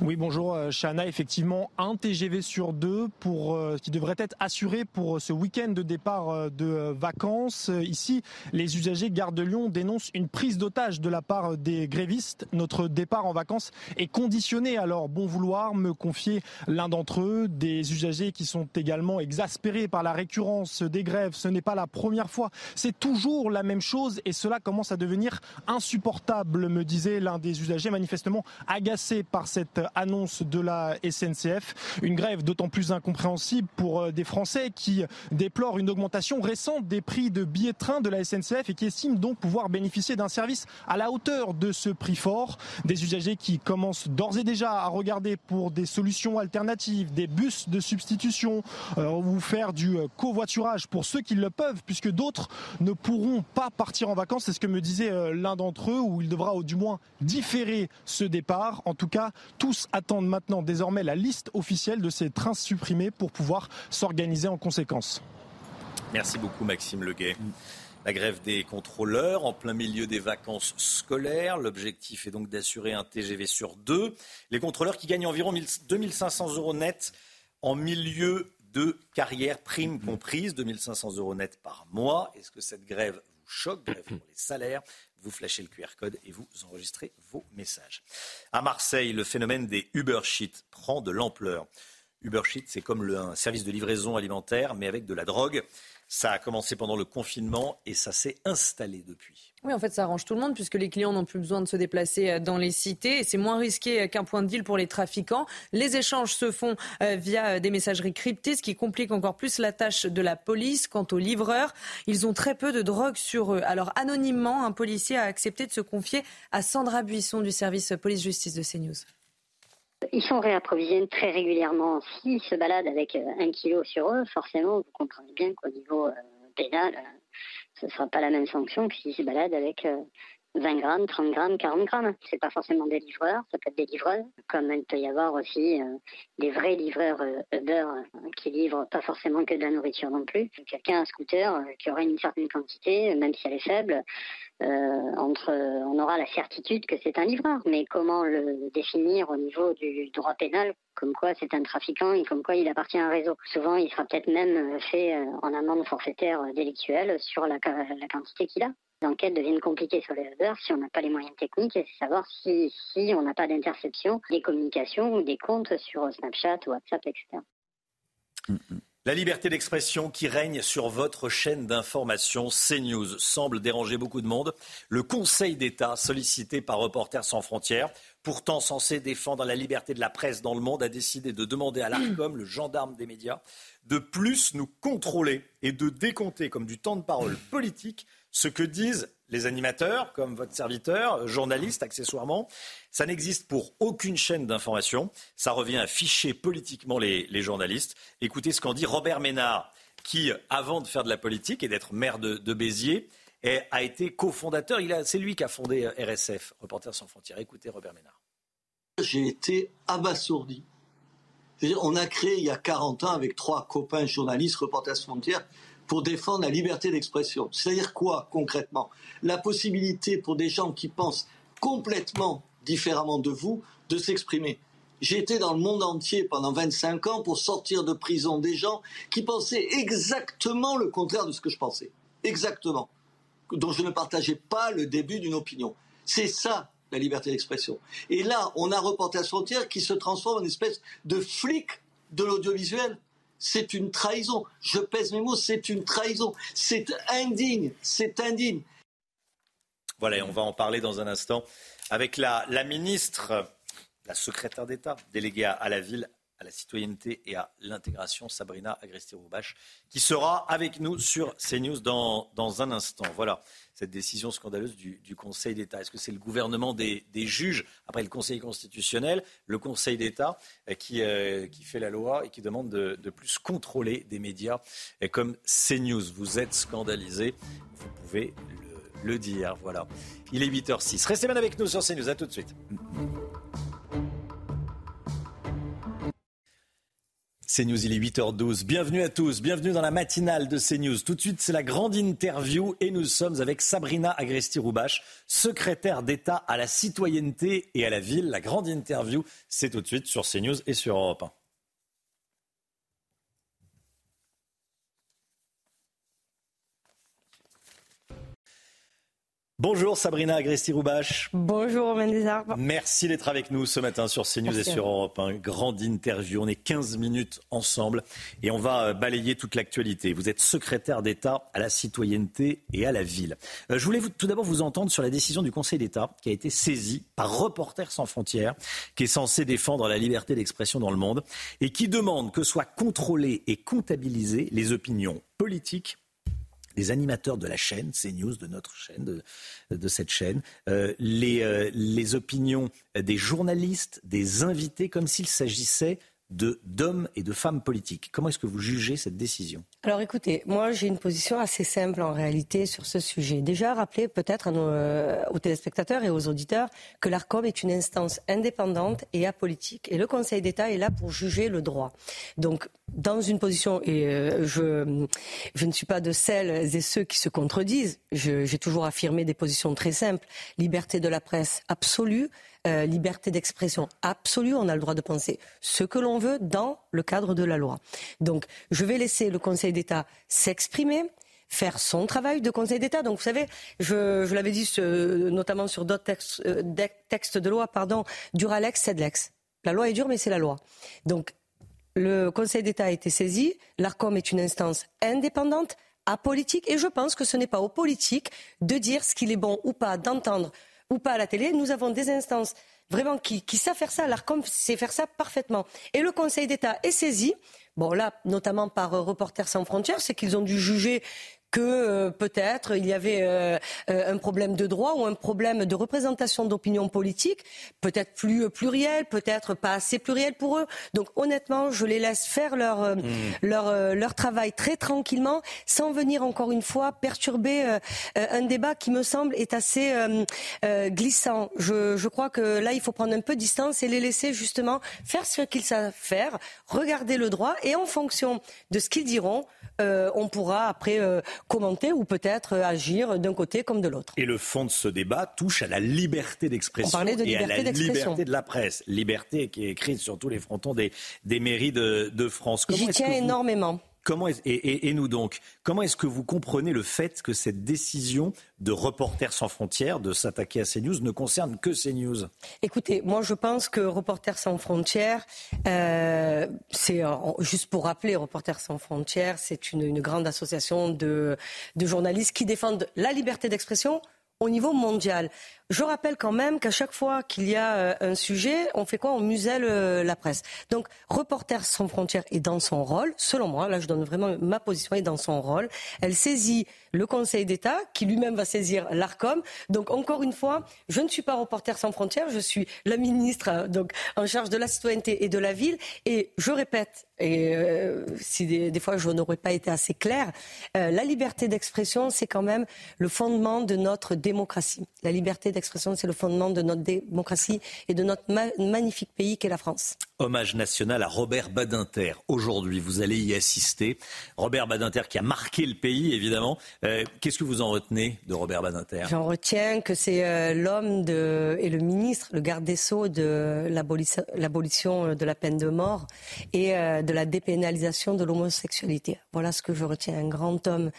Oui, bonjour euh, Chana. Effectivement, un TGV sur deux pour, euh, qui devrait être assuré pour ce week-end de départ euh, de vacances. Ici, les usagers Gare de Lyon dénoncent une prise d'otage de la part des grévistes. Notre départ en vacances est conditionné leur bon vouloir, me confier l'un d'entre eux. Des usagers qui sont également exaspérés par la récurrence des grèves. Ce n'est pas la première fois. C'est toujours la même chose et cela commence à devenir insupportable, me disait l'un des usagers manifestement agacé par cette annonce de la SNCF. Une grève d'autant plus incompréhensible pour euh, des Français qui déplorent une augmentation récente des prix de billets de train de la SNCF et qui estiment donc pouvoir bénéficier d'un service à la hauteur de ce prix fort. Des usagers qui commencent d'ores et déjà à regarder pour des solutions alternatives, des bus de substitution euh, ou faire du euh, covoiturage pour ceux qui le peuvent, puisque d'autres ne pourront pas partir en vacances. C'est ce que me disait l'un d'entre eux, où il devra du moins différer ce départ. En tout cas, tous attendent maintenant désormais la liste officielle de ces trains supprimés pour pouvoir s'organiser en conséquence. Merci beaucoup Maxime Leguet. La grève des contrôleurs en plein milieu des vacances scolaires. L'objectif est donc d'assurer un TGV sur deux. Les contrôleurs qui gagnent environ 2500 euros net en milieu de carrière, prime comprise, 2500 euros net par mois. Est-ce que cette grève vous choque Grève pour les salaires? Vous flashez le QR code et vous enregistrez vos messages. À Marseille, le phénomène des Uber prend de l'ampleur. Uber c'est comme le, un service de livraison alimentaire, mais avec de la drogue. Ça a commencé pendant le confinement et ça s'est installé depuis. Oui, en fait, ça arrange tout le monde puisque les clients n'ont plus besoin de se déplacer euh, dans les cités c'est moins risqué euh, qu'un point de deal pour les trafiquants. Les échanges se font euh, via des messageries cryptées, ce qui complique encore plus la tâche de la police. Quant aux livreurs, ils ont très peu de drogue sur eux. Alors, anonymement, un policier a accepté de se confier à Sandra Buisson du service police-justice de CNews. Ils sont réapprovisionnés très régulièrement. S'ils se baladent avec euh, un kilo sur eux, forcément, vous comprenez bien qu'au niveau euh, pénal, euh, ce ne sera pas la même sanction que s'ils se baladent avec 20 grammes, 30 grammes, 40 grammes. C'est pas forcément des livreurs, ça peut être des livreurs, comme il peut y avoir aussi des vrais livreurs Uber qui livrent pas forcément que de la nourriture non plus. Quelqu'un, un scooter, qui aurait une certaine quantité, même si elle est faible, euh, entre, on aura la certitude que c'est un livreur, mais comment le définir au niveau du droit pénal, comme quoi c'est un trafiquant et comme quoi il appartient à un réseau. Souvent, il sera peut-être même fait euh, en amende forfaitaire délictuelle sur la, quantité qu'il a. Les enquêtes deviennent compliquées sur les Uber si on n'a pas les moyens techniques et savoir si, si on n'a pas d'interception des communications ou des comptes sur Snapchat, WhatsApp, etc. La liberté d'expression qui règne sur votre chaîne d'information CNews semble déranger beaucoup de monde. Le Conseil d'État, sollicité par Reporters sans frontières, pourtant censé défendre la liberté de la presse dans le monde, a décidé de demander à l'ARCOM, le gendarme des médias, de plus nous contrôler et de décompter comme du temps de parole politique ce que disent les animateurs, comme votre serviteur, journaliste accessoirement. Ça n'existe pour aucune chaîne d'information. Ça revient à ficher politiquement les, journalistes. Écoutez ce qu'en dit Robert Ménard, qui, avant de faire de la politique et d'être maire de, Béziers, a été cofondateur. C'est lui qui a fondé euh, RSF, Reporters sans frontières. Écoutez Robert Ménard. J'ai été abasourdi. On a créé il y a 40 ans avec trois copains journalistes, Reporters sans frontières, pour défendre la liberté d'expression. C'est-à-dire quoi concrètement? La possibilité pour des gens qui pensent complètement différemment de vous de s'exprimer. J'ai été dans le monde entier pendant 25 ans pour sortir de prison des gens qui pensaient exactement le contraire de ce que je pensais. Exactement. Dont je ne partageais pas le début d'une opinion. C'est ça la liberté d'expression. Et là, on a Reporters frontières qui se transforme en espèce de flic de l'audiovisuel c'est une trahison. Je pèse mes mots, c'est une trahison. C'est indigne, c'est indigne. Voilà, on va en parler dans un instant avec la, ministre, la secrétaire d'État déléguée à, la ville, à la citoyenneté et à l'intégration, Sabrina Agresti-Roubache, qui sera avec nous sur CNews dans, dans un instant. Voilà cette décision scandaleuse du, Conseil d'État Est-ce que c'est le gouvernement des, juges, après le Conseil constitutionnel, le Conseil d'État, euh, qui, euh, qui fait la loi et qui demande de, plus contrôler des médias comme CNews? Vous êtes scandalisé, vous pouvez le, le dire. Voilà. Il est 8h06. Restez bien avec nous sur CNews. À tout de suite. CNews, il est 8h12. Bienvenue à tous, bienvenue dans la matinale de CNews. Tout de suite, c'est la grande interview et nous sommes avec Sabrina Agresti-Roubache, secrétaire d'État à la citoyenneté et à la ville. La grande interview, c'est tout de suite sur CNews et sur Europe 1. Bonjour Sabrina Agresti-Roubache. Bonjour Romain Desarbes. Merci d'être avec nous ce matin sur CNews et sur Europe. Un grande interview. On est 15 minutes ensemble et on va euh, balayer toute l'actualité. Vous êtes secrétaire d'État à la citoyenneté et à la ville. Euh, je voulais vous, tout d'abord vous entendre sur la décision du Conseil d'État qui a été saisie par Reporters sans frontières, qui est censé défendre la liberté d'expression dans le monde et qui demande que soient contrôlées et comptabilisées les opinions politiques les animateurs de la chaîne, CNews, de notre chaîne, de, cette chaîne, euh, les, euh, les opinions des journalistes, des invités, comme s'il s'agissait d'hommes et de femmes politiques. Comment est-ce que vous jugez cette décision? Alors écoutez, moi j'ai une position assez simple en réalité sur ce sujet. Déjà rappeler peut-être euh, aux téléspectateurs et aux auditeurs que l'ARCOM est une instance indépendante et apolitique et le Conseil d'État est là pour juger le droit. Donc dans une position, et euh, je, je ne suis pas de celles et ceux qui se contredisent, j'ai toujours affirmé des positions très simples. Liberté de la presse absolue, euh, liberté d'expression absolue, on a le droit de penser ce que l'on veut dans le cadre de la loi. Donc je vais laisser le Conseil d'État s'exprimer faire son travail de Conseil d'État. Donc, vous savez, je, l'avais dit notamment sur d'autres textes, euh, textes, de loi, pardon, Duralex, Cedlex. La loi est dure, mais c'est la loi. Donc, le Conseil d'État a été saisi. L'ARCOM est une instance indépendante, apolitique, et je pense que ce n'est pas aux politiques de dire ce qu'il est bon ou pas d'entendre ou pas à la télé. Nous avons des instances vraiment qui, savent faire ça. L'ARCOM sait faire ça parfaitement. Et le Conseil d'État est saisi. Là, notamment par Reporters sans frontières, c'est qu'ils ont dû juger que euh, peut-être il y avait euh, euh, un problème de droit ou un problème de représentation d'opinion politique, peut-être plus pluriel, peut-être pas assez pluriel pour eux. Donc honnêtement, je les laisse faire leur mmh. leur leur travail très tranquillement, sans venir encore une fois perturber un débat qui me semble est assez glissant. Je, je crois que là, il faut prendre un peu de distance et les laisser justement faire ce qu'ils savent faire, regarder le droit et en fonction de ce qu'ils diront, on pourra après commenter ou peut-être agir d'un côté comme de l'autre. Et le fond de ce débat touche à la liberté d'expression et à la liberté de la presse. Liberté qui est écrite sur tous les frontons des, des mairies de, de France. J'y tiens énormément. Comment et, nous donc, comment est-ce que vous comprenez le fait que cette décision de Reporters sans frontières de s'attaquer à CNews ne concerne que CNews? Écoutez, moi je pense que Reporters sans frontières, euh, c'est juste pour rappeler, Reporters sans frontières, c'est une, grande association de journalistes qui défendent la liberté d'expression au niveau mondial. Je rappelle quand même qu'à chaque fois qu'il y a euh, un sujet, on fait quoi? On muselle euh, la presse. Donc, Reporters sans frontières est dans son rôle, selon moi, là je donne vraiment ma position, est dans son rôle. Elle saisit le Conseil d'État, qui lui-même va saisir l'ARCOM. Donc, encore une fois, je ne suis pas Reporters sans frontières, je suis la ministre euh, donc, en charge de la citoyenneté et de la ville. Et je répète, et si des, fois je n'aurais pas été assez claire, la liberté d'expression, c'est quand même le fondement de notre démocratie. La liberté l'expression, c'est le fondement de notre démocratie et de notre magnifique pays qu'est la France. Hommage national à Robert Badinter. Aujourd'hui, vous allez y assister. Robert Badinter qui a marqué le pays, évidemment. Euh, qu'est-ce que vous en retenez de Robert Badinter? J'en retiens que c'est euh, l'homme et le ministre, le garde des Sceaux de l'abolition de la peine de mort et euh, de la dépénalisation de l'homosexualité. Voilà ce que je retiens. Un grand homme,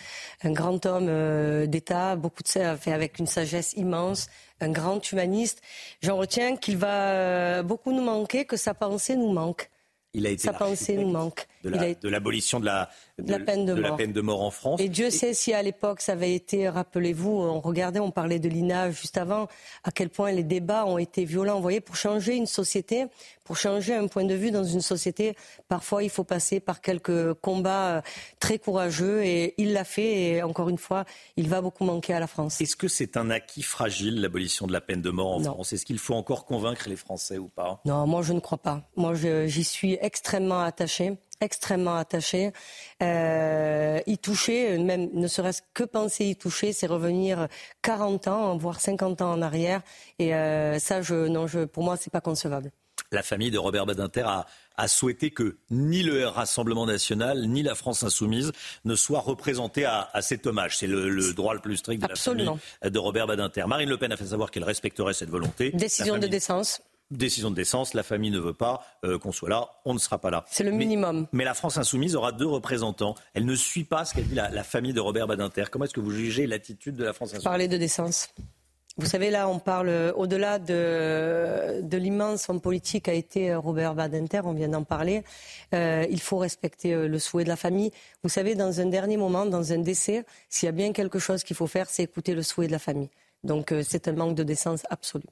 un grand homme d'État, beaucoup de ça fait avec une sagesse immense, un grand humaniste. J'en retiens qu'il va euh, beaucoup nous manquer, que sa pensée nous manque. Il a été sa pensée nous manque. De l'abolition de, la, de, la, peine de, la, peine de, mort en France. Et Dieu sait si à l'époque ça avait été, rappelez-vous, on regardait, on parlait de l'INA juste avant, à quel point les débats ont été violents. Vous voyez, pour changer une société, pour changer un point de vue dans une société, parfois il faut passer par quelques combats euh, très courageux et il l'a fait et encore une fois, il va beaucoup manquer à la France. Est-ce que c'est un acquis fragile, l'abolition de la peine de mort en France? Est-ce qu'il faut encore convaincre les Français ou pas? Non, moi je ne crois pas. Moi j'y suis extrêmement attachée extrêmement attaché. Euh, y toucher, même ne serait-ce que penser y toucher, c'est revenir 40 ans, voire 50 ans en arrière. Et euh, ça, je, non, je, pour moi, c'est pas concevable. La famille de Robert Badinter a, a souhaité que ni le Rassemblement national ni la France insoumise ne soient représentés à, à cet hommage. C'est le, le droit le plus strict de Absolument. la famille de Robert Badinter. Marine Le Pen a fait savoir qu'elle respecterait cette volonté. Décision de décence. Décision de décence, la famille ne veut pas euh, qu'on soit là, on ne sera pas là. C'est le minimum. Mais, la France insoumise aura deux représentants. Elle ne suit pas ce qu'a dit la, la famille de Robert Badinter. Comment est-ce que vous jugez l'attitude de la France insoumise? Parler de décence. Vous savez, là, on parle au-delà de, de l'immense homme politique qu'a été euh, Robert Badinter, on vient d'en parler. Euh, il faut respecter le souhait de la famille. Vous savez, dans un dernier moment, dans un décès, s'il y a bien quelque chose qu'il faut faire, c'est écouter le souhait de la famille. Donc, c'est un manque de décence absolu.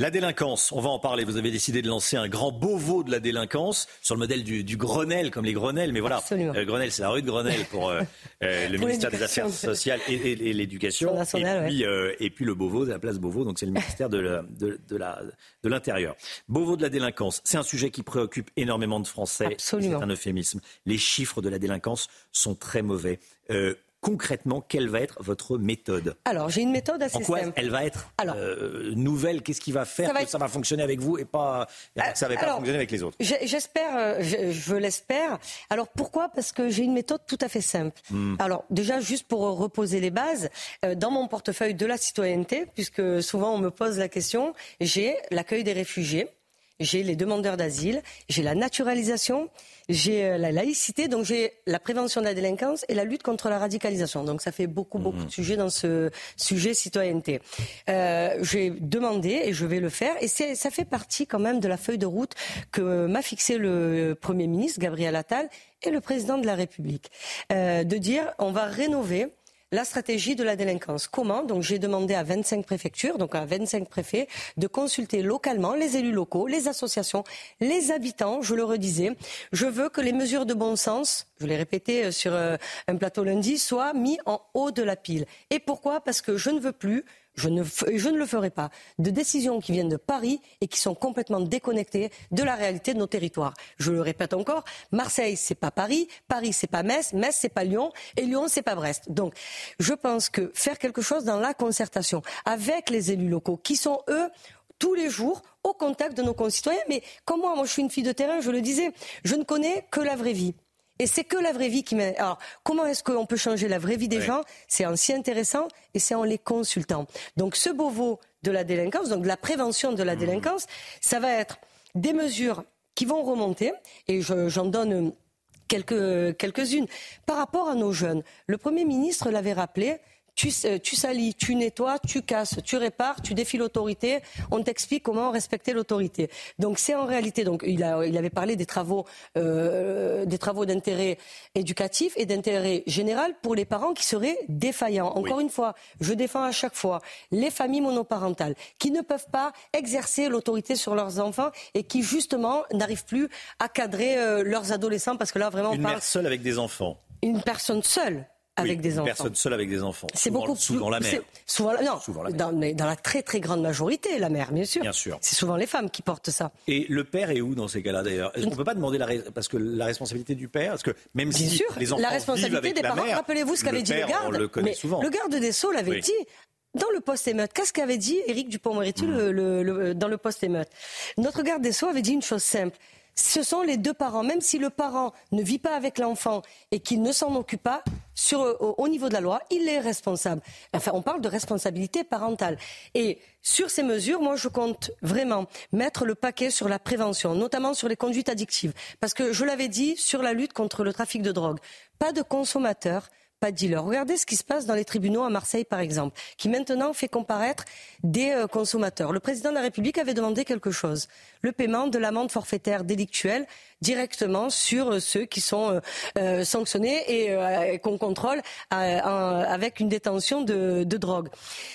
La délinquance, on va en parler. Vous avez décidé de lancer un grand Beauvau de la délinquance sur le modèle du, du Grenelle, comme les Grenelles. Mais voilà, euh, Grenelle, c'est la rue de Grenelle pour euh, euh, le Pour ministère des. Affaires sociales et, et- et l'éducation. Et, euh, et puis le Beauvau, c'est la place Beauvau, donc c'est le ministère de la- de- de la- de l'Intérieur. Beauvau de la délinquance, c'est un sujet qui préoccupe énormément de Français. Absolument. C'est un euphémisme. Les chiffres de la délinquance sont très mauvais. Euh, concrètement, quelle va être votre méthode Alors, j'ai une méthode assez en quoi simple. elle va être euh, nouvelle? Qu'est-ce qui va faire Ça va que être- ça va fonctionner avec vous et pas que ça va pas alors, fonctionner avec les autres? J'espère, euh, je, je l'espère. Alors pourquoi? Parce que j'ai une méthode tout à fait simple. Hmm. Alors déjà, juste pour euh, reposer les bases, euh, dans mon portefeuille de la citoyenneté, puisque souvent on me pose la question, j'ai l'accueil des réfugiés. J'ai les demandeurs d'asile, j'ai la naturalisation, j'ai euh, la laïcité, donc j'ai la prévention de la délinquance et la lutte contre la radicalisation. Donc ça fait beaucoup, beaucoup de sujets dans ce sujet citoyenneté. Euh, j'ai demandé et je vais le faire et ça fait partie quand même de la feuille de route que m'a fixé le Premier ministre Gabriel Attal et le président de la République. Euh, de dire on va rénover la stratégie de la délinquance. Comment Donc j'ai demandé à 25 préfectures, donc à 25 préfets, de consulter localement les élus locaux, les associations, les habitants, je le redisais. Je veux que les mesures de bon sens, je l'ai répété euh, sur euh, un plateau lundi, soient mis en haut de la pile. Et pourquoi? Parce que je ne veux plus je ne, le ferai pas. De décisions qui viennent de Paris et qui sont complètement déconnectées de la réalité de nos territoires. Je le répète encore, Marseille, c'est pas Paris, Paris, c'est pas Metz, Metz, c'est pas Lyon, et Lyon, c'est pas Brest. Donc, je pense que faire quelque chose dans la concertation avec les élus locaux, qui sont eux, tous les jours, au contact de nos concitoyens. Mais comme moi, moi, je suis une fille de terrain, je le disais, je ne connais que la vraie vie. Et c'est que la vraie vie qui m'est. Alors, comment est-ce qu'on peut changer la vraie vie des Ouais. gens? C'est en s'y intéressant et c'est en les consultant. Donc, ce Beauvau de la délinquance, donc de la prévention de la délinquance, ça va être des mesures qui vont remonter, et je- j'en donne quelques, quelques-unes. Par rapport à nos jeunes, le Premier ministre l'avait rappelé, tu, tu salis, tu nettoies, tu casses, tu répares, tu défies l'autorité, on t'explique comment respecter l'autorité. Donc c'est en réalité, donc il, a, il avait parlé des travaux, euh, des travaux d'intérêt éducatif et d'intérêt général pour les parents qui seraient défaillants. Encore une fois, je défends à chaque fois les familles monoparentales qui ne peuvent pas exercer l'autorité sur leurs enfants et qui justement n'arrivent plus à cadrer euh, leurs adolescents parce que là vraiment on Une parle mère seule avec des enfants. une personne seule avec Oui, des enfants. personne seule avec des enfants. C'est Souvent- beaucoup plus- souvent la mère. Souvent, la- non, Souvent la mère. Dans, mais dans la très très grande majorité, la mère, bien sûr. Bien sûr. C'est souvent les femmes qui portent ça. Et le père est où dans ces cas-là d'ailleurs? Est-ce qu'on peut pas demander la parce que la responsabilité du père parce que même Bien si sûr, les enfants la vivent responsabilité avec des la parents. Rappelez-vous ce qu'avait dit le garde. On le mais. Le garde des Sceaux l'avait Oui. dit. Dans le post-émeute, qu'est-ce qu'avait dit Éric le- le- le- dans le post-émeute Notre garde des Sceaux avait dit une chose simple. Ce sont les deux parents, même si le parent ne vit pas avec l'enfant et qu'il ne s'en occupe pas, au, au niveau de la loi, il est responsable. Enfin, on parle de responsabilité parentale. Et sur ces mesures, moi, je compte vraiment mettre le paquet sur la prévention, notamment sur les conduites addictives. Parce que je l'avais dit, sur la lutte contre le trafic de drogue, pas de consommateurs pas de dealers. Regardez ce qui se passe dans les tribunaux à Marseille, par exemple, qui maintenant fait comparaître des euh, consommateurs. Le président de la République avait demandé quelque chose le paiement de l'amende forfaitaire délictuelle directement sur euh, ceux qui sont euh, euh, sanctionnés et, euh, et qu'on contrôle euh, avec une détention de, de drogue.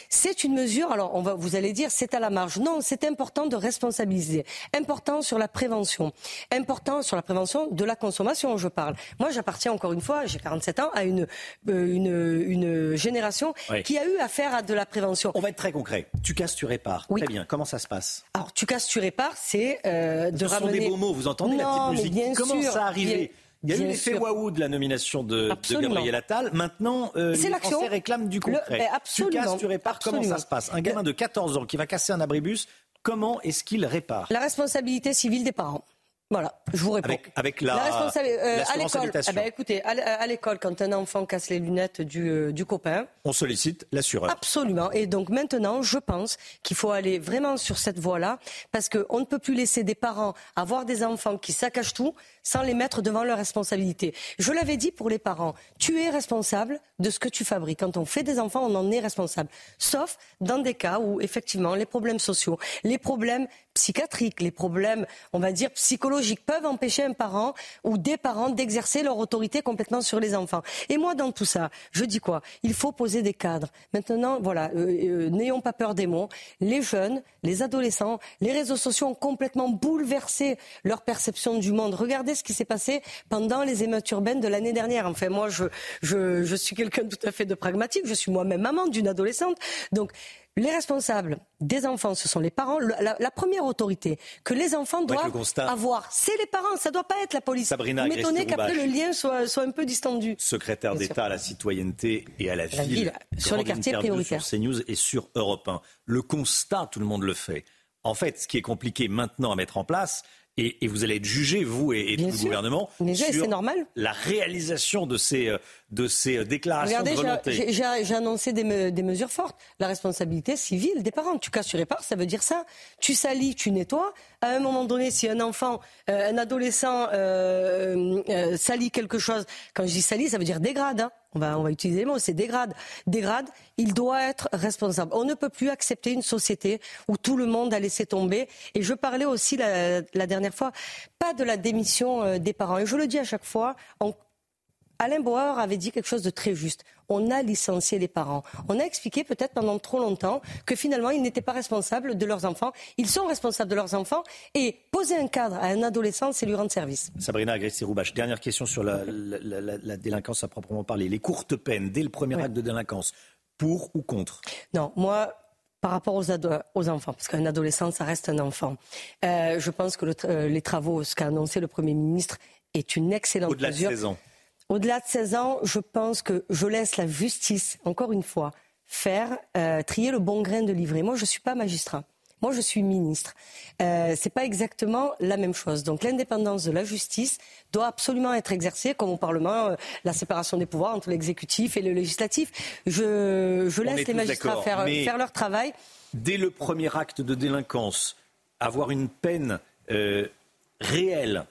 C'est une mesure. Alors, on va, vous allez dire, c'est à la marge. Non, c'est important de responsabiliser. Important sur la prévention. Important sur la prévention de la consommation, je parle. Moi, j'appartiens encore une fois, j'ai 47 ans, à une, euh, une, une génération Oui. qui a eu affaire à de la prévention. On va être très concret. Tu casses, tu répares. Très bien. Comment ça se passe? Alors, tu casses, tu répares, c'est euh, de Ce sont des beaux mots. Vous entendez la Non, petite musique bien commence sûr, à arriver. Il y a eu l'effet waouh de la nomination de, de. Gabriel Attal. Maintenant, euh, C'est les. Français réclament du Le- concret. absolument. Tu casses, tu répares. Comment ça se passe? Un gamin de 14 ans qui va casser un abribus, comment est-ce qu'il répare? La responsabilité civile des parents. Voilà, je vous réponds. Avec, avec la, responsabilité euh, à l'école. eh ben, écoutez, à l'école, quand un enfant casse les lunettes du, euh, du copain, On sollicite l'assureur. Absolument. Et donc maintenant, je pense qu'il faut aller vraiment sur cette voie-là, parce qu'on ne peut plus laisser des parents avoir des enfants qui saccagent tout sans les mettre devant leurs responsabilités. Je l'avais dit pour les parents, tu es responsable de ce que tu fabriques. Quand on fait des enfants, on en est responsable. Sauf dans des cas où, effectivement, les problèmes sociaux, les problèmes psychiatriques, les problèmes, on va dire, psychologiques peuvent empêcher un parent ou des parents d'exercer leur autorité complètement sur les enfants. Et moi, dans tout ça, je dis quoi? Il faut poser des cadres. Maintenant, voilà, euh, euh, n'ayons pas peur des mots. Les jeunes, les adolescents, les réseaux sociaux ont complètement bouleversé leur perception du monde. Regardez ce qui s'est passé pendant les émeutes urbaines de l'année dernière. Enfin, moi, je, je, je suis quelqu'un tout à fait de pragmatique. Je suis moi-même maman d'une adolescente. Donc, les responsables des enfants, ce sont les parents. La, la première autorité que les enfants doivent constat- avoir, c'est les parents. Ça doit pas être la police. Sabrina Vous m'étonnez qu'après le lien soit, soit un peu distendu. secrétaire d'État à la citoyenneté et à la, La ville, ville, sur les quartiers prioritaires. Sur CNews et sur Europe 1. Le constat, tout le monde le fait. En fait, ce qui est compliqué maintenant à mettre en place, et, et vous allez être jugé, vous et, et tout le gouvernement, déjà, sur normal. la réalisation de ces, euh, de ces euh, déclarations Regardez, de j'ai- annoncé des, me- des mesures fortes. La responsabilité civile des parents. Tu casses, tu répares, ça veut dire ça. Tu salis, tu nettoies. À un moment donné, si un enfant, euh, un adolescent euh, euh, salit quelque chose, quand je dis salit, ça veut dire dégrade. hein. On va, utiliser les mots, c'est dégrade. Dégrade, il doit être responsable. On ne peut plus accepter une société où tout le monde a laissé tomber. Et je parlais aussi la, dernière fois, pas de la démission euh, des parents. Et je le dis à chaque fois, Alain Bauer avait dit quelque chose de très juste. On a licencié les parents. On a expliqué peut-être pendant trop longtemps que finalement ils n'étaient pas responsables de leurs enfants. Ils sont responsables de leurs enfants et poser un cadre à un adolescent, c'est lui rendre service. Sabrina Agresti-Roubache, dernière question sur la, la- la- la- la délinquance à proprement parler. Les courtes peines dès le premier acte de délinquance, pour ou contre? Non, moi, par rapport aux, ado- aux enfants, parce qu'un adolescent, ça reste un enfant, euh, je pense que le tra- euh, les travaux, ce qu'a annoncé le Premier ministre, est une excellente Au-delà de mesure. 16 ans. Au-delà de 16 ans, je pense que je laisse la justice, encore une fois, faire euh, trier le bon grain de livret. Moi, je ne suis pas magistrat. Moi, je suis ministre. Euh, c'est pas exactement la même chose. Donc, l'indépendance de la justice doit absolument être exercée, comme au Parlement, euh, la séparation des pouvoirs entre l'exécutif et le législatif. Je, laisse les magistrats faire, leur travail. Dès le premier acte de délinquance, avoir une peine réelle,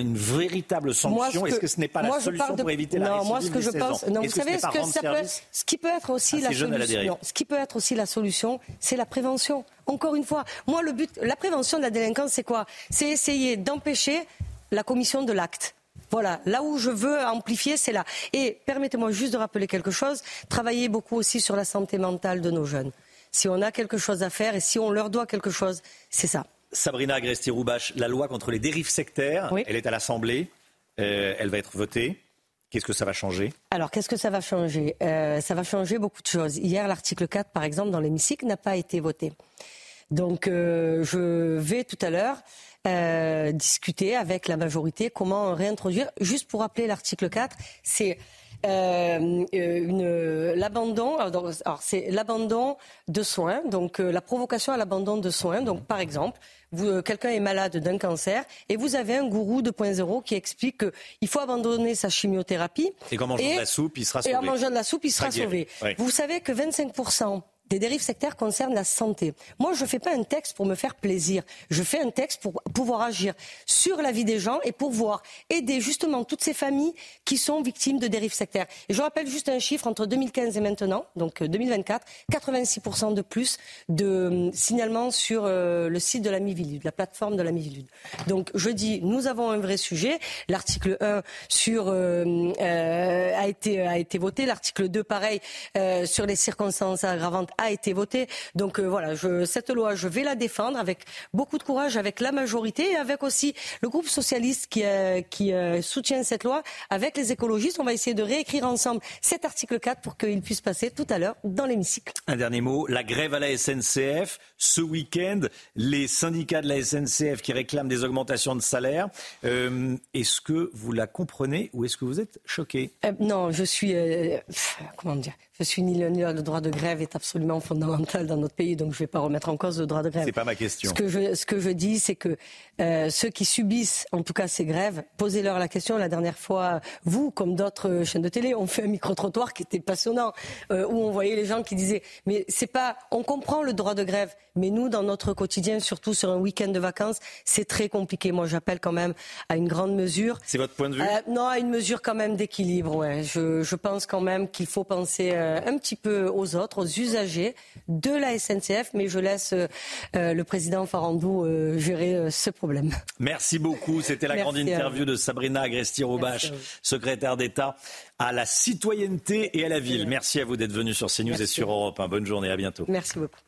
une véritable sanction, ce est-ce que- ce n'est pas la solution de- pour éviter la Non, moi, ce récidive que je 16 pense, non, vous savez, ce que ça peut, qui peut être aussi à la solution, non, ce qui peut être aussi la solution, c'est la prévention. Encore une fois, moi, le but, la prévention de la délinquance, c'est quoi? C'est essayer d'empêcher la commission de l'acte. Voilà, là où je veux amplifier, c'est là. Et permettez-moi juste de rappeler quelque chose, travailler beaucoup aussi sur la santé mentale de nos jeunes. Si on a quelque chose à faire et si on leur doit quelque chose, c'est ça. Sabrina Agresti-Roubache, la loi contre les dérives sectaires, elle est à l'Assemblée, euh, elle va être votée. Qu'est-ce que ça va changer? Alors, qu'est-ce que ça va changer? Euh, Ça va changer beaucoup de choses. Hier, l'article 4, par exemple, dans l'hémicycle, n'a pas été voté. Donc, euh, je vais tout à l'heure discuter avec la majorité comment réintroduire. Juste pour rappeler l'article 4, c'est euh, une- l'abandon. Alors, c'est l'abandon de soins, donc euh, la provocation à l'abandon de soins. Donc, par exemple, vous, euh, quelqu'un est malade d'un cancer et vous avez un gourou 2.0 qui explique qu'il faut abandonner sa chimiothérapie. Et qu'en mangeant de la soupe, il sera Et en sauvé. mangeant de la soupe, il sera sauvé. Ouais. Vous savez que 25% des dérives sectaires concernent la santé. Moi, je ne fais pas un texte pour me faire plaisir. Je fais un texte pour pouvoir agir sur la vie des gens et pour pouvoir aider justement toutes ces familles qui sont victimes de dérives sectaires. Et je rappelle juste un chiffre entre 2015 et maintenant, donc euh, 2024, 86% de plus de euh, signalements sur euh, le site de la Mivilude, la plateforme de la Mivilude. Donc je dis, nous avons un vrai sujet. L'article 1 sur, euh, euh, a, été, a été voté. L'article 2, pareil, euh, sur les circonstances aggravantes a été voté. Donc euh, voilà, je, cette loi, je vais la défendre avec beaucoup de courage, avec la majorité et avec aussi le groupe socialiste qui, euh, qui euh, soutient cette loi. Avec les écologistes, on va essayer de réécrire ensemble cet article 4 pour qu'il puisse passer tout à l'heure dans l'hémicycle. Un dernier mot, la grève à la SNCF. Ce week-end, les syndicats de la SNCF qui réclament des augmentations de salaire. Est-ce que vous la comprenez ou est-ce que vous êtes choqué? Non, je suis. comment dire? Je suis ni l'un ni l'autre. Le droit de grève est absolument fondamentale dans notre pays, donc je ne vais pas remettre en cause le droit de grève. C'est pas ma question. Ce que je, ce que je dis, c'est que euh, ceux qui subissent, en tout cas ces grèves, posez-leur la question. La dernière fois, vous, comme d'autres chaînes de télé, on fait un micro-trottoir qui était passionnant, euh, où on voyait les gens qui disaient, mais c'est pas, on comprend le droit de grève, mais nous, dans notre quotidien, surtout sur un week-end de vacances, c'est très compliqué. Moi, j'appelle quand même à une grande mesure. C'est votre point de vue? Euh, Non, à une mesure quand même d'équilibre. Ouais. Je, je pense quand même qu'il faut penser euh, un petit peu aux autres, aux usagers de la SNCF, mais je laisse euh, euh, le président Farandou euh, gérer ce problème. Merci beaucoup. C'était la Merci grande interview de Sabrina Agresti-Roubache, secrétaire d'État à la citoyenneté et à la ville. Merci à vous d'être venu sur CNews et sur Europe. 1. Bonne journée, à bientôt. Merci beaucoup.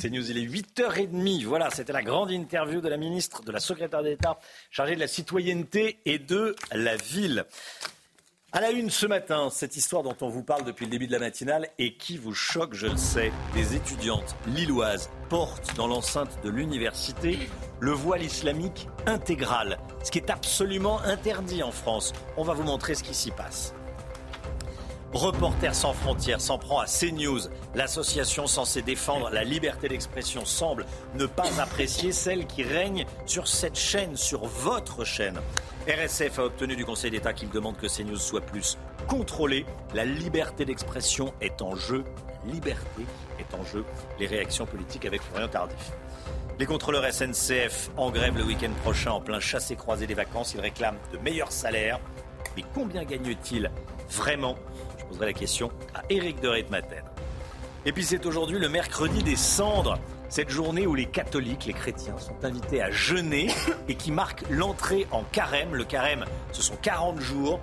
CNews, il est 8h30. Voilà, c'était la grande interview de la ministre, de la secrétaire d'État chargée de la citoyenneté et de la ville. À la une ce matin, cette histoire dont on vous parle depuis le début de la matinale et qui vous choque, je le sais, des étudiantes lilloises portent dans l'enceinte de l'université le voile islamique intégral, ce qui est absolument interdit en France. On va vous montrer ce qui s'y passe. Reporters sans frontières s'en prend à CNews. L'association censée défendre la liberté d'expression semble ne pas apprécier celle qui règne sur cette chaîne, sur votre chaîne. RSF a obtenu du Conseil d'État qu'il demande que CNews soit plus contrôlé. La liberté d'expression est en jeu. Liberté est en jeu. Les réactions politiques avec Florian Tardif. Les contrôleurs SNCF en grève le week-end prochain en plein chassé-croisé des vacances. Ils réclament de meilleurs salaires. Mais combien gagnent-ils vraiment? Poserai la question à Éric de Ritmaten. Et puis c'est aujourd'hui le mercredi des cendres, cette journée où les catholiques, les chrétiens sont invités à jeûner et qui marque l'entrée en carême. Le carême, ce sont 40 jours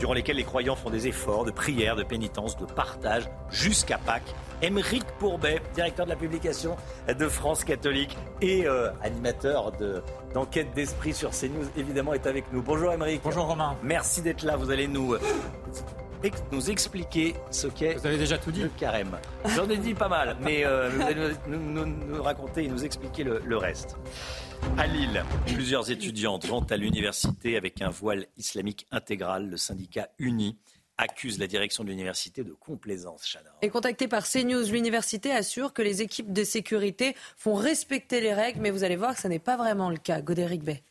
durant lesquels les croyants font des efforts de prière, de pénitence, de partage jusqu'à Pâques. Émeric Pourbet, directeur de la publication de France catholique et euh, animateur de- d'enquête d'esprit sur CNews, évidemment, est avec nous. Bonjour Émeric. Bonjour Romain. Merci d'être là. Vous allez nous, euh, ex- nous expliquer ce qu'est vous avez déjà tout dit. le carême. J'en ai dit pas mal, mais euh, vous allez nous, nous- nous- nous raconter et nous expliquer le, le reste. À Lille, plusieurs étudiantes vont à l'université avec un voile islamique intégral. Le syndicat Uni accuse la direction de l'université de complaisance, Chana. Et contacté par CNews, l'université assure que les équipes de sécurité font respecter les règles, mais vous allez voir que ce n'est pas vraiment le cas. Godéric Bay.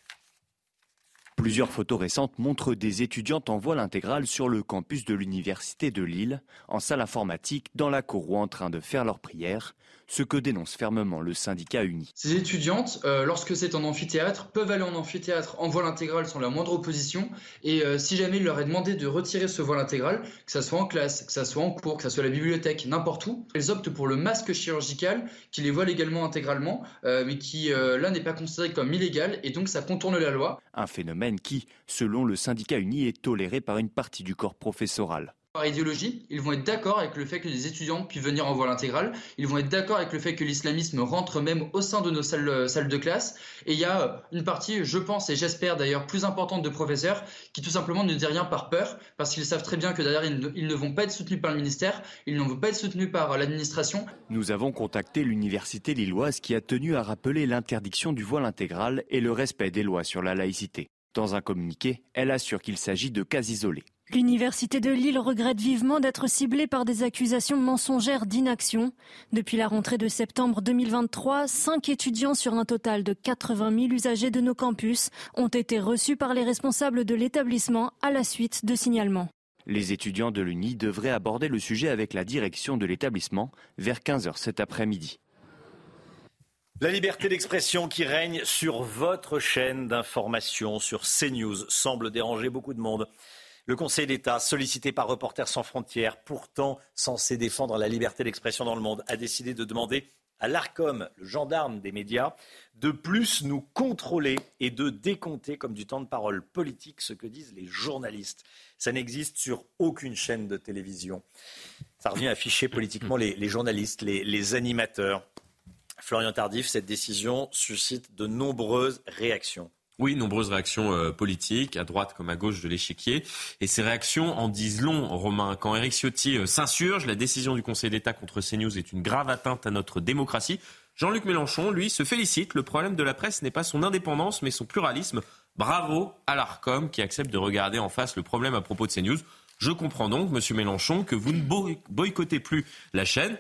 Plusieurs photos récentes montrent des étudiantes en voile intégral sur le campus de l'université de Lille, en salle informatique, dans la cour ou en train de faire leur prière, ce que dénonce fermement le syndicat uni. Ces étudiantes, euh, lorsque c'est en amphithéâtre, peuvent aller en amphithéâtre en voile intégral sans la moindre opposition. Et euh, si jamais il leur est demandé de retirer ce voile intégral, que ça soit en classe, que ça soit en cours, que ça soit à la bibliothèque, n'importe où, elles optent pour le masque chirurgical qui les voile également intégralement, euh, mais qui là n'est pas considéré comme illégal et donc ça contourne la loi. Un phénomène qui, selon le syndicat uni, est toléré par une partie du corps professoral. Par idéologie, ils vont être d'accord avec le fait que les étudiants puissent venir en voile intégral. Ils vont être d'accord avec le fait que l'islamisme rentre même au sein de nos salles, euh, de classe. Et il y a euh, une partie, je pense et j'espère d'ailleurs, plus importante de professeurs qui tout simplement ne disent rien par peur, parce qu'ils savent très bien que derrière, ils ne, ils ne vont pas être soutenus par le ministère, ils ne vont pas être soutenus par euh, l'administration. Nous avons contacté l'université lilloise qui a tenu à rappeler l'interdiction du voile intégral et le respect des lois sur la laïcité. Dans un communiqué, elle assure qu'il s'agit de cas isolés. L'Université de Lille regrette vivement d'être ciblée par des accusations mensongères d'inaction. Depuis la rentrée de septembre 2023, cinq étudiants sur un total de 80 000 usagers de nos campus ont été reçus par les responsables de l'établissement à la suite de signalements. Les étudiants de l'Uni devraient aborder le sujet avec la direction de l'établissement vers 15h cet après-midi. La liberté d'expression qui règne sur votre chaîne d'information sur CNews semble déranger beaucoup de monde. Le Conseil d'État, sollicité par Reporters sans frontières, pourtant censé défendre la liberté d'expression dans le monde, a décidé de demander à l'ARCOM, le gendarme des médias, de plus nous contrôler et de décompter comme du temps de parole politique ce que disent les journalistes. Ça n'existe sur aucune chaîne de télévision. Ça revient à afficher politiquement les, journalistes, les animateurs. Florian Tardif, cette décision suscite de nombreuses réactions. Oui, nombreuses réactions euh, politiques, à droite comme à gauche de l'échiquier. Et ces réactions en disent long, Romain. Quand Éric Ciotti euh, s'insurge, la décision du Conseil d'État contre CNews est une grave atteinte à notre démocratie. Jean-Luc Mélenchon, lui, se félicite. Le problème de la presse n'est pas son indépendance, mais son pluralisme. Bravo à l'ARCOM qui accepte de regarder en face le problème à propos de CNews. Je comprends donc, Monsieur Mélenchon, que vous ne boy- boycottez plus la chaîne.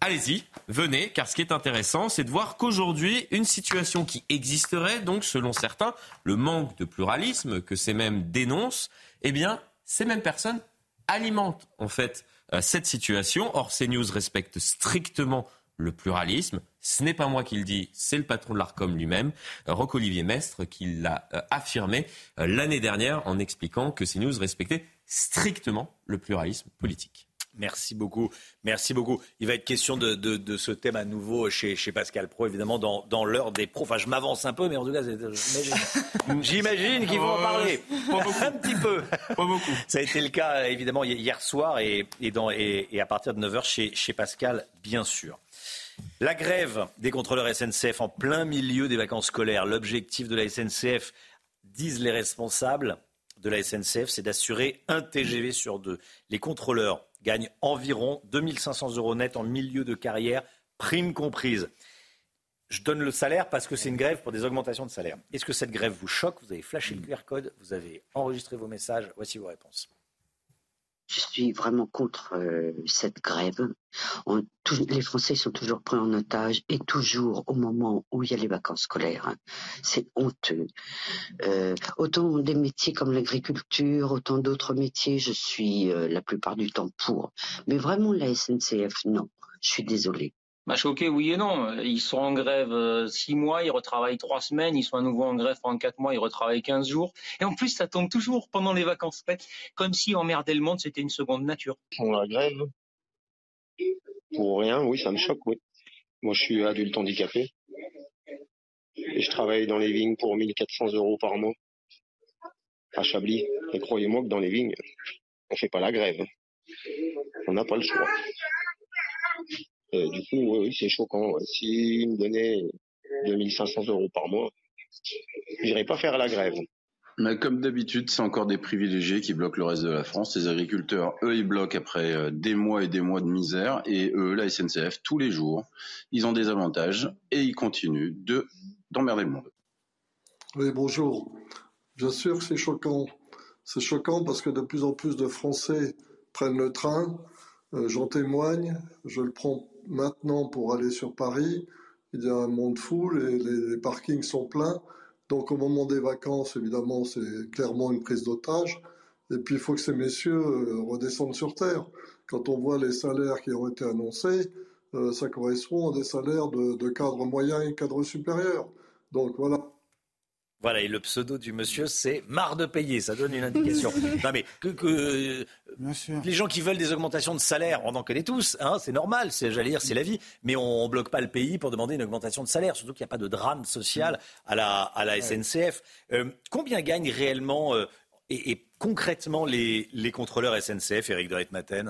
Allez-y, venez, car ce qui est intéressant, c'est de voir qu'aujourd'hui, une situation qui existerait, donc selon certains, le manque de pluralisme que ces mêmes dénoncent, eh bien, ces mêmes personnes alimentent en fait euh, cette situation. Or, CNews respecte strictement le pluralisme. Ce n'est pas moi qui le dis, c'est le patron de l'ARCOM lui-même, euh, Roch-Olivier Mestre, qui l'a euh, affirmé l'année dernière en expliquant que CNews respectait strictement le pluralisme politique. Merci beaucoup. Merci beaucoup. Il va être question de, de- de ce thème à nouveau chez, chez Pascal Pro, évidemment, dans, dans l'heure des pros. Enfin, je m'avance un peu, mais en tout cas, j'imagine, qu'ils vont en parler. Un petit peu. Ça a été le cas, évidemment, hi- hier soir et, et, dans- et- et à partir de 9h chez, chez Pascal, bien sûr. La grève des contrôleurs SNCF en plein milieu des vacances scolaires. L'objectif de la SNCF, disent les responsables de la SNCF, c'est d'assurer un TGV sur deux. Les contrôleurs gagnent environ 2500 euros net en milieu de carrière, prime comprise. Je donne le salaire parce que c'est une grève pour des augmentations de salaire. Est-ce que cette grève vous choque? Vous avez flashé le QR code, vous avez enregistré vos messages. Voici vos réponses. Je suis vraiment contre euh, cette grève. Les Français sont toujours pris en otage et toujours au moment où il y a les vacances scolaires. C'est honteux. Euh, autant des métiers comme l'agriculture, autant d'autres métiers, je suis euh, la plupart du temps pour. Mais vraiment la SNCF, non. Je suis désolée. Bah, choqué, oui et non. Ils sont en grève euh, six mois, ils retravaillent trois semaines, ils sont à nouveau en grève pendant quatre mois, ils retravaillent 15 jours. Et en plus, ça tombe toujours pendant les vacances scolaires, comme si emmerder le monde, c'était une seconde nature. Pour la grève Pour rien, oui, ça me choque, oui. Moi, je suis adulte handicapé. Et je travaille dans les vignes pour 1400 euros par mois. À Chablis. Et croyez-moi que dans les vignes, on fait pas la grève. On n'a pas le choix. Et du coup, oui, c'est choquant. S'ils me donnaient 2500 euros par mois, j'irais pas faire la grève. Mais comme d'habitude, c'est encore des privilégiés qui bloquent le reste de la France. Les agriculteurs, eux, ils bloquent après euh, des mois et des mois de misère. Et eux, la SNCF, tous les jours, ils ont des avantages et ils continuent de d'emmerder le monde. Oui, bonjour. Bien sûr que c'est choquant. C'est choquant parce que de plus en plus de Français prennent le train. Euh, J'en témoigne. Je le prends maintenant pour aller sur Paris. Il y a un monde fou, les, parkings sont pleins. Donc au moment des vacances, évidemment, c'est clairement une prise d'otage. Et puis il faut que ces messieurs euh, redescendent sur Terre. Quand on voit les salaires qui ont été annoncés, euh, ça correspond à des salaires de, de cadres moyens et cadres supérieurs. Donc voilà. Voilà, et le pseudo du monsieur, c'est marre de payer. Ça donne une indication. non, mais que, que- les gens qui veulent des augmentations de salaire, on en connaît tous, hein, c'est normal, c'est, j'allais dire, c'est la vie. Mais on ne bloque pas le pays pour demander une augmentation de salaire, surtout qu'il n'y a pas de drame social à la, à la SNCF. Euh, combien gagnent réellement euh, et, et concrètement les, les contrôleurs SNCF, Eric de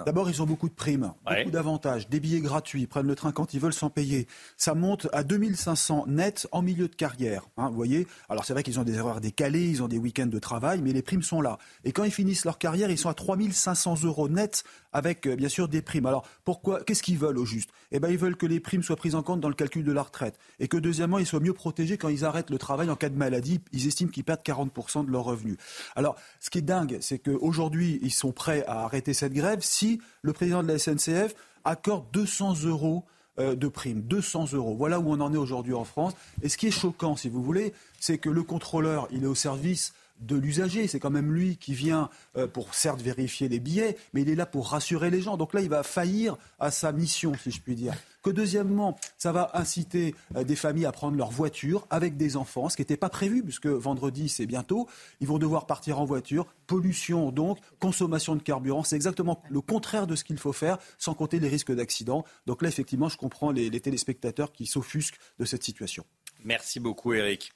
D'abord, ils ont beaucoup de primes, Ouais. beaucoup d'avantages, des billets gratuits, ils prennent le train quand ils veulent sans payer. Ça monte à 2500 net en milieu de carrière. hein, vous voyez Alors c'est vrai qu'ils ont des erreurs décalées, ils ont des week-ends de travail, mais les primes sont là. Et quand ils finissent leur carrière, ils sont à 3500 euros net avec euh, bien sûr des primes. Alors pourquoi Qu'est-ce qu'ils veulent au juste? Eh ben, ils veulent que les primes soient prises en compte dans le calcul de la retraite et que deuxièmement, ils soient mieux protégés quand ils arrêtent le travail en cas de maladie. Ils estiment qu'ils perdent 40% de leurs revenus. Alors, ce qui est dingue, c'est qu'aujourd'hui, ils sont prêts à arrêter cette grève si le président de la SNCF accorde 200 euros euh, de prime, 200 euros. Voilà où on en est aujourd'hui en France. Et ce qui est choquant, si vous voulez, c'est que le contrôleur, il est au service de l'usager. C'est quand même lui qui vient euh, pour certes vérifier les billets, mais il est là pour rassurer les gens. Donc là, il va faillir à sa mission, si je puis dire. Deuxièmement, ça va inciter euh, des familles à prendre leur voiture avec des enfants, ce qui n'était pas prévu, puisque vendredi, c'est bientôt. Ils vont devoir partir en voiture. Pollution, donc, consommation de carburant. C'est exactement le contraire de ce qu'il faut faire, sans compter les risques d'accident. Donc là, effectivement, je comprends les, les téléspectateurs qui s'offusquent de cette situation. Merci beaucoup, Eric.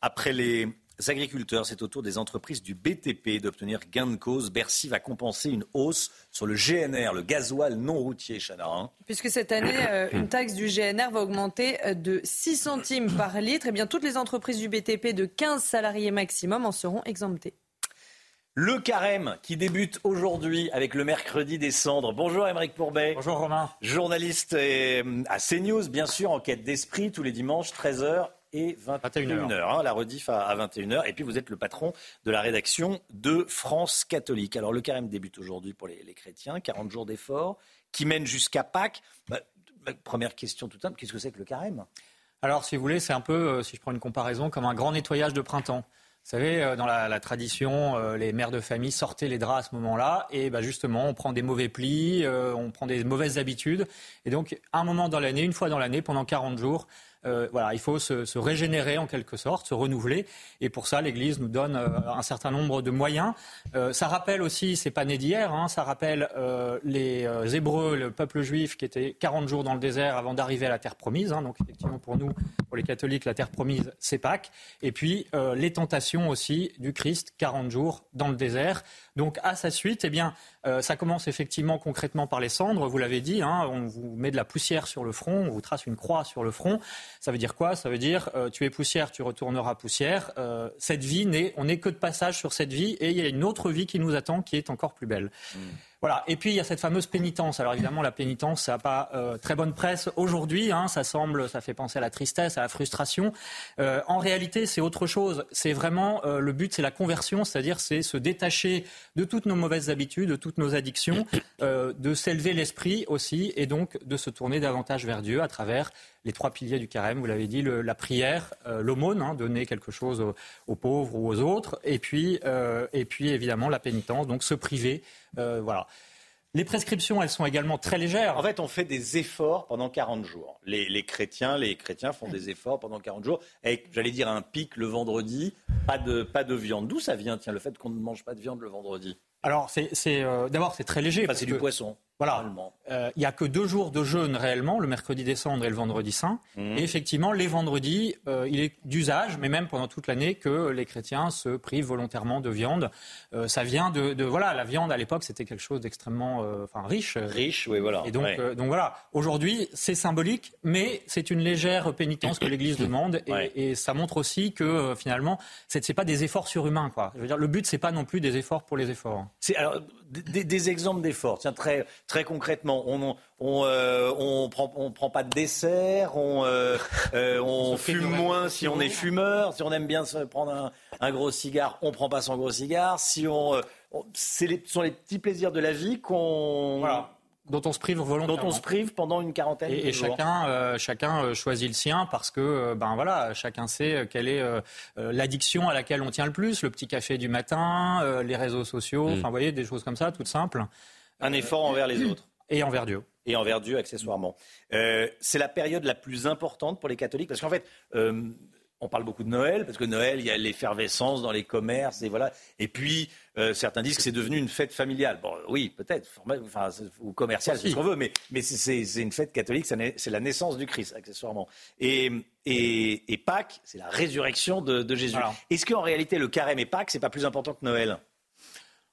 Après les agriculteurs, c'est au tour des entreprises du BTP d'obtenir gain de cause. Bercy va compenser une hausse sur le GNR, le gasoil non routier, Chana. hein. Puisque cette année, euh, une taxe du GNR va augmenter euh, de 6 centimes par litre, et bien toutes les entreprises du BTP de 15 salariés maximum en seront exemptées. Le carême qui débute aujourd'hui avec le mercredi des cendres. Bonjour Émeric Pourbet. Bonjour Romain. Journaliste euh, à CNews, bien sûr, en quête d'esprit tous les dimanches, 13h. Et 21h. Hein, la rediff à, 21h. Et puis vous êtes le patron de la rédaction de France catholique. Alors le carême débute aujourd'hui pour les, chrétiens, 40 jours d'efforts, qui mènent jusqu'à Pâques. Bah, première question tout simple, qu'est-ce que c'est que le carême? Alors si vous voulez, c'est un peu, euh, si je prends une comparaison, comme un grand nettoyage de printemps. Vous savez, euh, dans la, tradition, euh, les mères de famille sortaient les draps à ce moment-là, et bah, justement, on prend des mauvais plis, on prend des mauvaises habitudes, et donc, un moment dans l'année, une fois dans l'année, pendant 40 jours, euh, voilà, il faut se, régénérer en quelque sorte, se renouveler. Et pour ça, l'Église nous donne euh, un certain nombre de moyens. Euh, ça rappelle aussi, c'est pas né d'hier, hein, ça rappelle les Hébreux, le peuple juif qui était 40 jours dans le désert avant d'arriver à la terre promise. Hein. donc effectivement, pour nous, pour les catholiques, la terre promise, c'est Pâques. Et puis les tentations aussi du Christ, 40 jours dans le désert. Donc à sa suite, eh bien, ça commence effectivement concrètement par les cendres. Vous l'avez dit, hein, on vous met de la poussière sur le front, on vous trace une croix sur le front. Ça veut dire quoi? Ça veut dire euh, tu es poussière, tu retourneras poussière. Euh, cette vie, on n'est que de passage sur cette vie et il y a une autre vie qui nous attend qui est encore plus belle. Mm. Voilà. Et puis il y a cette fameuse pénitence. Alors évidemment, la pénitence, ça n'a pas euh, très bonne presse aujourd'hui. Hein. Ça semble, ça fait penser à la tristesse, à la frustration. Euh, en réalité, c'est autre chose. C'est vraiment euh, le but, c'est la conversion, c'est-à-dire c'est se détacher de toutes nos mauvaises habitudes, de toutes nos addictions, de s'élever l'esprit aussi, et donc de se tourner davantage vers Dieu à travers les trois piliers du carême. Vous l'avez dit, la prière, l'aumône, hein, donner quelque chose aux, aux, pauvres ou aux autres, et puis, et puis évidemment la pénitence, donc se priver euh, voilà. Les prescriptions, elles sont également très légères. En fait, on fait des efforts pendant 40 jours. Les, chrétiens, les chrétiens font des efforts pendant 40 jours, avec, j'allais dire, un pic le vendredi, pas de, pas de viande. D'où ça vient, tiens, le fait qu'on ne mange pas de viande le vendredi? Alors, c'est, euh, d'abord, c'est très léger. c'est du poisson. Voilà. Euh, il n'y a que deux jours de jeûne réellement, le mercredi des cendres et le vendredi saint. Mmh. Et effectivement, les vendredis, euh, il est d'usage, mais même pendant toute l'année, que les chrétiens se privent volontairement de viande. Euh, ça vient de, voilà, la viande à l'époque, c'était quelque chose d'extrêmement, enfin riche. Riche, oui, voilà. Et donc, donc voilà. Aujourd'hui, c'est symbolique, mais c'est une légère pénitence que l'Église demande, et, ça montre aussi que finalement, c'est pas des efforts surhumains, quoi. Je veux dire, le but, c'est pas non plus des efforts pour les efforts. C'est alors des, des exemples d'efforts. Tiens, très Très concrètement, on on, euh, on prend on prend pas de dessert, on euh, euh, on, fume moins si on est fumeur, si on aime bien se prendre un, un gros cigare, on prend pas son gros cigare. Si on, c'est les, sont les petits plaisirs de la vie qu'on dont on se prive volontairement. Dont on se prive pendant une quarantaine et, de et chacun, chacun choisit le sien parce que ben voilà, chacun sait quelle est l'addiction à laquelle on tient le plus, le petit café du matin, les réseaux sociaux, mm. enfin vous voyez des choses comme ça, toutes simples. Un effort envers les autres. Et envers Dieu. Et envers Dieu, accessoirement. Euh, c'est la période la plus importante pour les catholiques, parce qu'en fait, euh, on parle beaucoup de Noël, parce que Noël, il y a l'effervescence dans les commerces, et voilà. Et puis, euh, certains disent que c'est devenu une fête familiale. Bon, oui, peut-être, enfin, ou commerciale, c'est ce qu'on veut, mais, mais c'est une fête catholique, c'est la naissance du Christ, accessoirement. Et, et, Pâques, c'est la résurrection de, Jésus. Est-ce qu'en réalité, le carême et Pâques, c'est pas plus important que Noël?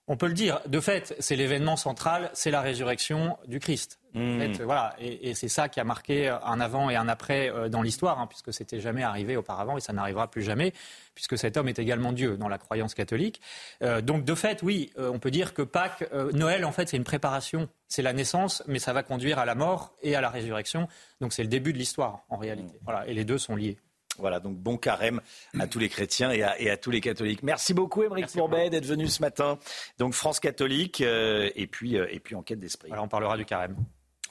On peut le dire. De fait, c'est l'événement central, c'est la résurrection du Christ. Mmh. voilà, et, c'est ça qui a marqué un avant et un après euh, dans l'histoire, hein, puisque c'était jamais arrivé auparavant et ça n'arrivera plus jamais, puisque cet homme est également Dieu dans la croyance catholique. Euh, donc de fait, oui, euh, on peut dire que Pâques, Noël, en fait, c'est une préparation, c'est la naissance, mais ça va conduire à la mort et à la résurrection. Donc c'est le début de l'histoire en réalité. Mmh. Voilà, et les deux sont liés. Voilà, donc bon carême à tous les chrétiens et à, tous les catholiques. Merci beaucoup, Émeric Courbet, d'être venu ce matin. Donc France catholique euh, et, puis, euh, et puis enquête d'esprit. Alors on parlera du carême.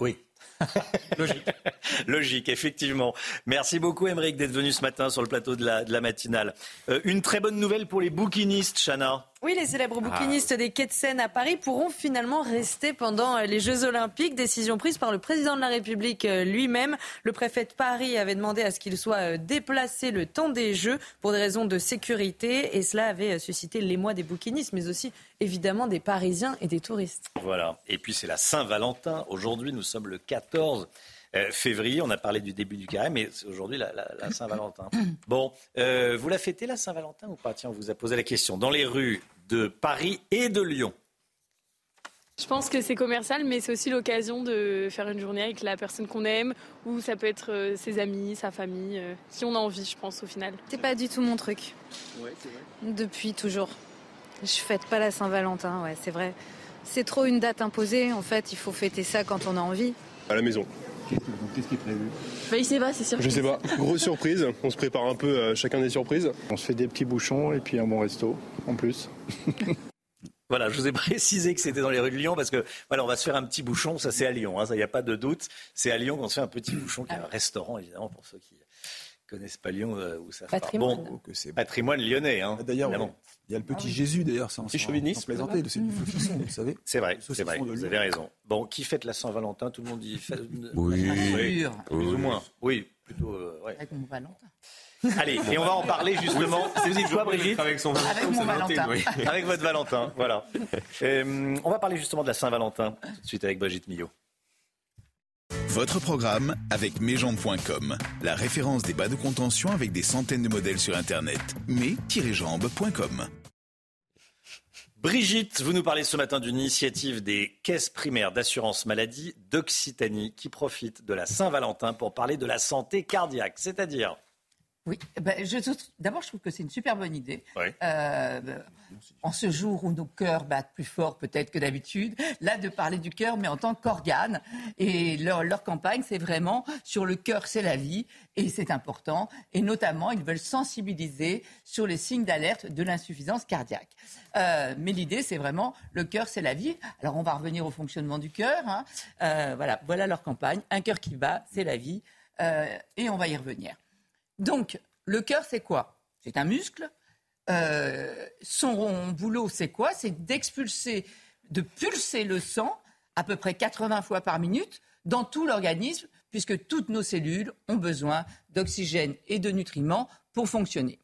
Oui. Logique. Logique, effectivement. Merci beaucoup, Émeric, d'être venu ce matin sur le plateau de la, matinale. Euh, une très bonne nouvelle pour les bouquinistes, Chana. Oui, les célèbres ah. bouquinistes des quais de Seine à Paris pourront finalement rester pendant euh, les Jeux Olympiques. Décision prise par le président de la République euh, lui-même. Le préfet de Paris avait demandé à ce qu'il soit déplacé le temps des Jeux pour des raisons de sécurité. Et cela avait suscité l'émoi des bouquinistes, mais aussi évidemment des Parisiens et des touristes. Voilà. Et puis c'est la Saint-Valentin. Aujourd'hui, nous sommes le 14 euh, février. On a parlé du début du carême, mais c'est aujourd'hui la, Saint-Valentin. Bon, euh, vous la fêtez la Saint-Valentin ou pas? Tiens, on vous a posé la question. Dans les rues de Paris et de Lyon. Je pense que c'est commercial, mais c'est aussi l'occasion de faire une journée avec la personne qu'on aime, ou ça peut être euh, ses amis, sa famille, si on a envie, je pense, au final. C'est pas du tout mon truc. Ouais, c'est vrai. Depuis toujours. Je fête pas la Saint-Valentin, ouais, c'est vrai. C'est trop une date imposée, en fait, il faut fêter ça quand on a envie. À la maison. Qu'est-ce qui est prévu bah, Il sait pas, c'est sûr. Je sais pas. Grosse surprise. On se prépare un peu euh, chacun des surprises. On se fait des petits bouchons et puis un bon resto en plus. Voilà, je vous ai précisé que c'était dans les rues de Lyon parce que voilà, on va se faire un petit bouchon. Ça, c'est à Lyon. Hein, ça, il n'y a pas de doute. C'est à Lyon qu'on se fait un petit bouchon, qui est un restaurant évidemment pour ceux qui connaissent pas Lyon euh, où ça Patrimoine. Bon, patrimoine lyonnais. Hein, D'ailleurs, il y a le petit Jésus d'ailleurs, ça. C'est chauviniste. plaisanter de ces vous savez. C'est vrai, c'est vrai. Vous avez raison. Bon, qui fête la Saint-Valentin? Tout le monde dit. fait- Oui. oui. Plus ou moins. Oui, plutôt. euh, ouais. Avec mon Valentin. Allez, et on va en parler justement. C'est vous dites quoi, Brigitte Avec son Valentin, Avec mon Valentin. oui. Avec votre Valentin, voilà. Euh, on va parler justement de la Saint-Valentin tout de suite avec Brigitte Millot. Votre programme avec mesjambes.com, la référence des bas de contention avec des centaines de modèles sur Internet. mes-jambes.com. Brigitte, vous nous parlez ce matin d'une initiative des caisses primaires d'assurance maladie d'Occitanie qui profite de la Saint-Valentin pour parler de la santé cardiaque, c'est-à-dire Oui, ben, je- d'abord, je trouve que c'est une super bonne idée. Oui. Euh, en ce jour où nos cœurs battent plus fort peut-être que d'habitude, là, de parler du cœur, mais en tant qu'organe. Et leur, leur campagne, c'est vraiment sur le cœur, c'est la vie, et c'est important. Et notamment, ils veulent sensibiliser sur les signes d'alerte de l'insuffisance cardiaque. Euh, mais l'idée, c'est vraiment le cœur, c'est la vie. Alors, on va revenir au fonctionnement du cœur. hein. Euh, voilà, voilà leur campagne. Un cœur qui bat, c'est la vie. Et on va y revenir. Donc, le cœur, c'est quoi? C'est un muscle. Euh, son boulot, c'est quoi? C'est d'expulser, de pulser le sang à peu près 80 fois par minute dans tout l'organisme, puisque toutes nos cellules ont besoin d'oxygène et de nutriments pour fonctionner.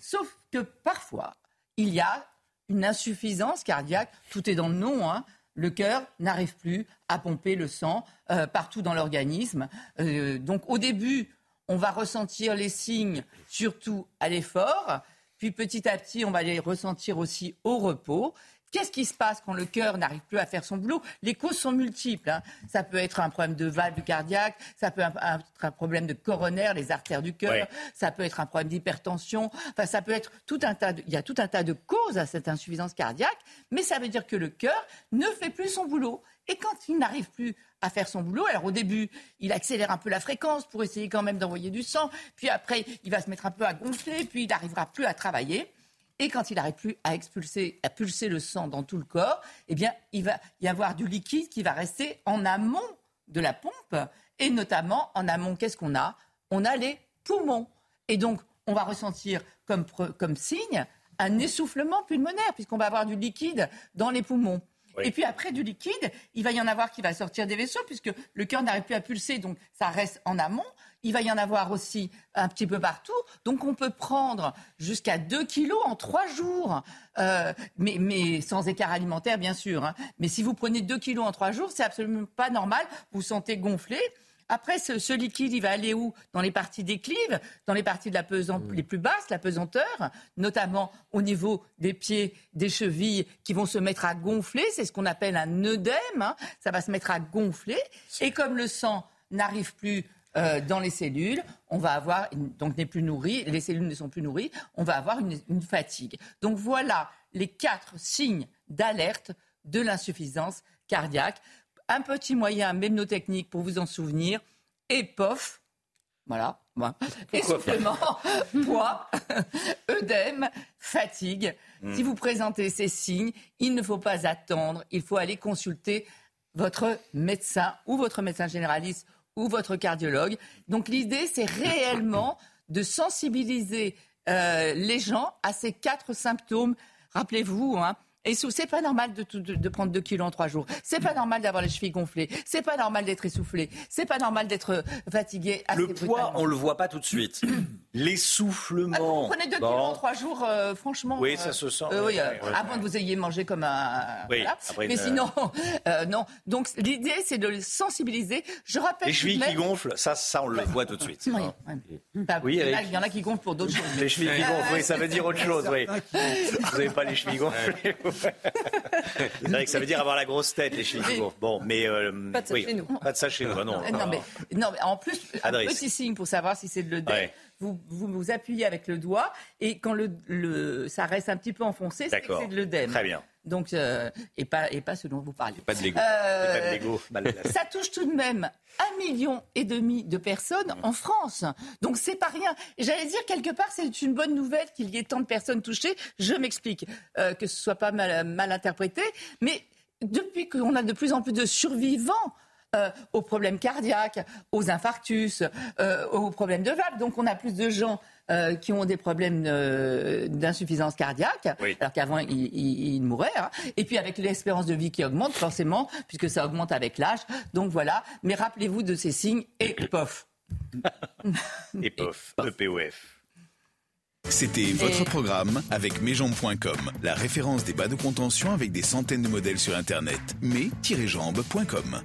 Sauf que parfois, il y a une insuffisance cardiaque, tout est dans le nom, hein. le cœur n'arrive plus à pomper le sang euh, partout dans l'organisme. Euh, donc au début, on va ressentir les signes surtout à l'effort, puis petit à petit, on va les ressentir aussi au repos. Qu'est-ce qui se passe quand le cœur n'arrive plus à faire son boulot? Les causes sont multiples. hein. Ça peut être un problème de valve cardiaque, ça peut être un problème de coronaire, les artères du cœur, Ouais. ça peut être un problème d'hypertension. Enfin, ça peut être tout un tas. De, il y a tout un tas de causes à cette insuffisance cardiaque, mais ça veut dire que le cœur ne fait plus son boulot. Et quand il n'arrive plus à faire son boulot, alors au début, il accélère un peu la fréquence pour essayer quand même d'envoyer du sang. Puis après, il va se mettre un peu à gonfler, puis il n'arrivera plus à travailler. Et quand il n'arrive plus à expulser, à pulser le sang dans tout le corps, eh bien, il va y avoir du liquide qui va rester en amont de la pompe. Et notamment, en amont, qu'est-ce qu'on a? On a les poumons. Et donc, on va ressentir comme, comme signe un essoufflement pulmonaire, puisqu'on va avoir du liquide dans les poumons. Et puis après du liquide, il va y en avoir qui va sortir des vaisseaux, puisque le cœur n'arrive plus à pulser, donc ça reste en amont. Il va y en avoir aussi un petit peu partout. Donc on peut prendre jusqu'à 2 kilos en 3 jours, Euh, mais, mais sans écart alimentaire, bien sûr. hein. Mais si vous prenez 2 kilos en 3 jours, c'est absolument pas normal. Vous vous sentez gonflé. Après, ce, ce liquide, il va aller où? Dans les parties déclives, dans les parties de la pesan- les plus basses, la pesanteur, notamment au niveau des pieds, des chevilles, qui vont se mettre à gonfler. C'est ce qu'on appelle un œdème. hein. Ça va se mettre à gonfler. Et comme le sang n'arrive plus euh, dans les cellules, on va avoir, donc n'est plus nourri, les cellules ne sont plus nourries, on va avoir une, une fatigue. Donc voilà les quatre signes d'alerte de l'insuffisance cardiaque. Un petit moyen mnémotechnique pour vous en souvenir, EPOF, voilà, voilà. essoufflement, poids, œdème, fatigue. Hmm. Si vous présentez ces signes, il ne faut pas attendre, il faut aller consulter votre médecin ou votre médecin généraliste ou votre cardiologue. Donc l'idée, c'est réellement de sensibiliser euh, les gens à ces quatre symptômes. Rappelez-vous, hein, et sous- c'est pas normal de, tout- de- de prendre 2 kilos en 3 jours. C'est pas normal d'avoir les chevilles gonflées. C'est pas normal d'être essoufflé. C'est pas normal d'être euh, fatigué. assez Le poids, brutalement. on le voit pas tout de suite. L'essoufflement. Vous prenez 2 Bon. kilos en 3 jours, euh, franchement. Oui, euh, ça se sent, euh, oui, euh, moins que vous ayez mangé comme un. Oui, voilà. après Mais une- sinon, euh, non. Donc l'idée, c'est de sensibiliser. Je rappelle. Les chevilles qui gonflent, ça, ça on le voit tout de suite. Oui, hein. oui. Pas- Oui, il, y en a, Eric. il y en a qui gonflent pour d'autres choses. Les chevilles qui gonflent, oui, ça veut dire autre chose, oui. Vous n'avez pas les chevilles gonflées. C'est vrai que ça veut dire avoir la grosse tête, les gonflent. Bon, mais. euh, Pas de ça oui, chez nous. Pas de ça chez nous, non. Non, mais, non, mais en plus, un petit signe pour savoir si c'est de l'œdème. Ouais. Vous, vous vous appuyez avec le doigt et quand le, le- ça reste un petit peu enfoncé, c'est que c'est de l'œdème. Très bien. Donc, euh, et, pas, et pas ce dont vous parlez. Pas de Lego. Euh, Lego. ça touche tout de même un million et demi de personnes en France. Donc c'est pas rien. J'allais dire quelque part c'est une bonne nouvelle qu'il y ait tant de personnes touchées. Je m'explique euh, que ce soit pas mal, mal interprété, mais depuis qu'on a de plus en plus de survivants. Euh, aux problèmes cardiaques, aux infarctus, euh, aux problèmes de valve. Donc on a plus de gens euh, qui ont des problèmes euh, d'insuffisance cardiaque, Oui. alors qu'avant ils, ils- ils mouraient. hein. Et puis avec l'espérance de vie qui augmente forcément, puisque ça augmente avec l'âge. Donc voilà. Mais rappelez-vous de ces signes et pof. Et POF, le POF. C'était votre programme avec mesjambes.com, la référence des bas de contention avec des centaines de modèles sur Internet. mais-jambes.com.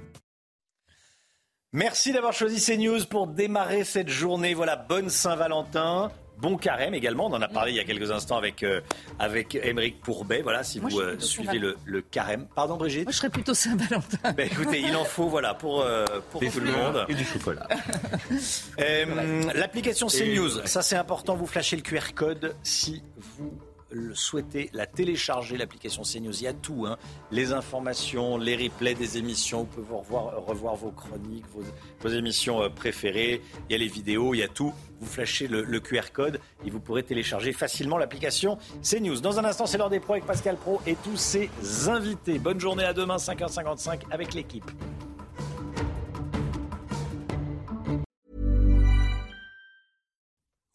Merci d'avoir choisi CNews pour démarrer cette journée. Voilà, bonne Saint-Valentin. Bon carême également, on en a parlé il y a quelques instants avec, euh, avec Émeric Pourbet. Voilà, si Moi, vous euh, suivez le, le carême. Pardon Brigitte Moi je serais plutôt Saint-Valentin. Ben, écoutez, il en faut voilà, pour, euh, pour tout le monde. Et du chocolat. Euh, L'application Et- CNews, ça c'est important, vous flashez le QR code si vous souhaitez la télécharger, l'application CNews. Il y a tout, hein. les informations, les replays des émissions, vous pouvez revoir, revoir vos chroniques, vos, émissions euh, préférées, il y a les vidéos, il y a tout. Vous flashez le, le QR code et vous pourrez télécharger facilement l'application CNews. Dans un instant, c'est l'heure des pros avec Pascal Pro et tous ses invités. Bonne journée à demain, 5h55 avec l'équipe.